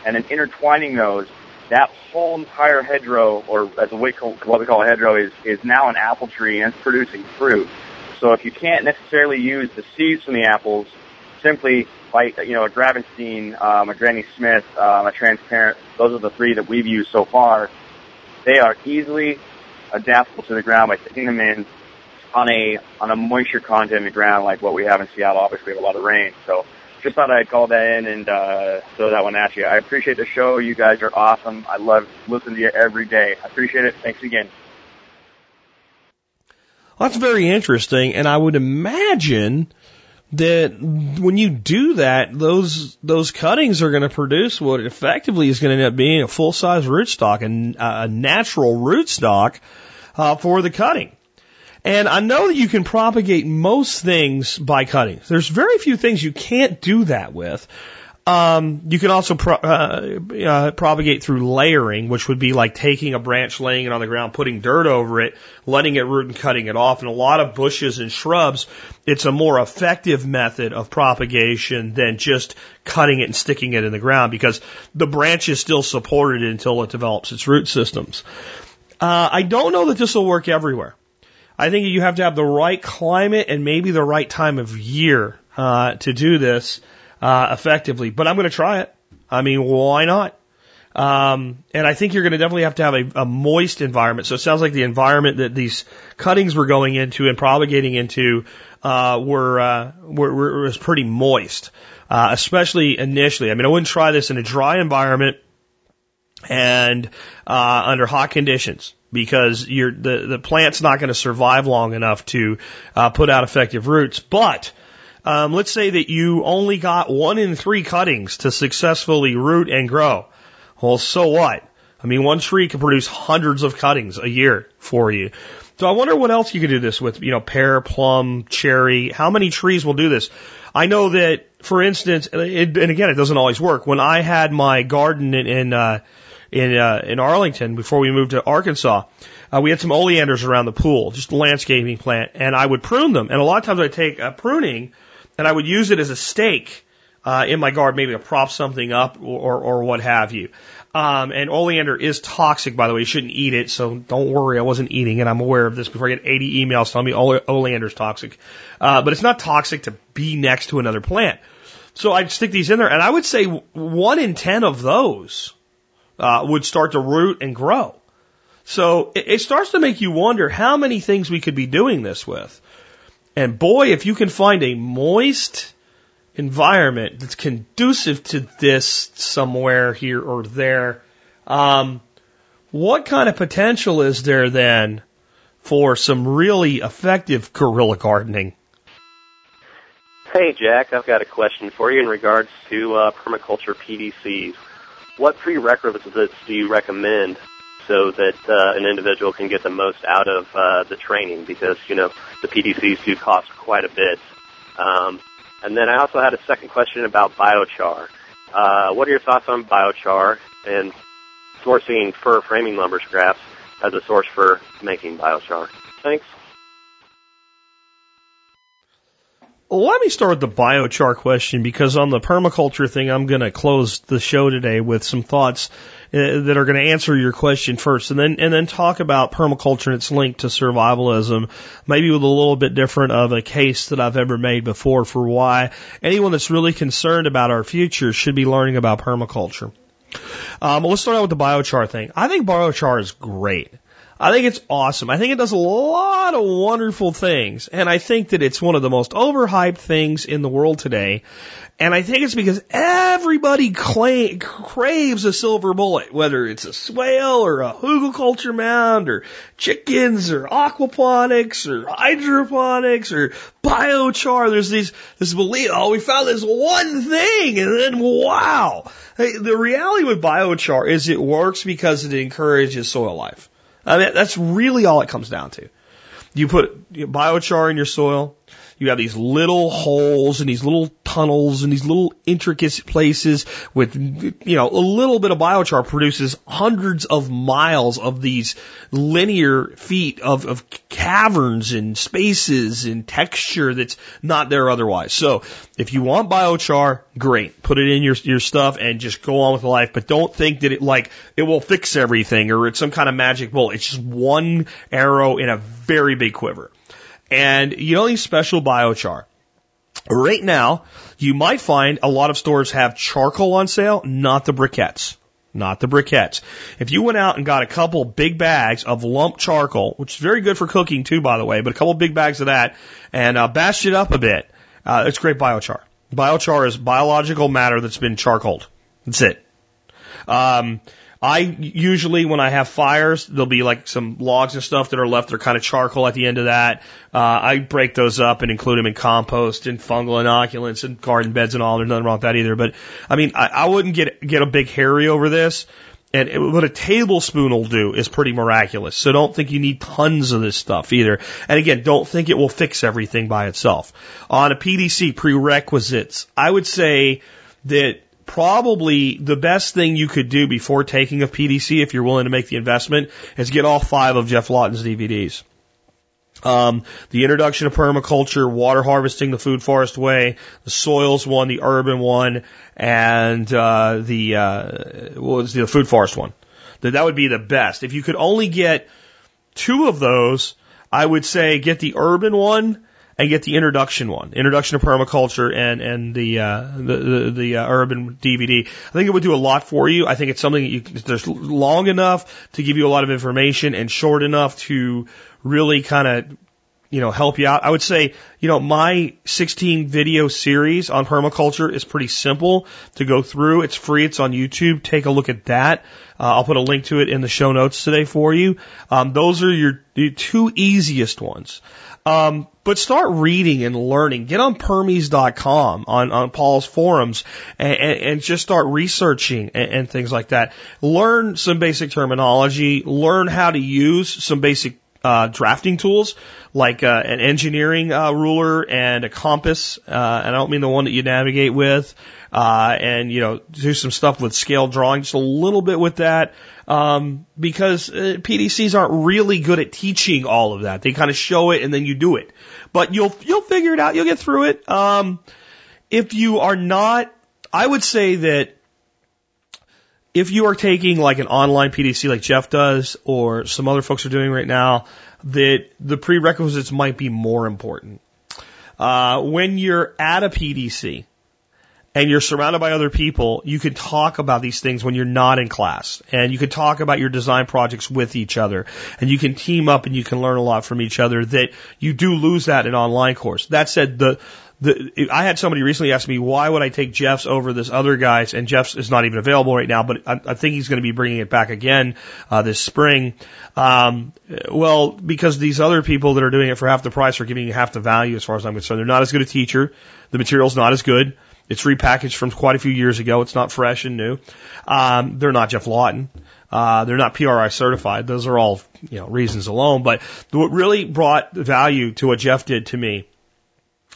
and then intertwining those that whole entire hedgerow, or as we call, what we call a hedgerow, is, is now an apple tree and it's producing fruit. So if you can't necessarily use the seeds from the apples, simply by, you know, a Gravenstein, um, a Granny Smith, um, a transparent, those are the three that we've used so far. They are easily adaptable to the ground by sticking them in on a, on a moisture content in the ground like what we have in Seattle. Obviously we have a lot of rain. So just thought I'd call that in and uh, throw that one at you. I appreciate the show. You guys are awesome. I love listening to you every day. I appreciate it. Thanks again. Well, that's very interesting, and I would imagine that when you do that, those those cuttings are going to produce what effectively is going to end up being a full size rootstock and a natural rootstock uh, for the cutting. And I know that you can propagate most things by cutting. There's very few things you can't do that with. Um, you can also pro- uh, uh, propagate through layering, which would be like taking a branch, laying it on the ground, putting dirt over it, letting it root and cutting it off. And a lot of bushes and shrubs, it's a more effective method of propagation than just cutting it and sticking it in the ground because the branch is still supported until it develops its root systems. Uh, I don't know that this will work everywhere. I think you have to have the right climate and maybe the right time of year uh, to do this uh, effectively. But I'm going to try it. I mean, why not? Um, and I think you're going to definitely have to have a, a moist environment. So it sounds like the environment that these cuttings were going into and propagating into uh, were, uh, were, were was pretty moist, uh, especially initially. I mean, I wouldn't try this in a dry environment and uh, under hot conditions because you're, the, the plant's not going to survive long enough to uh, put out effective roots. But um, let's say that you only got one in three cuttings to successfully root and grow. Well, so what? I mean, one tree can produce hundreds of cuttings a year for you. So I wonder what else you could do this with, you know, pear, plum, cherry. How many trees will do this? I know that, for instance, it, and again, it doesn't always work. When I had my garden in, in uh, in uh, in Arlington before we moved to Arkansas. Uh, we had some oleanders around the pool, just a landscaping plant, and I would prune them. And a lot of times I'd take a pruning and I would use it as a stake uh, in my garden, maybe to prop something up or, or what have you. Um, and oleander is toxic, by the way. You shouldn't eat it, so don't worry. I wasn't eating it. I'm aware of this before I get 80 emails telling me ole- oleander is toxic. Uh, but it's not toxic to be next to another plant. So I'd stick these in there, and I would say one in ten of those uh, would start to root and grow. So it, it starts to make you wonder how many things we could be doing this with. And boy, if you can find a moist environment that's conducive to this somewhere here or there, um, what kind of potential is there then for some really effective guerrilla gardening? Hey, Jack, I've got a question for you in regards to uh, permaculture PDCs. What prerequisites do you recommend so that uh, an individual can get the most out of uh, the training? Because, you know, the PDCs do cost quite a bit. Um, and then I also had a second question about biochar. Uh, what are your thoughts on biochar and sourcing fir framing lumber scraps as a source for making biochar? Thanks. Let me start with the biochar question because on the permaculture thing, I'm going to close the show today with some thoughts uh, that are going to answer your question first, and then and then talk about permaculture and its link to survivalism, maybe with a little bit different of a case that I've ever made before for why anyone that's really concerned about our future should be learning about permaculture. Um, let's start out with the biochar thing. I think biochar is great. I think it's awesome. I think it does a lot of wonderful things. And I think that it's one of the most overhyped things in the world today. And I think it's because everybody claim, craves a silver bullet, whether it's a swale or a hugelkultur mound or chickens or aquaponics or hydroponics or biochar. There's these, this belief, oh, we found this one thing and then wow. Hey, the reality with biochar is it works because it encourages soil life. I mean, that's really all it comes down to. You put biochar in your soil, you have these little holes and these little tunnels and these little intricate places with, you know, a little bit of biochar produces hundreds of miles of these linear feet of, of caverns and spaces and texture that's not there otherwise. So if you want biochar, great. Put it in your, your stuff and just go on with life. But don't think that it like, it will fix everything or it's some kind of magic bullet. It's just one arrow in a very big quiver. And you don't need special biochar. Right now, you might find a lot of stores have charcoal on sale, not the briquettes. Not the briquettes. If you went out and got a couple big bags of lump charcoal, which is very good for cooking too, by the way, but a couple big bags of that, and uh, bashed it up a bit, uh, it's great biochar. Biochar is biological matter that's been charcoaled. That's it. Um, I usually, when I have fires, there'll be like some logs and stuff that are left. They're kind of charcoal at the end of that. Uh, I break those up and include them in compost and fungal inoculants and garden beds and all. There's nothing wrong with that either. But I mean, I, I wouldn't get get a big hairy over this. And what a tablespoon will do is pretty miraculous. So don't think you need tons of this stuff either. And again, don't think it will fix everything by itself. On a PDC prerequisites, I would say that probably the best thing you could do before taking a PDC, if you're willing to make the investment, is get all five of Geoff Lawton's DVDs. Um, the introduction of permaculture, water harvesting the food forest way, the soils one, the urban one, and uh, the uh, was the food forest one. That that would be the best. If you could only get two of those, I would say get the urban one and get the introduction one, introduction to permaculture and and the uh, the the, the uh, urban DVD. I think it would do a lot for you. I think it's something that you there's long enough to give you a lot of information and short enough to really kind of you know help you out. I would say you know my 16 video series on permaculture is pretty simple to go through. It's free. It's on YouTube. Take a look at that. Uh, I'll put a link to it in the show notes today for you. Um, those are your, your two easiest ones. Um, but start reading and learning. Get on Permies.com on, on Paul's forums and, and, and just start researching and, and things like that. Learn some basic terminology. Learn how to use some basic uh, drafting tools like uh, an engineering uh, ruler and a compass. Uh, and I don't mean the one that you navigate with. Uh, and you know, do some stuff with scale drawing, just a little bit with that, um, because uh, PDCs aren't really good at teaching all of that. They kind of show it and then you do it, but you'll you'll figure it out. You'll get through it. Um, if you are not, I would say that if you are taking like an online PDC like Geoff does or some other folks are doing right now, that the prerequisites might be more important. Uh, when you're at a PDC and you're surrounded by other people, you can talk about these things when you're not in class. And you can talk about your design projects with each other. And you can team up and you can learn a lot from each other that you do lose that in online course. That said, the, the, I had somebody recently ask me, why would I take Geoff's over this other guy's? And Geoff's is not even available right now, but I, I think he's going to be bringing it back again, uh, this spring. Um, well, because these other people that are doing it for half the price are giving you half the value as far as I'm concerned. They're not as good a teacher. The material's not as good. It's repackaged from quite a few years ago. It's not fresh and new. Um, they're not Geoff Lawton. Uh, they're not PRI certified. Those are all, you know, reasons alone. But what really brought value to what Geoff did to me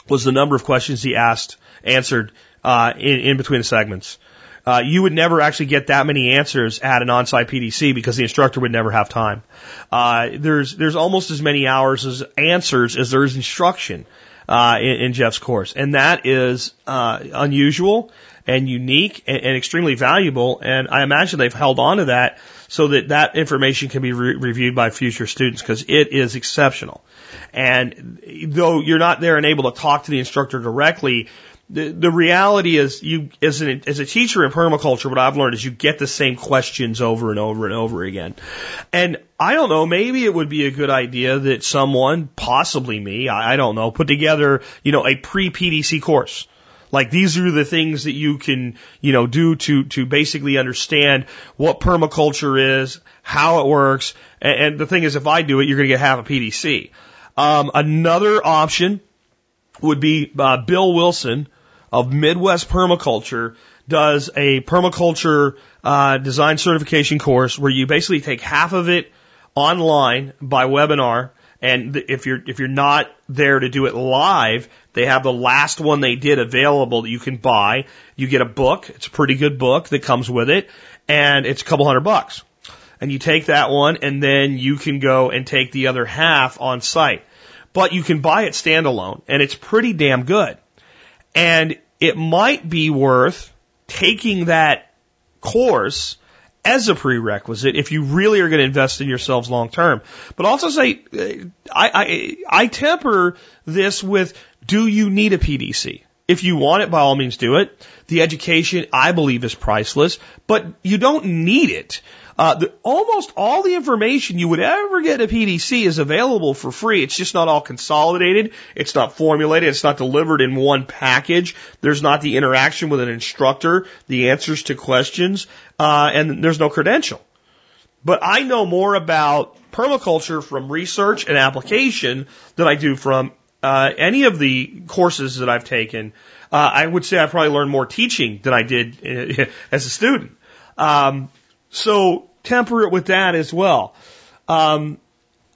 was the number of questions he asked, answered, uh, in, in between the segments. Uh, you would never actually get that many answers at an on-site PDC because the instructor would never have time. Uh, there's there's almost as many hours as answers as there is instruction uh, in, in Geoff's course, and that is uh, unusual and unique and, and extremely valuable. And I imagine they've held on to that so that that information can be re- reviewed by future students because it is exceptional. And though you're not there and able to talk to the instructor directly, the, the reality is you as an as a teacher in permaculture what I've learned is you get the same questions over and over and over again. And I don't know, maybe it would be a good idea that someone, possibly me, I, I don't know, put together, you know, a pre PDC course. Like these are the things that you can, you know, do to to basically understand what permaculture is, how it works, and, and the thing is, if I do it, you're going to get half a PDC. Um, another option would be uh, Bill Wilson of Midwest Permaculture does a permaculture uh, design certification course where you basically take half of it online by webinar, and if you're if you're not there to do it live, they have the last one they did available that you can buy. You get a book; it's a pretty good book that comes with it, and it's a couple hundred bucks. And you take that one, and then you can go and take the other half on site. But you can buy it standalone, and it's pretty damn good. And it might be worth taking that course as a prerequisite if you really are going to invest in yourselves long term. But also say, uh, I, I, I temper this with, do you need a PDC? If you want it, by all means do it. The education, I believe, is priceless, but you don't need it. Uh, the, almost all the information you would ever get at PDC is available for free. It's just not all consolidated. It's not formulated. It's not delivered in one package. There's not the interaction with an instructor, the answers to questions, uh, and there's no credential. But I know more about permaculture from research and application than I do from uh, any of the courses that I've taken. Uh, I would say I probably learned more teaching than I did <laughs> as a student. Um, so temper it with that as well. Um,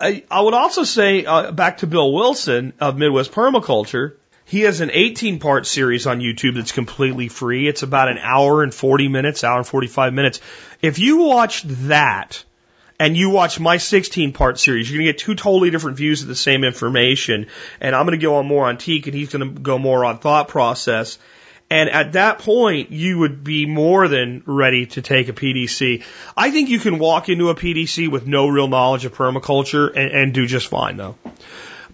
I, I would also say, uh, back to Bill Wilson of Midwest Permaculture, he has an 18 part series on YouTube that's completely free. It's about an hour and 40 minutes, hour and 45 minutes. If you watch that and you watch my 16 part series, you're going to get two totally different views of the same information. And I'm going to go on more on teak and he's going to go more on thought process. And at that point, you would be more than ready to take a PDC. I think you can walk into a PDC with no real knowledge of permaculture and, and do just fine though.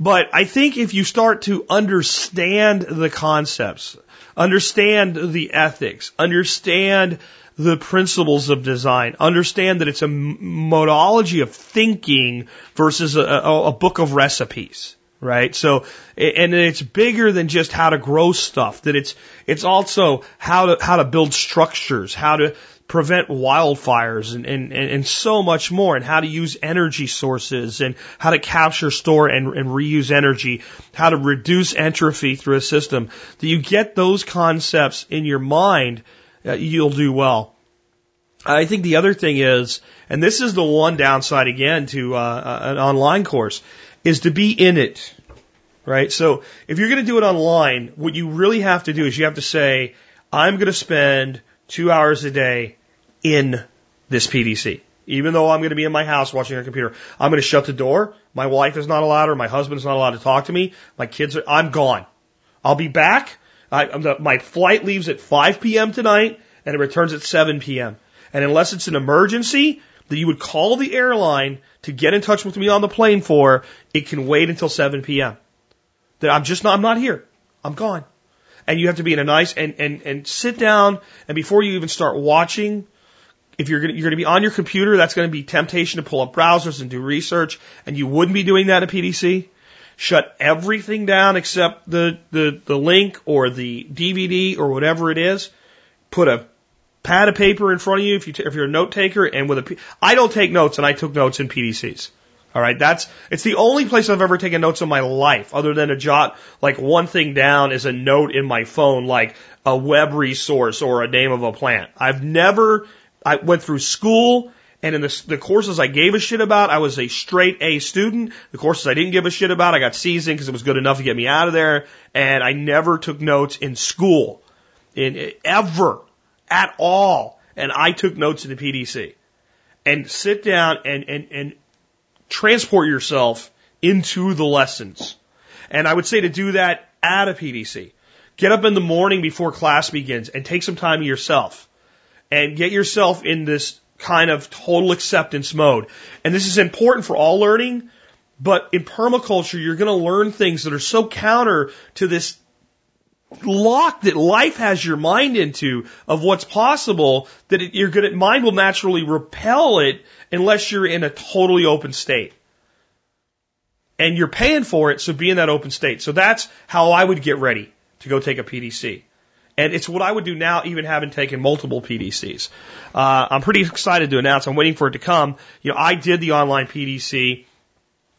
But I think if you start to understand the concepts, understand the ethics, understand the principles of design, understand that it's a modology of thinking versus a, a book of recipes right? So, and it's bigger than just how to grow stuff. That it's it's also how to how to build structures, how to prevent wildfires, and and and so much more, and how to use energy sources, and how to capture, store, and, and reuse energy, how to reduce entropy through a system. That you get those concepts in your mind, uh, you'll do well. I think the other thing is, and this is the one downside again to uh, an online course, is to be in it. Right? So if you're going to do it online, what you really have to do is you have to say, I'm going to spend two hours a day in this PDC. Even though I'm going to be in my house watching a computer, I'm going to shut the door. My wife is not allowed or my husband is not allowed to talk to me. My kids are, I'm gone. I'll be back I, the, my flight leaves at 5 p.m. tonight and it returns at 7 p.m. And unless it's an emergency that you would call the airline to get in touch with me on the plane for, it can wait until 7 p.m. That I'm just not, I'm not here. I'm gone. And you have to be in a nice and, and, and sit down and before you even start watching, if you're going to, you're going to be on your computer, that's going to be temptation to pull up browsers and do research and you wouldn't be doing that at PDC. Shut everything down except the, the, the link or the DVD or whatever it is. Put a pad of paper in front of you if you t- if you're a note taker and with a P- I don't take notes and I took notes in PDCs. All right, that's it's the only place I've ever taken notes in my life, other than to jot like one thing down as a note in my phone, like a web resource or a name of a plant. I've never. I went through school, and in the, the courses I gave a shit about, I was a straight A student. The courses I didn't give a shit about, I got C's in because it was good enough to get me out of there. And I never took notes in school, in ever, at all. And I took notes in the PDC. And sit down and and and transport yourself into the lessons. And I would say to do that at a PDC. Get up in the morning before class begins and take some time yourself and get yourself in this kind of total acceptance mode. And this is important for all learning, but in permaculture, you're going to learn things that are so counter to this lock that life has your mind into of what's possible that it, your good mind will naturally repel it unless you're in a totally open state. And you're paying for it, so be in that open state. So that's how I would get ready to go take a PDC. And it's what I would do now, even having taken multiple PDCs. Uh, I'm pretty excited to announce. I'm waiting for it to come. You know, I did the online PDC,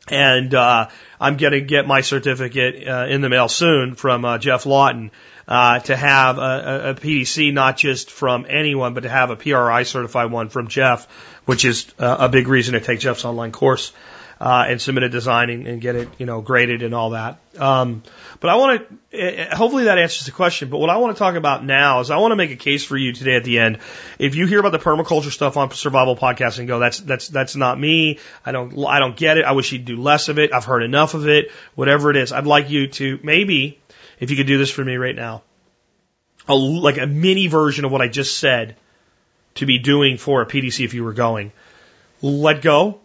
and uh, I'm going to get my certificate uh, in the mail soon from uh, Geoff Lawton uh, to have a, a, PDC, not just from anyone, but to have a PRI certified one from Geoff, which is uh, a big reason to take Geoff's online course uh, and submit a design and, and get it, you know, graded and all that. Um, but I want to, hopefully that answers the question. But what I want to talk about now is I want to make a case for you today at the end. If you hear about the permaculture stuff on Survival Podcast and go, that's that's that's not me. I don't I don't get it. I wish you'd do less of it. I've heard enough of it. Whatever it is, I'd like you to maybe, if you could do this for me right now, a, like a mini version of what I just said to be doing for a PDC if you were going. Let go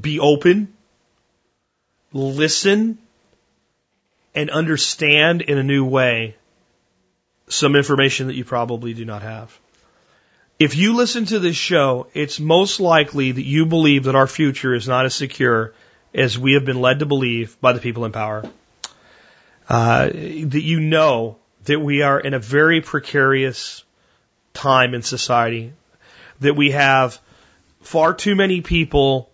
be open, listen, and understand in a new way some information that you probably do not have. If you listen to this show, it's most likely that you believe that our future is not as secure as we have been led to believe by the people in power. Uh, that you know that we are in a very precarious time in society, that we have far too many people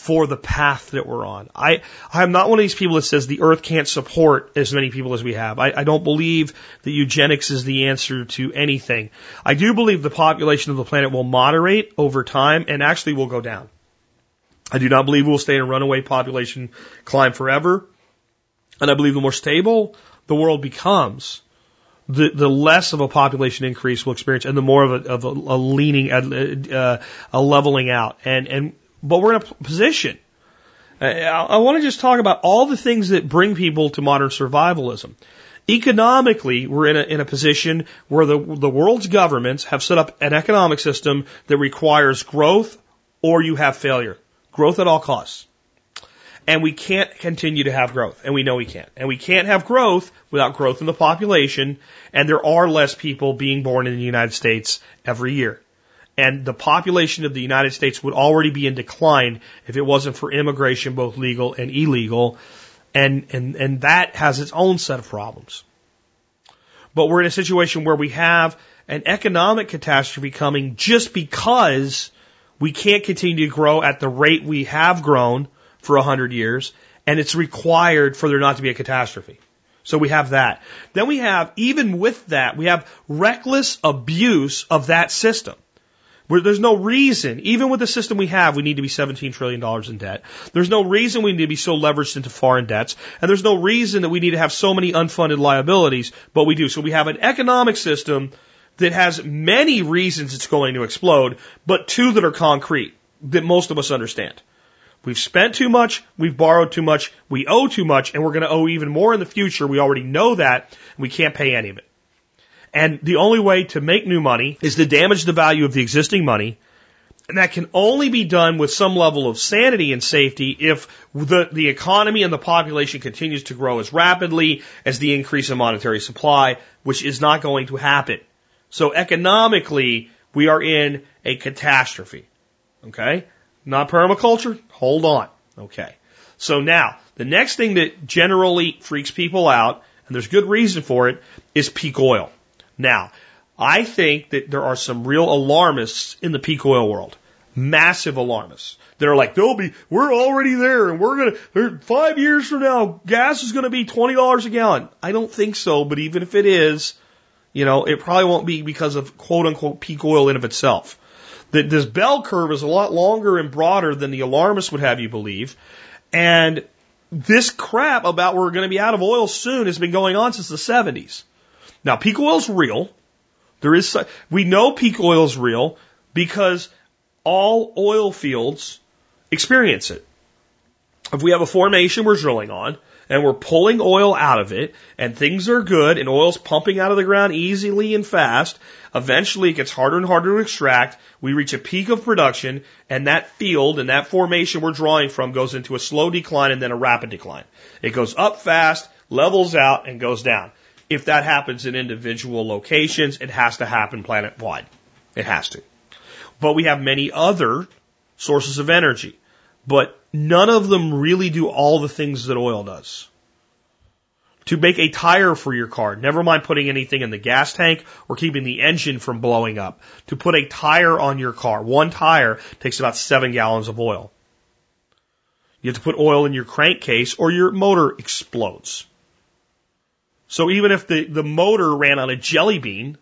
for the path that we're on. I, I'm not one of these people that says the earth can't support as many people as we have. I, I don't believe that eugenics is the answer to anything. I do believe the population of the planet will moderate over time and actually will go down. I do not believe we'll stay in a runaway population climb forever. And I believe the more stable the world becomes, the, the less of a population increase we'll experience and the more of a, of a, a leaning, a, uh, a leveling out. And, and but we're in a position. Uh, I want to just talk about all the things that bring people to modern survivalism. Economically, we're in a, in a position where the, the world's governments have set up an economic system that requires growth or you have failure. Growth at all costs. And we can't continue to have growth. And we know we can't. And we can't have growth without growth in the population. And there are less people being born in the United States every year and the population of the United States would already be in decline if it wasn't for immigration, both legal and illegal, and and and that has its own set of problems. But we're in a situation where we have an economic catastrophe coming just because we can't continue to grow at the rate we have grown for a hundred years, and it's required for there not to be a catastrophe. So we have that. Then we have, even with that, we have reckless abuse of that system. Where there's no reason, even with the system we have, we need to be $17 trillion in debt. There's no reason we need to be so leveraged into foreign debts. And there's no reason that we need to have so many unfunded liabilities, but we do. So we have an economic system that has many reasons it's going to explode, but two that are concrete that most of us understand. We've spent too much, we've borrowed too much, we owe too much, and we're going to owe even more in the future. We already know that, and we can't pay any of it. And the only way to make new money is to damage the value of the existing money. And that can only be done with some level of sanity and safety if the, the economy and the population continues to grow as rapidly as the increase in monetary supply, which is not going to happen. So economically, we are in a catastrophe. Okay? Not permaculture? Hold on. Okay. So now, the next thing that generally freaks people out, and there's good reason for it, is peak oil. Now, I think that there are some real alarmists in the peak oil world. Massive alarmists. That are like, there'll be, we're already there and we're gonna, five years from now, gas is gonna be $20 a gallon. I don't think so, but even if it is, you know, it probably won't be because of quote unquote peak oil in of itself. That this bell curve is a lot longer and broader than the alarmists would have you believe. And this crap about we're going to be out of oil soon has been going on since the 70s. Now, peak oil is real. There is, we know peak oil is real because all oil fields experience it. If we have a formation we're drilling on and we're pulling oil out of it and things are good and oil's pumping out of the ground easily and fast, eventually it gets harder and harder to extract. We reach a peak of production and that field and that formation we're drawing from goes into a slow decline and then a rapid decline. It goes up fast, levels out and goes down. If that happens in individual locations, it has to happen planet wide. It has to. But we have many other sources of energy. But none of them really do all the things that oil does. To make a tire for your car, never mind putting anything in the gas tank or keeping the engine from blowing up. To put a tire on your car, one tire takes about seven gallons of oil. You have to put oil in your crankcase or your motor explodes. So even if the, the motor ran on a jelly bean, you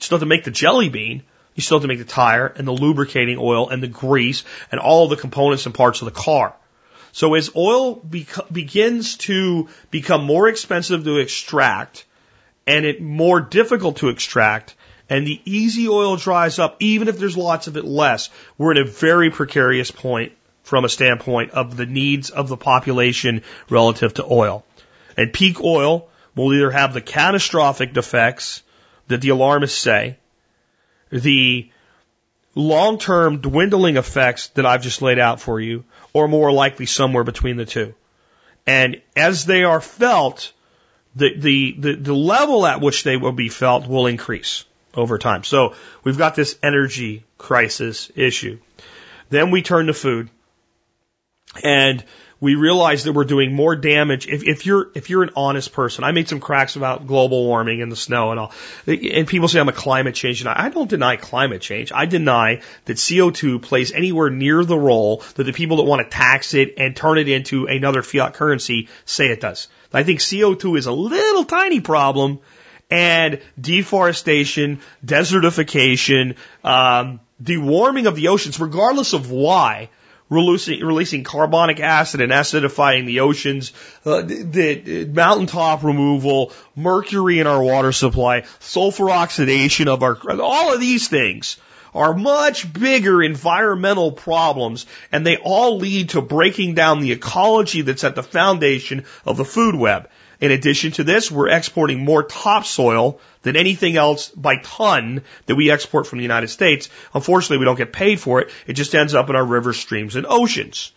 still have to make the jelly bean, you still have to make the tire and the lubricating oil and the grease and all the components and parts of the car. So as oil begins to become more expensive to extract and it more difficult to extract and the easy oil dries up, even if there's lots of it less, we're at a very precarious point from a standpoint of the needs of the population relative to oil. And peak oil will either have the catastrophic effects that the alarmists say, the long term dwindling effects that I've just laid out for you, or more likely somewhere between the two. And as they are felt, the, the, the, the level at which they will be felt will increase over time. So we've got this energy crisis issue. Then we turn to food. And we realize that we're doing more damage. If, if you're if you're an honest person, I made some cracks about global warming and the snow and all, and people say I'm a climate change, and I don't deny climate change. I deny that CO2 plays anywhere near the role that the people that want to tax it and turn it into another fiat currency say it does. I think CO2 is a little tiny problem, and deforestation, desertification, um, the warming of the oceans, regardless of why releasing, releasing carbonic acid and acidifying the oceans, uh, the, the mountaintop removal, mercury in our water supply, sulfur oxidation of our, all of these things are much bigger environmental problems and they all lead to breaking down the ecology that's at the foundation of the food web. In addition to this, we're exporting more topsoil than anything else by ton that we export from the United States. Unfortunately, we don't get paid for it. It just ends up in our rivers, streams, and oceans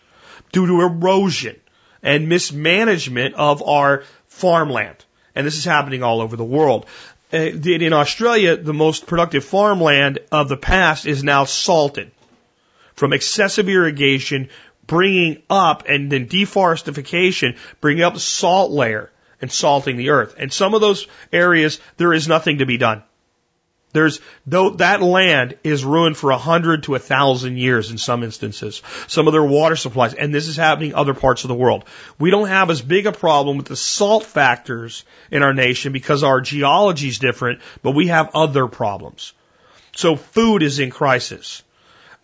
due to erosion and mismanagement of our farmland. And this is happening all over the world. Uh, in Australia, the most productive farmland of the past is now salted from excessive irrigation, bringing up and then deforestification, bringing up salt layer and salting the earth. And some of those areas, there is nothing to be done. There's, though that land is ruined for a hundred to a thousand years in some instances. Some of their water supplies, and this is happening in other parts of the world. We don't have as big a problem with the salt factors in our nation because our geology is different, but we have other problems. So food is in crisis.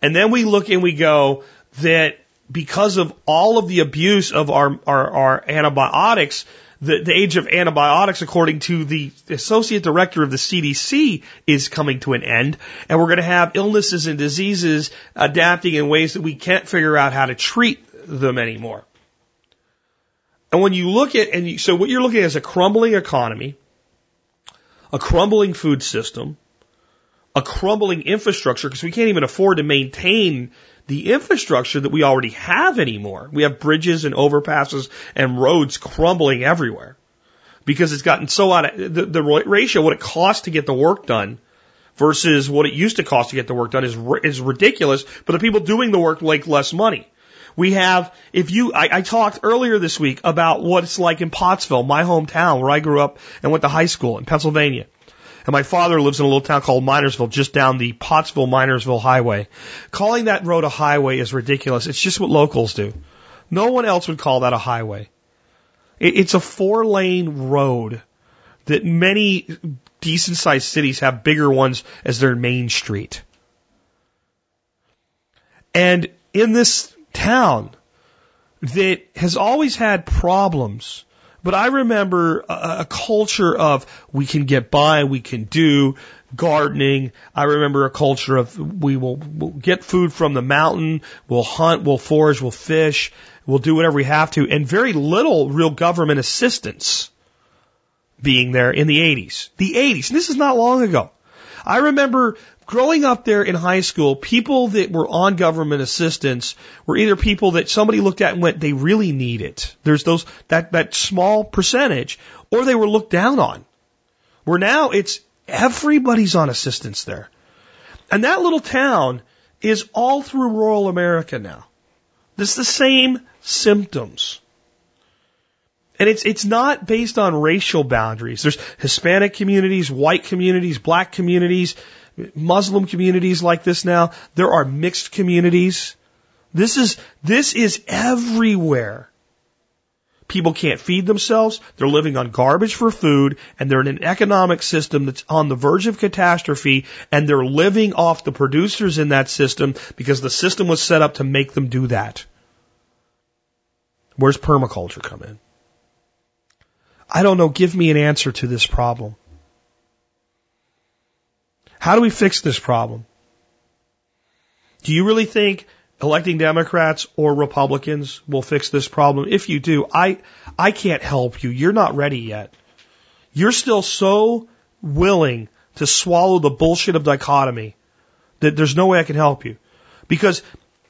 And then we look and we go that because of all of the abuse of our, our, our antibiotics, the, the age of antibiotics, according to the associate director of the CDC, is coming to an end. And we're going to have illnesses and diseases adapting in ways that we can't figure out how to treat them anymore. And when you look at, and you, so what you're looking at is a crumbling economy, a crumbling food system, a crumbling infrastructure, because we can't even afford to maintain the infrastructure that we already have anymore. We have bridges and overpasses and roads crumbling everywhere because it's gotten so out of the, the ratio, what it costs to get the work done versus what it used to cost to get the work done is, is ridiculous, but the people doing the work make less money. We have, if you, I, I talked earlier this week about what it's like in Pottsville, my hometown where I grew up and went to high school in Pennsylvania. And my father lives in a little town called Minersville, just down the Pottsville Minersville Highway. Calling that road a highway is ridiculous. It's just what locals do. No one else would call that a highway. It's a four lane road that many decent sized cities have bigger ones as their main street. And in this town that has always had problems but I remember a, a culture of we can get by, we can do gardening. I remember a culture of we will we'll get food from the mountain, we'll hunt, we'll forage, we'll fish, we'll do whatever we have to, and very little real government assistance being there in the 80s. The 80s. And this is not long ago. I remember growing up there in high school, people that were on government assistance were either people that somebody looked at and went, they really need it. There's those, that, that small percentage, or they were looked down on. Where now it's everybody's on assistance there. And that little town is all through rural America now. It's the same symptoms. And it's, it's not based on racial boundaries. There's Hispanic communities, white communities, black communities, Muslim communities like this now. There are mixed communities. This is, this is everywhere. People can't feed themselves. They're living on garbage for food and they're in an economic system that's on the verge of catastrophe and they're living off the producers in that system because the system was set up to make them do that. Where's permaculture come in? I don't know. Give me an answer to this problem. How do we fix this problem? Do you really think electing Democrats or Republicans will fix this problem? If you do, I, I can't help you. You're not ready yet. You're still so willing to swallow the bullshit of dichotomy that there's no way I can help you. Because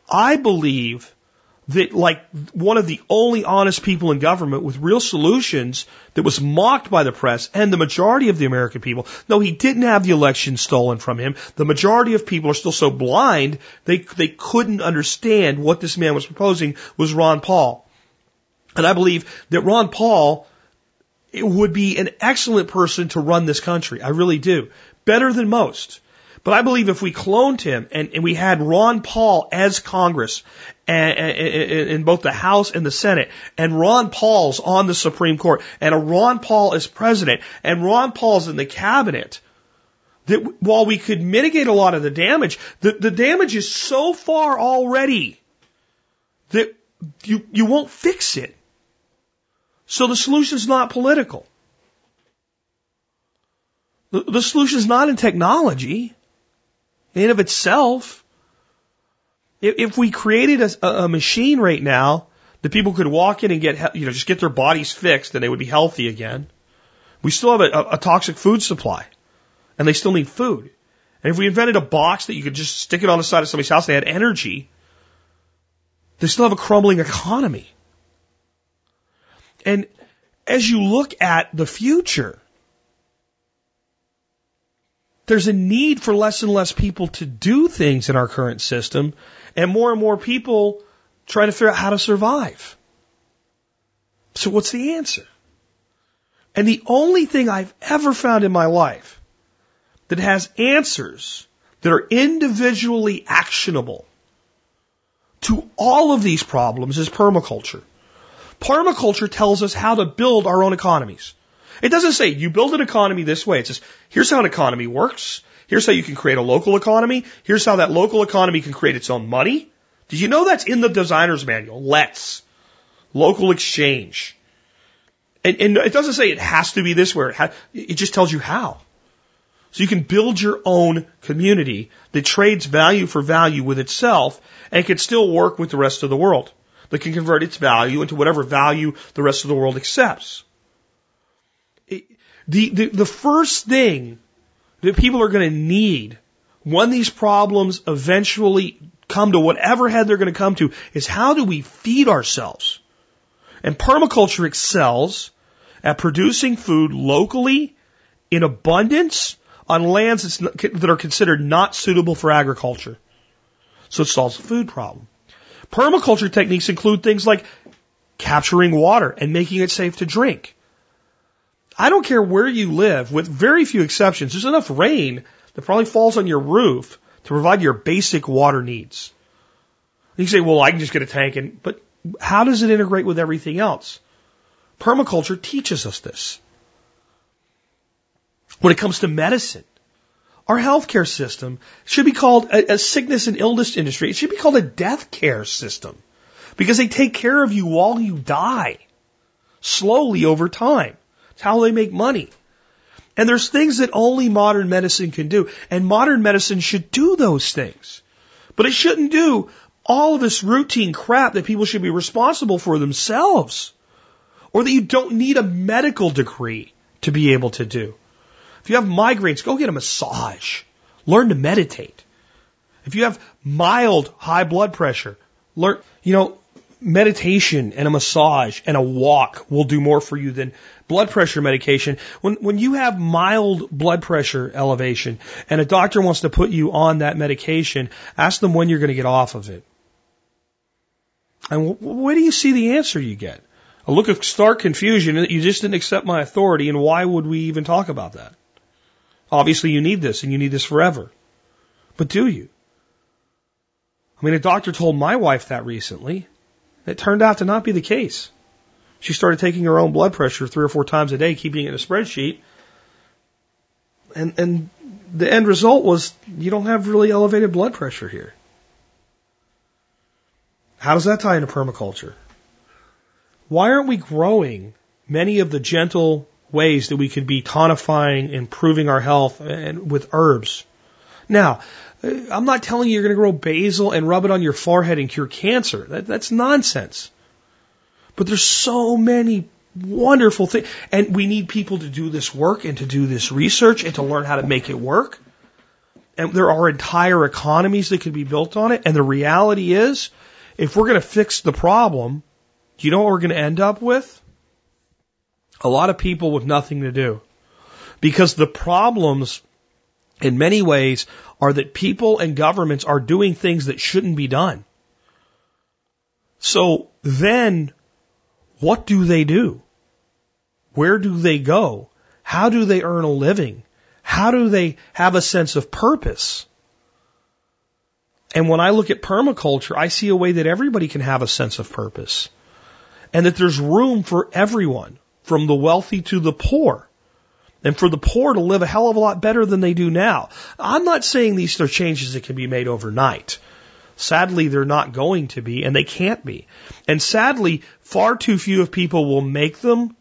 I believe that like one of the only honest people in government with real solutions that was mocked by the press and the majority of the American people. No, he didn't have the election stolen from him. The majority of people are still so blind they they couldn't understand what this man was proposing was Ron Paul. And I believe that Ron Paul would be an excellent person to run this country. I really do. Better than most. But I believe if we cloned him and, and we had Ron Paul as Congress and, and, in both the House and the Senate, and Ron Paul's on the Supreme Court, and a Ron Paul as president, and Ron Paul's in the cabinet, that while we could mitigate a lot of the damage, the, the damage is so far already that you, you won't fix it. So the solution is not political. The, the solution is not in technology in of itself. If, we created a, a machine right now that people could walk in and get, you know, just get their bodies fixed and they would be healthy again, we still have a, a toxic food supply and they still need food. And if we invented a box that you could just stick it on the side of somebody's house and they had energy, they still have a crumbling economy. And as you look at the future, there's a need for less and less people to do things in our current system, and more and more people trying to figure out how to survive. So what's the answer? And the only thing I've ever found in my life that has answers that are individually actionable to all of these problems is permaculture. Permaculture tells us how to build our own economies. It doesn't say you build an economy this way. It says, here's how an economy works. Here's how you can create a local economy. Here's how that local economy can create its own money. Did you know that's in the designer's manual? LETS. Local exchange. And, and it doesn't say it has to be this way. It, ha- it just tells you how. So you can build your own community that trades value for value with itself and can still work with the rest of the world. That can convert its value into whatever value the rest of the world accepts. The, the, the first thing that people are going to need when these problems eventually come to whatever head they're going to come to is how do we feed ourselves? And permaculture excels at producing food locally in abundance on lands that are considered not suitable for agriculture. So it solves the food problem. Permaculture techniques include things like capturing water and making it safe to drink. I don't care where you live, with very few exceptions, there's enough rain that probably falls on your roof to provide your basic water needs. You say, well, I can just get a tank and, but how does it integrate with everything else? Permaculture teaches us this. When it comes to medicine, our healthcare system should be called a, a, sickness and illness industry. It should be called a death care system because they take care of you while you die slowly over time. It's how they make money. And there's things that only modern medicine can do. And modern medicine should do those things. But it shouldn't do all this routine crap that people should be responsible for themselves. Or that you don't need a medical degree to be able to do. If you have migraines, go get a massage. Learn to meditate. If you have mild high blood pressure, learn, you know, meditation and a massage and a walk will do more for you than blood pressure medication. When, when you have mild blood pressure elevation and a doctor wants to put you on that medication, ask them when you're going to get off of it. And where do you see the answer you get? A look of stark confusion that you just didn't accept my authority, and why would we even talk about that? Obviously, you need this, and you need this forever. But do you? I mean, a doctor told my wife that recently. It turned out to not be the case. She started taking her own blood pressure three or four times a day, keeping it in a spreadsheet. And, and the end result was you don't have really elevated blood pressure here. How does that tie into permaculture? Why aren't we growing many of the gentle ways that we could be tonifying, improving our health and with herbs? Now, I'm not telling you you're going to grow basil and rub it on your forehead and cure cancer. That, that's nonsense. But there's so many wonderful things. And we need people to do this work and to do this research and to learn how to make it work. And there are entire economies that could be built on it. And the reality is, if we're going to fix the problem, do you know what we're going to end up with? A lot of people with nothing to do. Because the problems, in many ways, are that people and governments are doing things that shouldn't be done. So then, what do they do? Where do they go? How do they earn a living? How do they have a sense of purpose? And when I look at permaculture, I see a way that everybody can have a sense of purpose. And that there's room for everyone, from the wealthy to the poor. And for the poor to live a hell of a lot better than they do now. I'm not saying these are changes that can be made overnight. Sadly, they're not going to be, and they can't be. And sadly, far too few of people will make them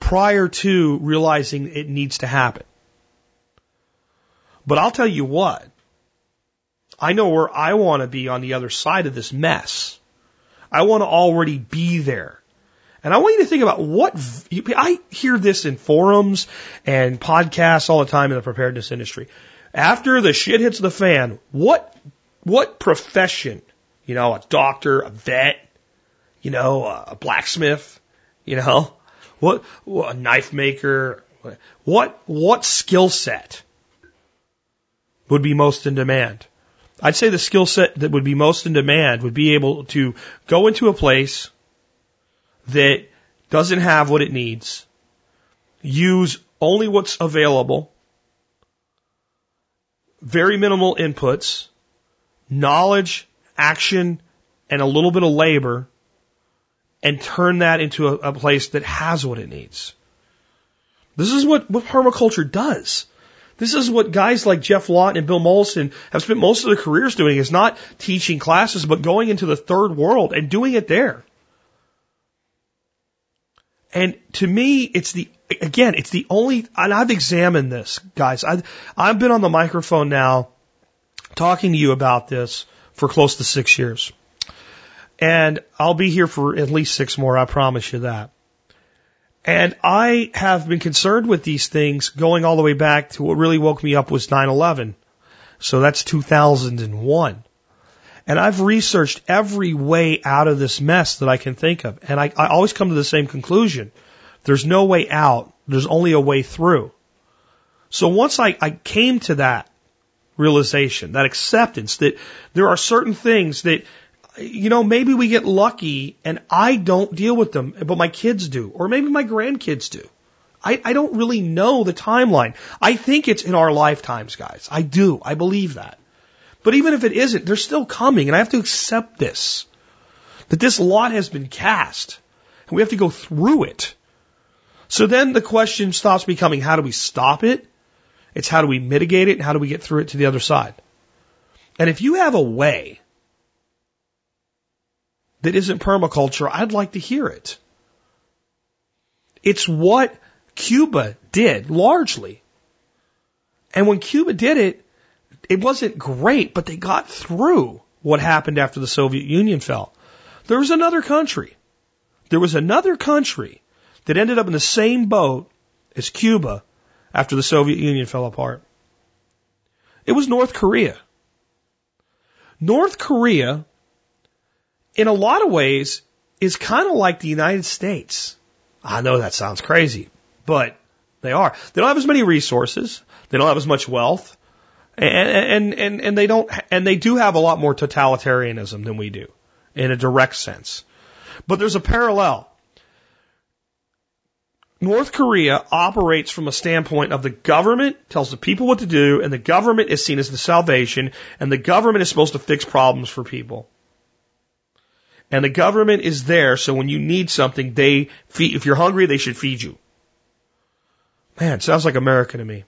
prior to realizing it needs to happen. But I'll tell you what, I know where I want to be on the other side of this mess. I want to already be there. And I want you to think about what I hear this in forums and podcasts all the time in the preparedness industry. After the shit hits the fan, what what profession, you know, a doctor, a vet, you know, a blacksmith, you know, what, a knife maker, what what skill set would be most in demand? I'd say the skill set that would be most in demand would be able to go into a place that doesn't have what it needs, use only what's available, very minimal inputs, knowledge, action, and a little bit of labor, and turn that into a, a place that has what it needs. This is what, what permaculture does. This is what guys like Geoff Lawton and Bill Mollison have spent most of their careers doing is not teaching classes, but going into the third world and doing it there. And to me, it's the, again, it's the only, and I've examined this, guys. I've, I've been on the microphone now talking to you about this for close to six years. And I'll be here for at least six more, I promise you that. And I have been concerned with these things going all the way back to what really woke me up was 9-11. So that's 2001. And I've researched every way out of this mess that I can think of. And I, I always come to the same conclusion. There's no way out. There's only a way through. So once I, I came to that realization, that acceptance that there are certain things that, you know, maybe we get lucky and I don't deal with them, but my kids do, or maybe my grandkids do. I, I don't really know the timeline. I think it's in our lifetimes, guys. I do. I believe that. But even if it isn't, they're still coming, and I have to accept this. That this lot has been cast, and we have to go through it. So then the question stops becoming how do we stop it? It's how do we mitigate it and how do we get through it to the other side? And if you have a way that isn't permaculture, I'd like to hear it. It's what Cuba did largely. And when Cuba did it, it wasn't great, but they got through what happened after the Soviet Union fell. There was another country. There was another country that ended up in the same boat as Cuba after the Soviet Union fell apart. It was North Korea. North Korea, in a lot of ways, is kind of like the United States. I know that sounds crazy, but they are. They don't have as many resources. They don't have as much wealth. And, and, and, they don't, and they do have a lot more totalitarianism than we do in a direct sense. But there's a parallel. North Korea operates from a standpoint of the government tells the people what to do, and the government is seen as the salvation, and the government is supposed to fix problems for people. And the government is there, so when you need something, they feed, if you're hungry, they should feed you. Man, sounds like America to me.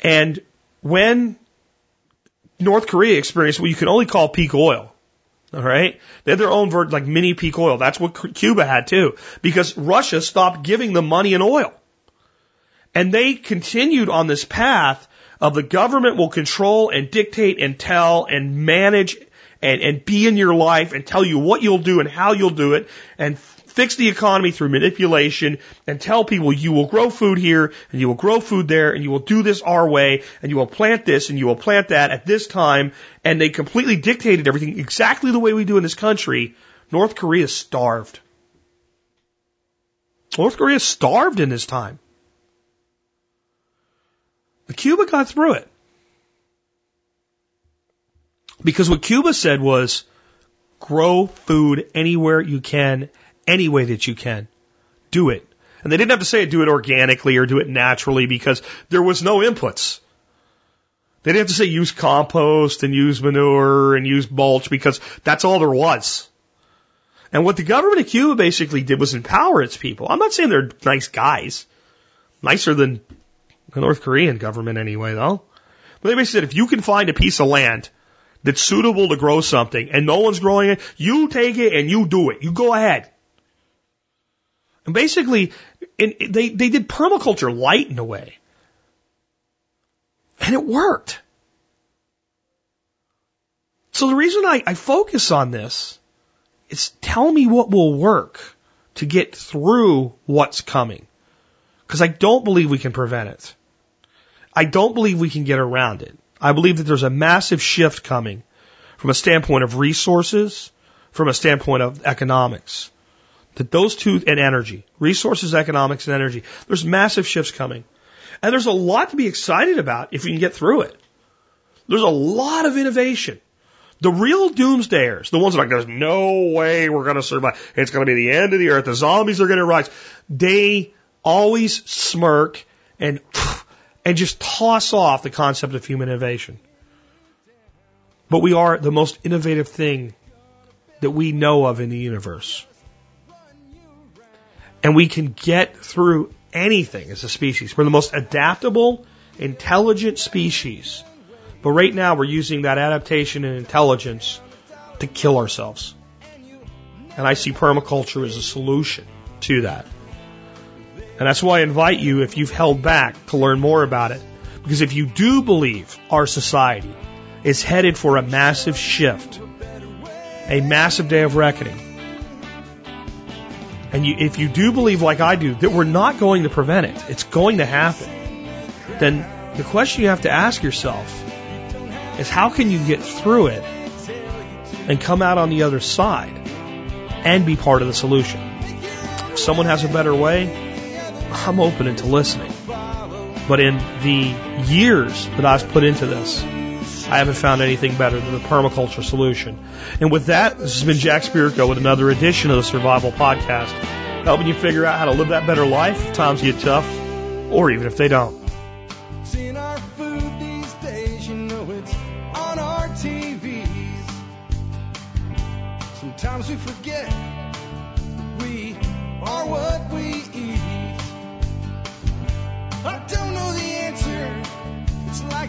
And when North Korea experienced what you can only call peak oil, all right, they had their own version, like mini peak oil. That's what Cuba had too, because Russia stopped giving them money and oil. And they continued on this path of the government will control and dictate and tell and manage and, and be in your life and tell you what you'll do and how you'll do it and fix the economy through manipulation and tell people you will grow food here and you will grow food there and you will do this our way and you will plant this and you will plant that at this time. And they completely dictated everything exactly the way we do in this country. North Korea starved. North Korea starved in this time. But Cuba got through it. Because what Cuba said was, grow food anywhere you can any way that you can. Do it. And they didn't have to say do it organically or do it naturally because there was no inputs. They didn't have to say use compost and use manure and use mulch because that's all there was. And what the government of Cuba basically did was empower its people. I'm not saying they're nice guys. Nicer than the North Korean government anyway though. But they basically said if you can find a piece of land that's suitable to grow something and no one's growing it, you take it and you do it. You go ahead. And basically, in, they, they did permaculture light in a way. And it worked. So the reason I, I focus on this is tell me what will work to get through what's coming. Because I don't believe we can prevent it. I don't believe we can get around it. I believe that there's a massive shift coming from a standpoint of resources, from a standpoint of economics. That those two, and energy, resources, economics, and energy, there's massive shifts coming. And there's a lot to be excited about if you can get through it. There's a lot of innovation. The real doomsdayers, the ones that are like, there's no way we're going to survive. It's going to be the end of the earth. The zombies are going to rise. They always smirk and, and just toss off the concept of human innovation. But we are the most innovative thing that we know of in the universe. And we can get through anything as a species. We're the most adaptable, intelligent species. But right now we're using that adaptation and intelligence to kill ourselves. And I see permaculture as a solution. to that. And that's why I invite you, if you've held back, to learn more about it. Because if you do believe our society is headed for a massive shift, a massive day of reckoning, and you, if you do believe, like I do, that we're not going to prevent it, it's going to happen, then the question you have to ask yourself is how can you get through it and come out on the other side and be part of the solution? If someone has a better way, I'm open to listening. But in the years that I've put into this, I haven't found anything better than the permaculture solution. And with that, this has been Jack Spirko with another edition of the Survival Podcast, helping you figure out how to live that better life if times get tough, or even if they don't. It's in our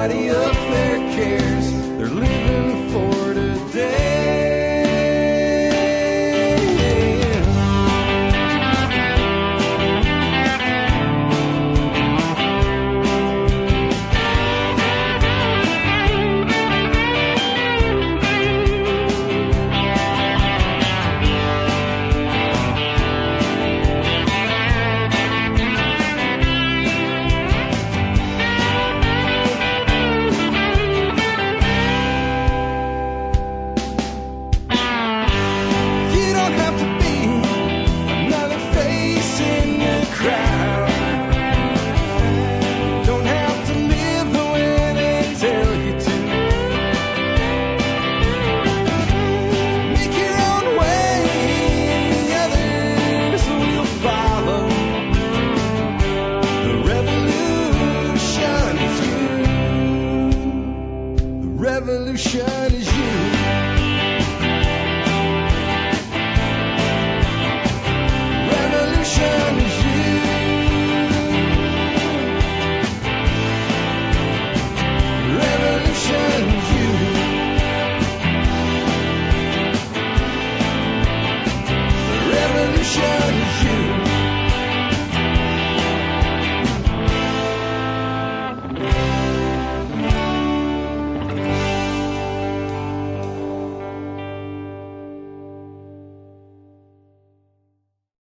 Nobody up there cares. They're living.